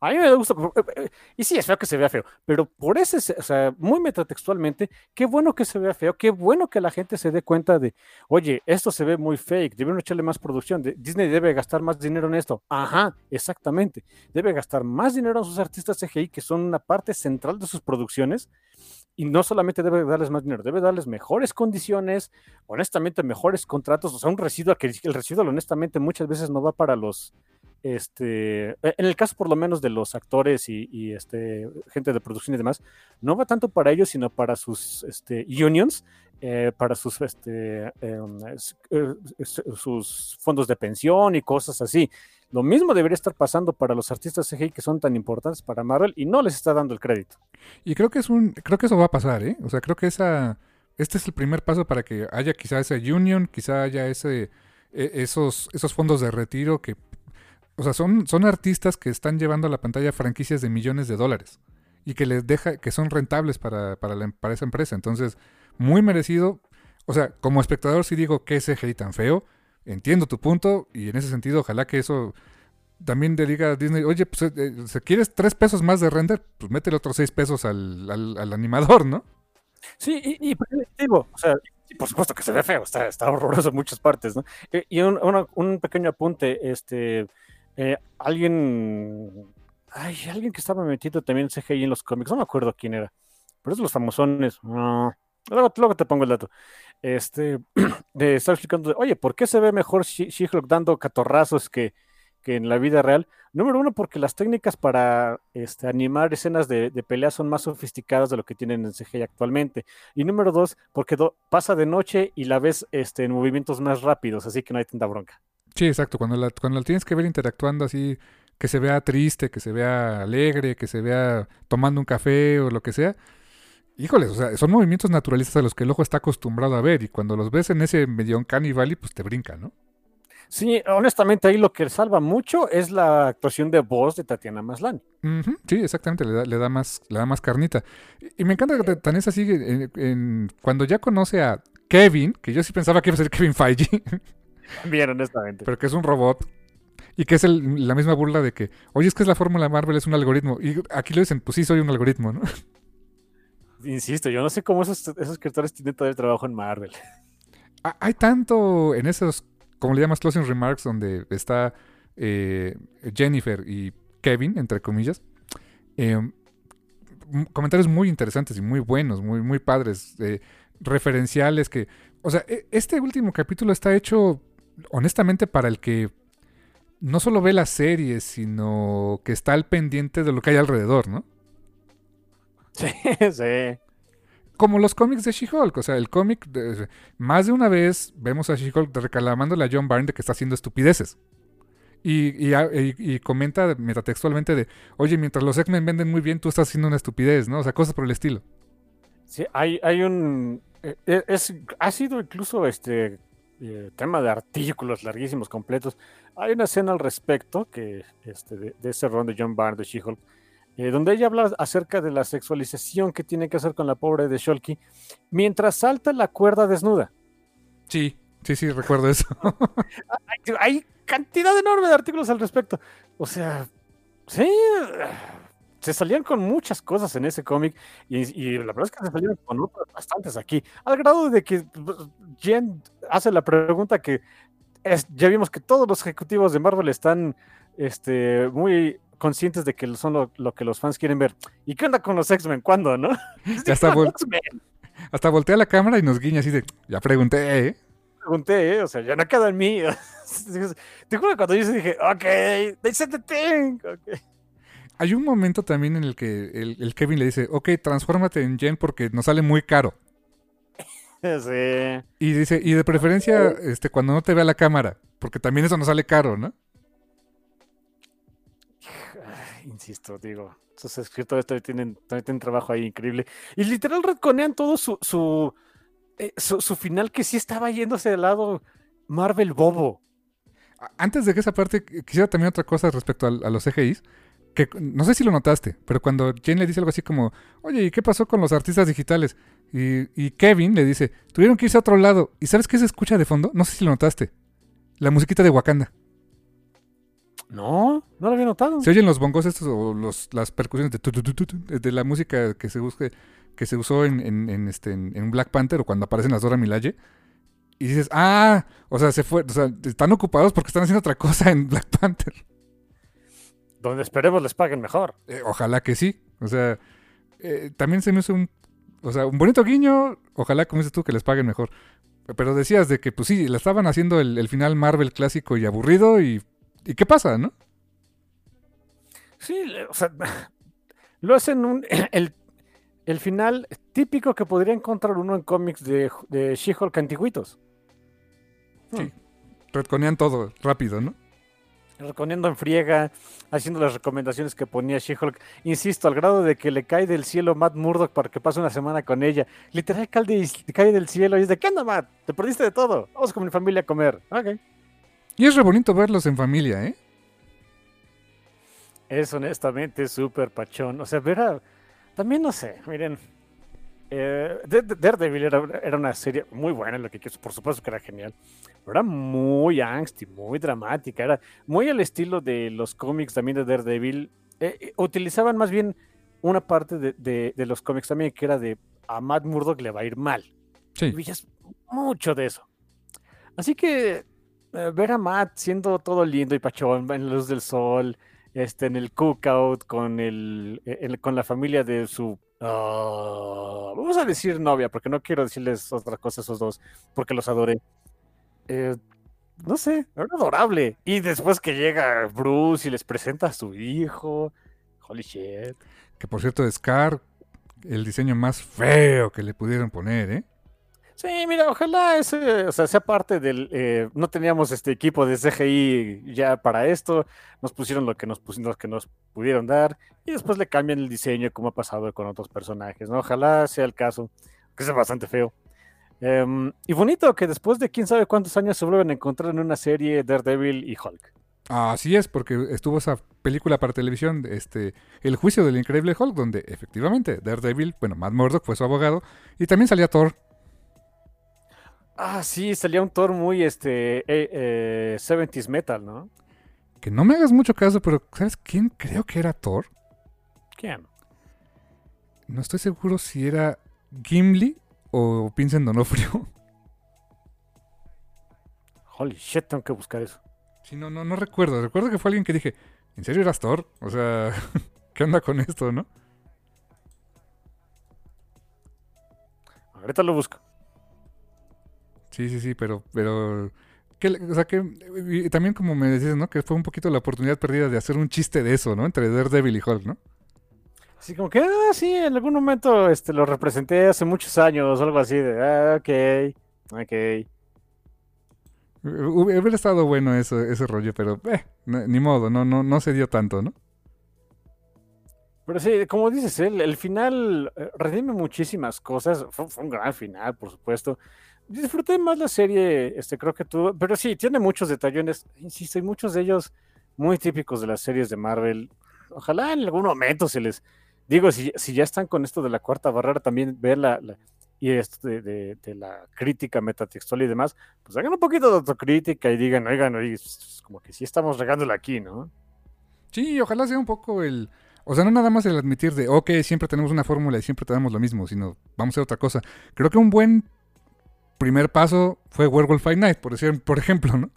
A mí me gusta, eh, eh, y sí, es feo que se vea feo, pero por ese, o sea, muy metatextualmente, qué bueno que se vea feo, qué bueno que la gente se dé cuenta de, oye, esto se ve muy fake, debieron echarle más producción, Disney debe gastar más dinero en esto. Ajá, exactamente, debe gastar más dinero en sus artistas CGI, que son una parte central de sus producciones, y no solamente debe darles más dinero, debe darles mejores condiciones, honestamente mejores contratos, o sea, un residuo que el residuo honestamente muchas veces no va para los este, e, en el caso por lo menos de los actores y, este, gente de producción y demás, no va tanto para ellos, sino para sus este, unions, eh, para sus, este, em, eh, sus fondos de pensión y cosas así. Lo mismo debería estar pasando para los artistas CGI que son tan importantes para Marvel y no les está dando el crédito. Y creo que es un, creo que eso va a pasar, ¿eh? O sea, creo que esa, este es el primer paso para que haya quizá ese union, quizá haya ese, e, esos, esos fondos de retiro que o sea, son, son artistas que están llevando a la pantalla franquicias de millones de dólares y que les deja, que son rentables para, para, la, para esa empresa. Entonces, muy merecido. O sea, como espectador sí digo que ese CGI tan feo. Entiendo tu punto y en ese sentido ojalá que eso también le diga a Disney, oye, pues eh, eh, si quieres tres pesos más de render, pues métele otros seis pesos al, al, animador, ¿no? Sí, y, y digo, o sea, por supuesto que se ve feo, está, horroroso en muchas partes, ¿no? Eh, y un, un, pequeño apunte, este, eh, alguien. Ay, alguien que estaba metido también en CGI en los cómics, no me acuerdo quién era. Pero es los famosones. luego, te pongo el dato. Este, de estar explicando, oye, ¿por qué se ve mejor She-Hulk dando catorrazos que, que en la vida real? Número uno, porque las técnicas para este, animar escenas de, de pelea son más sofisticadas de lo que tienen en CGI actualmente. Y número dos, porque pasa de noche y la ves este, en movimientos más rápidos, así que no hay tanta bronca. Sí, exacto. Cuando la, cuando la tienes que ver interactuando así, que se vea triste, que se vea alegre, que se vea tomando un café o lo que sea. Híjoles, o sea, son movimientos naturalistas a los que el ojo está acostumbrado a ver y cuando los ves en ese medio Valley, pues te brinca, ¿no? Sí, honestamente ahí lo que salva mucho es la actuación de voz de Tatiana Maslany. sí, exactamente, le da, le da, más, le da más carnita. Y, me encanta que Tanesa sigue en, cuando ya conoce a Kevin, que yo sí pensaba que iba a ser Kevin Feige. Bien, honestamente. Pero que es un robot. Y que es la misma burla de que, oye, es que es la fórmula Marvel, es un algoritmo. Y aquí lo dicen, pues sí, soy un algoritmo, ¿no? Insisto, yo no sé cómo esos, esos escritores tienen todo el trabajo en Marvel. Hay tanto en esos, como le llamas, closing remarks, donde está eh, Jennifer y Kevin, entre comillas. Eh, comentarios muy interesantes y muy buenos, muy, muy padres, eh, referenciales que o sea, e, este último capítulo está hecho honestamente para el que no solo ve la serie, sino que está al pendiente de lo que hay alrededor, ¿no? Sí, sí. Como los cómics de She-Hulk, o sea, el cómic, más de una vez vemos a She-Hulk reclamándole a John Byrne de que está haciendo estupideces. Y, y, comenta metatextualmente de, oye, mientras los X-Men venden muy bien, tú estás haciendo una estupidez, ¿no? O sea, cosas por el estilo. Sí, hay, hay un, eh, eh, es, ha sido incluso este eh, tema de artículos larguísimos, completos. Hay una escena al respecto que este, de, ese ron de John Byrne de She-Hulk, eh, donde ella habla acerca de la sexualización que tiene que hacer con la pobre de Sholky mientras salta la cuerda desnuda. Sí, sí, sí, recuerdo eso. hay, hay cantidad enorme de artículos al respecto. O sea, sí, se salían con muchas cosas en ese cómic y, la verdad es que se salieron con otras bastantes aquí, al grado de que pues, Jen hace la pregunta que ya vimos que todos los ejecutivos de Marvel están este, muy conscientes de que son lo, que los fans quieren ver. ¿Y qué onda con los X-Men? ¿Cuándo, no? hasta, hasta voltea la cámara y nos guiña así de, ya pregunté, ¿eh? Pregunté, ¿eh? O sea, ya no queda en mí. Te juro cuando yo dije, ok, they said the thing. Okay. Hay un momento también en el que el, Kevin le dice, ok, transfórmate en Jen porque nos sale muy caro. Sí. Y dice, y de preferencia, este, cuando no te vea la cámara, porque también eso nos sale caro, ¿no? Insisto, digo, esos escritores todavía tienen, todavía tienen trabajo ahí increíble. Y literal retconean todo su, su, eh, su, final que sí estaba yéndose del lado Marvel bobo. Antes de que esa parte, quisiera también otra cosa respecto a, a los CGIs que no sé si lo notaste, pero cuando Jane le dice algo así como, oye, ¿y qué pasó con los artistas digitales? Y, Kevin le dice, tuvieron que irse a otro lado. ¿Y sabes qué se escucha de fondo? No sé si lo notaste. La musiquita de Wakanda. No, no lo había notado. Se oyen los bongos estos o los, las percusiones de, de la música que se busque, que se usó en, en, este, en, Black Panther o cuando aparecen las Dora Milaje. Y dices, ah, o sea, se fue, o sea, están ocupados porque están haciendo otra cosa en Black Panther. Donde esperemos les paguen mejor. Eh, ojalá que sí. O sea, eh, también se me hizo un, o sea, un bonito guiño. Ojalá, como dices tú, que les paguen mejor. Pero decías de que, pues sí, la estaban haciendo el, final Marvel clásico y aburrido. Y, ¿Y qué pasa, no? Sí, o sea, lo hacen un, el, el final típico que podría encontrar uno en cómics de, de She-Hulk antiguitos. Sí, retconean todo rápido, ¿no? Reconiendo en friega, haciendo las recomendaciones que ponía She-Hulk. Insisto, al grado de que le cae del cielo Matt Murdock para que pase una semana con ella. Literal cae, cae del cielo y dice, ¿qué onda, Matt? Te perdiste de todo. Vamos con mi familia a comer. Ok. Y es re bonito verlos en familia, ¿eh? Es honestamente súper pachón. O sea, ver También no sé, miren, eh, Daredevil era, una serie muy buena, lo que por supuesto que era genial, pero era muy angsty, muy dramática, era muy al estilo de los cómics también de Daredevil. Eh, eh, utilizaban más bien una parte de, los cómics también que era de a Matt Murdock le va a ir mal. Sí. mucho de eso. Así que ver a Matt siendo todo lindo y pachón en la luz del sol, este, en el cookout con, el, con la familia de su Ah, vamos a decir novia, porque no quiero decirles otra cosa a esos dos, porque los adoré. Eh, no sé, era adorable. Y después que llega Bruce y les presenta a su hijo, holy shit. Que por cierto, Scar, el diseño más feo que le pudieron poner, ¿eh? Sí, mira, ojalá ese, o sea, sea parte del. Eh, no teníamos este equipo de CGI ya para esto. Nos pusieron lo que nos, lo que nos pudieron dar. Y después le cambian el diseño, como ha pasado con otros personajes. ¿no? Ojalá sea el caso. Que es bastante feo. Em, y bonito que después de quién sabe cuántos años se vuelven a encontrar en una serie Daredevil y Hulk. Así es, porque estuvo esa película para televisión, este, El juicio del increíble Hulk, donde efectivamente Daredevil, bueno, Matt Murdock fue su abogado, y también salía Thor Ah, sí, salía un Thor muy este eh, 70s metal, ¿no? Que no me hagas mucho caso, pero ¿sabes quién creo que era Thor? ¿Quién? No estoy seguro si era Gimli o Vincent Donofrio. Holy shit, tengo que buscar eso. Sí, no, no, no recuerdo. Recuerdo que fue alguien que dije, ¿en serio eras Thor? O sea, ¿qué onda con esto, no? Ahorita lo busco. Sí, sí, sí, pero, pero, o sea, que también como me decías, ¿no? Que fue un poquito la oportunidad perdida de hacer un chiste de eso, ¿no? Entre Daredevil y Hulk, ¿no? Así como que, ah, sí, en algún momento este, lo representé hace muchos años, algo así de, ah, ok, ok. Hubiera estado bueno eso, ese rollo, pero eh, ni modo, no, no, no se dio tanto, ¿no? Pero sí, como dices, el, el final eh, redime muchísimas cosas. Fue, fue, un gran final, por supuesto disfruté más la serie, este, creo que tú, pero sí, tiene muchos detallones, insisto, y muchos de ellos muy típicos de las series de Marvel. ojalá en algún momento se les, digo, si, si ya están con esto de la cuarta barrera, también ver la, y esto de, la crítica metatextual y demás, pues hagan un poquito de autocrítica y digan, oigan, oigan como que sí estamos regándola aquí, ¿no? Sí, ojalá sea un poco el, o sea, no nada más el admitir de, ok, siempre tenemos una fórmula y siempre tenemos lo mismo, sino vamos a hacer otra cosa. Creo que un buen primer paso fue Werewolf by Night, por, decir, por ejemplo, ¿no?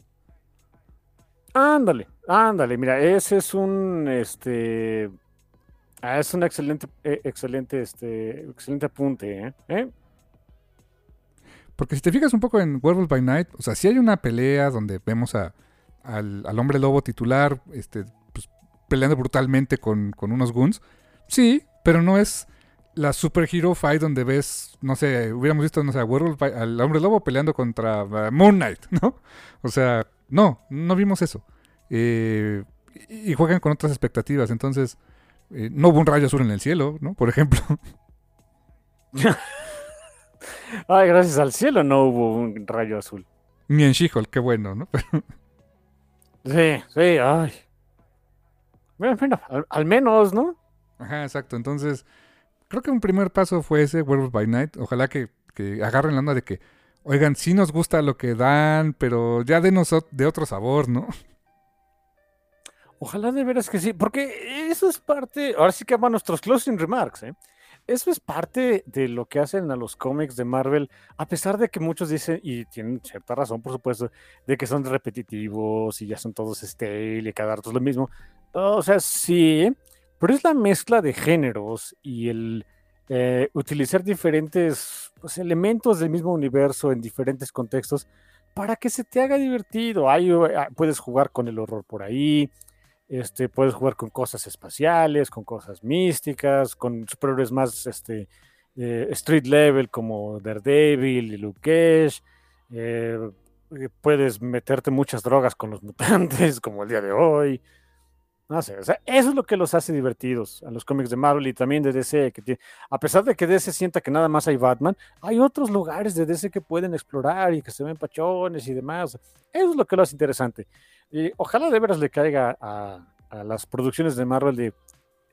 Ándale, ándale, mira, ese es un, este, ah, es un excelente, eh, excelente, este, excelente apunte, ¿eh? ¿eh? Porque si te fijas un poco en Werewolf by Night, o sea, si hay una pelea donde vemos a, al, al, hombre lobo titular, este, pues, peleando brutalmente con, con unos goons, sí, pero no es la super hero fight donde ves, no sé, hubiéramos visto, no sé, al hombre lobo peleando contra uh, Moon Knight, ¿no? O sea, no, no vimos eso. Eh, y juegan con otras expectativas, entonces eh, no hubo un rayo azul en el cielo, ¿no? Por ejemplo. Ay, gracias al cielo no hubo un rayo azul. Ni en she qué bueno, ¿no? sí, sí, ay. Bueno, al, al menos, ¿no? Ajá, exacto. Entonces, creo que un primer paso fue ese, Werewolf by Night. Ojalá que, agarren la onda de que, oigan, sí nos gusta lo que dan, pero ya denos de otro sabor, ¿no? Ojalá de veras que sí, porque eso es parte, ahora sí que van nuestros closing remarks, ¿eh? Eso es parte de lo que hacen a los cómics de Marvel, a pesar de que muchos dicen, y tienen cierta razón, por supuesto, de que son repetitivos y ya son todos stale y cada rato es lo mismo. O sea, sí, pero es la mezcla de géneros y el eh, utilizar diferentes pues, elementos del mismo universo en diferentes contextos para que se te haga divertido. Ahí ah, puedes jugar con el horror por ahí, este, puedes jugar con cosas espaciales, con cosas místicas, con superhéroes más este, eh, street level como Daredevil y Luke Cage. Eh, puedes meterte muchas drogas con los mutantes como el día de hoy. No sé, o sea, eso es lo que los hace divertidos a los cómics de Marvel y también de DC, que a pesar de que DC sienta que nada más hay Batman, hay otros lugares de DC que pueden explorar y que se ven pachones y demás. Eso es lo que lo hace interesante. Y ojalá de veras le caiga a, las producciones de Marvel de,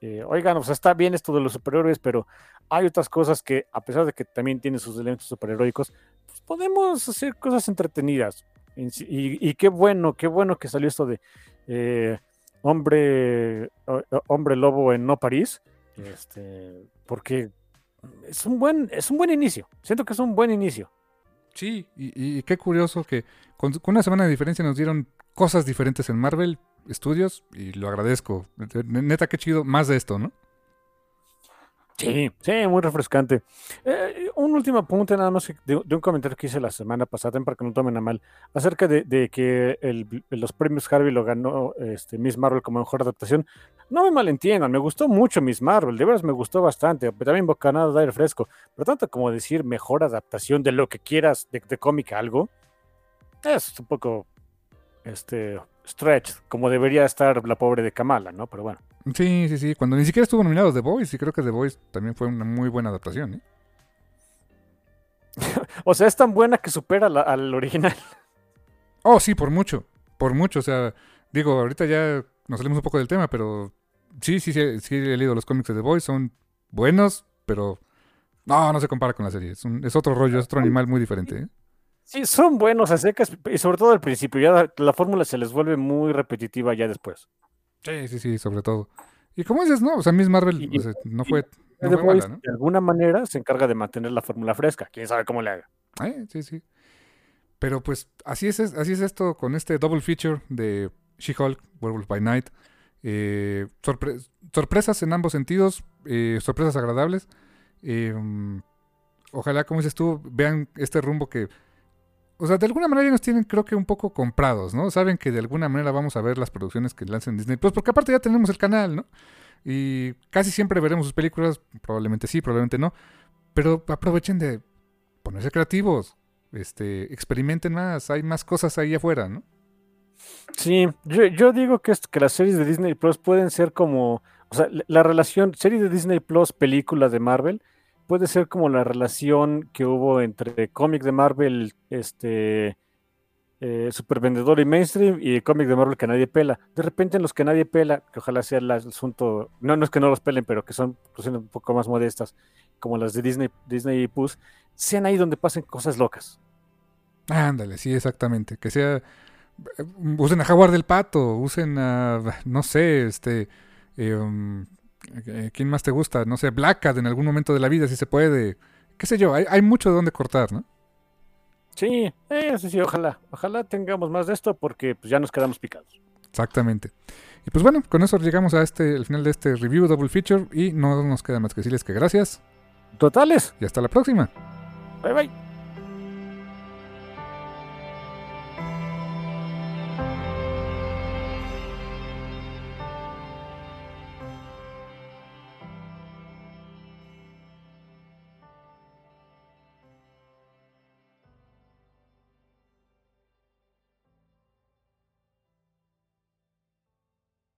eh, oigan, o sea, está bien esto de los superhéroes, pero hay otras cosas que, a pesar de que también tienen sus elementos superheroicos, pues podemos hacer cosas entretenidas. Y, qué bueno, qué bueno que salió esto de... Eh, hombre, hombre lobo en No París, este, porque es un buen, es un buen inicio. Siento que es un buen inicio. Sí, y, qué curioso que con, una semana de diferencia nos dieron cosas diferentes en Marvel Studios y lo agradezco. Neta, qué chido, más de esto, ¿no? Sí, sí, muy refrescante. Eh, un último apunte nada más de, un comentario que hice la semana pasada, para que no tomen a mal, acerca de, que los premios Harvey lo ganó este, Miss Marvel como mejor adaptación. No me malentiendan, me gustó mucho Miss Marvel, de veras me gustó bastante, también Bocanada de aire fresco, pero tanto como decir mejor adaptación de lo que quieras de, de cómic algo, es un poco este, stretch, como debería estar la pobre de Kamala, ¿no? Pero bueno. Sí, sí, sí. Cuando ni siquiera estuvo nominado The Voice, y creo que The Voice también fue una muy buena adaptación, ¿eh? o sea, es tan buena que supera al original. Oh, sí, por mucho. Por mucho. O sea, digo, ahorita ya nos salimos un poco del tema, pero sí, sí, sí, sí he leído los cómics de The Voice. Son buenos, pero no, no se compara con la serie. Es, es otro rollo, es otro animal muy diferente. ¿eh? Sí, son buenos a secas, y sobre todo al principio. Ya la fórmula se les vuelve muy repetitiva ya después. Sí, sí, sí, sobre todo. Y como dices, no, o sea, Miss Marvel no fue, De alguna manera se encarga de mantener la fórmula fresca. Quién sabe cómo le haga. Eh, sí, sí. Pero pues así es, así es esto con este double feature de She-Hulk, Werewolf by Night. Eh, sorpresas en ambos sentidos, eh, sorpresas agradables. Em, ojalá, como dices tú, vean este rumbo que o sea, de alguna manera ya nos tienen, creo que un poco comprados, ¿no? Saben que de alguna manera vamos a ver las producciones que lancen Disney Plus, porque aparte ya tenemos el canal, ¿no? Y casi siempre veremos sus películas, probablemente sí, probablemente no, pero aprovechen de ponerse creativos, este, experimenten más, hay más cosas ahí afuera, ¿no? Sí, yo, digo que, que las series de Disney Plus pueden ser como, o sea, la relación, serie de Disney Plus, película de Marvel, puede ser como la relación que hubo entre cómics de Marvel, este, eh, super vendedor y mainstream y cómic de Marvel que nadie pela. De repente en los que nadie pela, que ojalá sea el asunto, no, no es que no los pelen, pero que son un poco más modestas, como las de Disney, Disney y Puss, sean ahí donde pasen cosas locas. Ándale, sí, exactamente. Que sea. Usen a Jaguar del Pato, usen a. No sé, este. Eh, eh, ¿Quién más te gusta? No sé, Blackad en algún momento de la vida, si se puede. Qué sé yo, hay, hay mucho de dónde cortar, ¿no? Sí, eh, sí, sí, ojalá. Ojalá tengamos más de esto porque pues, ya nos quedamos picados. Exactamente. Y pues bueno, con eso llegamos a este, al final de este review double feature y no nos queda más que decirles que gracias. Totales. Y hasta la próxima. Bye bye.